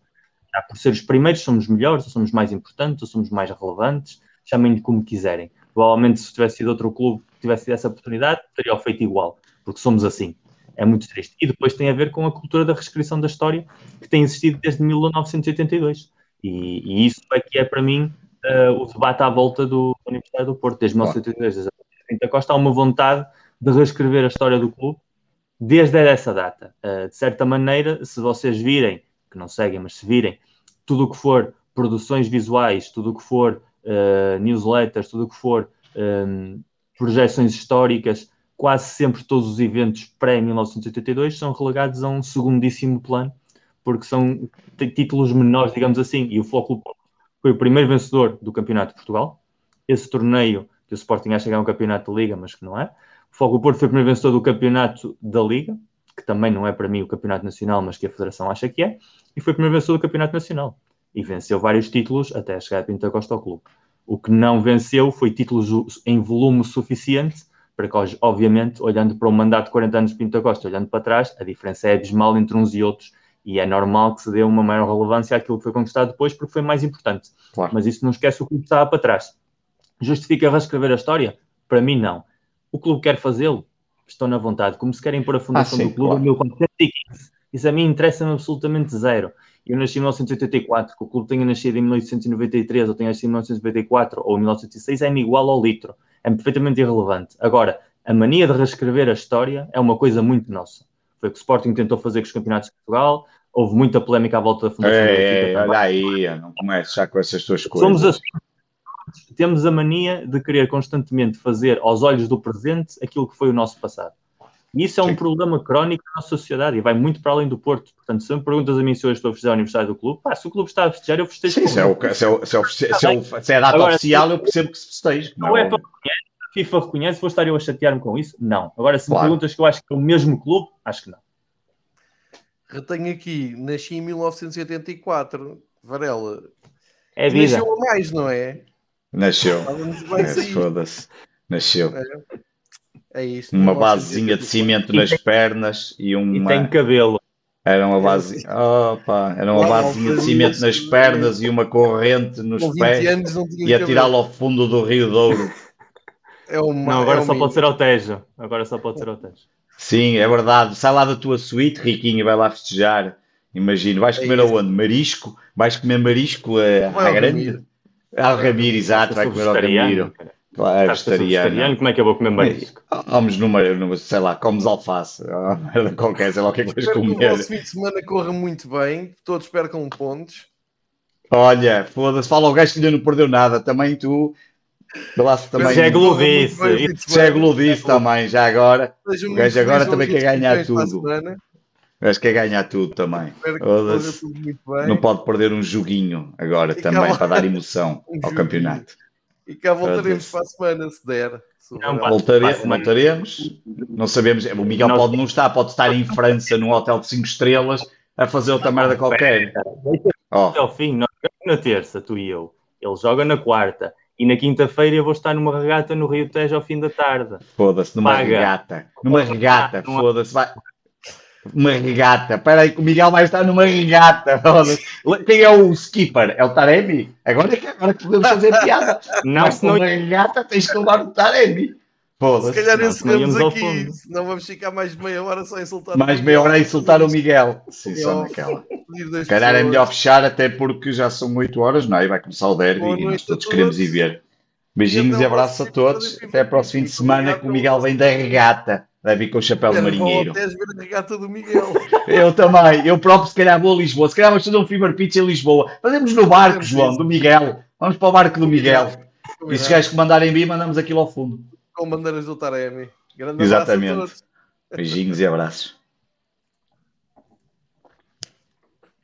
Já por ser os primeiros, somos melhores, ou somos mais importantes, ou somos mais relevantes, chamem-lhe como quiserem. Provavelmente, se tivesse sido outro clube que tivesse tido essa oportunidade, teria feito igual, porque somos assim. É muito triste. E depois tem a ver com a cultura da reescrição da história, que tem existido desde 1982. E, e isso é que é, para mim, uh, o debate à volta do Universidade do Porto, desde 1982, desde Pinta Costa há uma vontade de reescrever a história do clube desde essa data. Uh, de certa maneira, se vocês virem, que não seguem, mas se virem, tudo o que for produções visuais, tudo o que for uh, newsletters, tudo o que for um, projeções históricas, quase sempre todos os eventos pré-1982 são relegados a um segundíssimo plano, porque são títulos menores, digamos assim, e o Foco foi o primeiro vencedor do Campeonato de Portugal. Esse torneio que o Sporting acha que é um campeonato de Liga, mas que não é. O Fogo Porto foi o primeiro vencedor do campeonato da Liga, que também não é para mim o campeonato nacional, mas que a Federação acha que é, e foi o primeiro vencedor do campeonato nacional. E venceu vários títulos até chegar a Pinta Costa ao clube. O que não venceu foi títulos em volume suficiente para que, obviamente, olhando para o mandato de 40 anos de Pinta Costa, olhando para trás, a diferença é abismal entre uns e outros e é normal que se dê uma maior relevância àquilo que foi conquistado depois porque foi mais importante. Claro. Mas isso não esquece o que estava para trás. Justifica reescrever a história? Para mim, não. O clube quer fazê-lo? Estão na vontade. Como se querem pôr a fundação ah, sim, do clube claro. em 1415. Isso a mim interessa-me absolutamente zero. Eu nasci em 1984, que o clube tenha nascido em 1893 ou tenha nascido em 1994 ou 1906 é-me igual ao litro. É perfeitamente irrelevante. Agora, a mania de reescrever a história é uma coisa muito nossa. Foi o que o Sporting tentou fazer com os campeonatos de Portugal. Houve muita polémica à volta da Fundação ei, ei, Olha aí, não começo já com essas tuas coisas. Somos assim temos a mania de querer constantemente fazer aos olhos do presente aquilo que foi o nosso passado. E isso é um Sim. problema crónico na nossa sociedade e vai muito para além do Porto. Portanto, se me perguntas a mim se eu estou a festejar o aniversário do clube, pá, se o clube está a festejar, eu festejo. Sim, se é, o, se, é o, se, é o, se, é o, se é a data Agora, oficial, eu percebo que se festeja. Não, é, é para a FIFA reconhece, vou estar eu a chatear-me com isso? Não. Agora, se claro. me perguntas que eu acho que é o mesmo clube, acho que não. Retenho aqui, nasci em 1984, Varela. É vida. Nasceu a mais, não é? Nasceu. É, Foda-se. Nasceu. É, é isso. Uma basezinha de cimento nas pernas e uma. E tem cabelo. Era uma base, opa, era uma base de cimento nas pernas e uma corrente nos pés e atirá-lo ao fundo do Rio Douro. É uma, não, agora é só pode ser ao Tejo. Agora só pode ser ao Tejo. Sim, é verdade. Sai lá da tua suíte, Riquinho, vai lá festejar. Imagino. Vais é comer isso. aonde? Marisco? Vais comer marisco a, à grande? Ao Ramiro, exato. Vai comer ao Ramiro. Claro, vegetariano. Como é que eu vou comer marisco? Vamos numa, sei lá, comes alface, merda qualquer, sei lá o que é que vais comer. Que o fim de semana corra muito bem, todos percam pontos. Olha, foda-se, fala o gajo que ainda não perdeu nada, também tu. Também, já é gludice. Já é gludice também, já agora. O gajo agora também quer ganhar tudo. O gajo quer ganhar tudo também. Não pode perder um joguinho agora e também, para dar emoção um ao campeonato. E cá voltaremos para a semana, se der. não, voltaremos, voltaremos. Não sabemos. O Miguel não. pode não estar, pode estar em França, num hotel de 5 estrelas, a fazer outra merda qualquer. Oh. Até ao fim, nós na terça, tu e eu. Ele joga na quarta. E na quinta-feira eu vou estar numa regata no Rio Tejo ao fim da tarde. Foda-se, numa Paga. regata. Numa regata, foda-se. Vai. Uma regata. Espera aí que o Miguel vai estar numa regata. Quem é o skipper? É o Taremi? Agora é que, agora que podemos fazer piada. Não, se não... uma regata tens que levar o Taremi. Se calhar encerramos aqui, senão vamos ficar mais de meia hora só a insultar Mais meia hora a insultar o Miguel. Sim, só naquela. Se calhar é melhor fechar, até porque já são 8 horas, não é? E vai começar o derby e nós todos queremos ir ver. Beijinhos e abraços a todos. Até para o fim de semana que o Miguel vem da regata. Vai vir com o chapéu de marinheiro. ver a regata do Miguel. Eu também. Eu próprio, se calhar, vou a Lisboa. Se calhar vamos fazer um Fever Pitch em Lisboa. Fazemos no barco, João, do Miguel. Vamos para o barco do Miguel. E se gajos que mandarem vir, mandamos aquilo ao fundo. Com bandeiras do Taremi. Grande Exatamente. Beijinhos e abraços.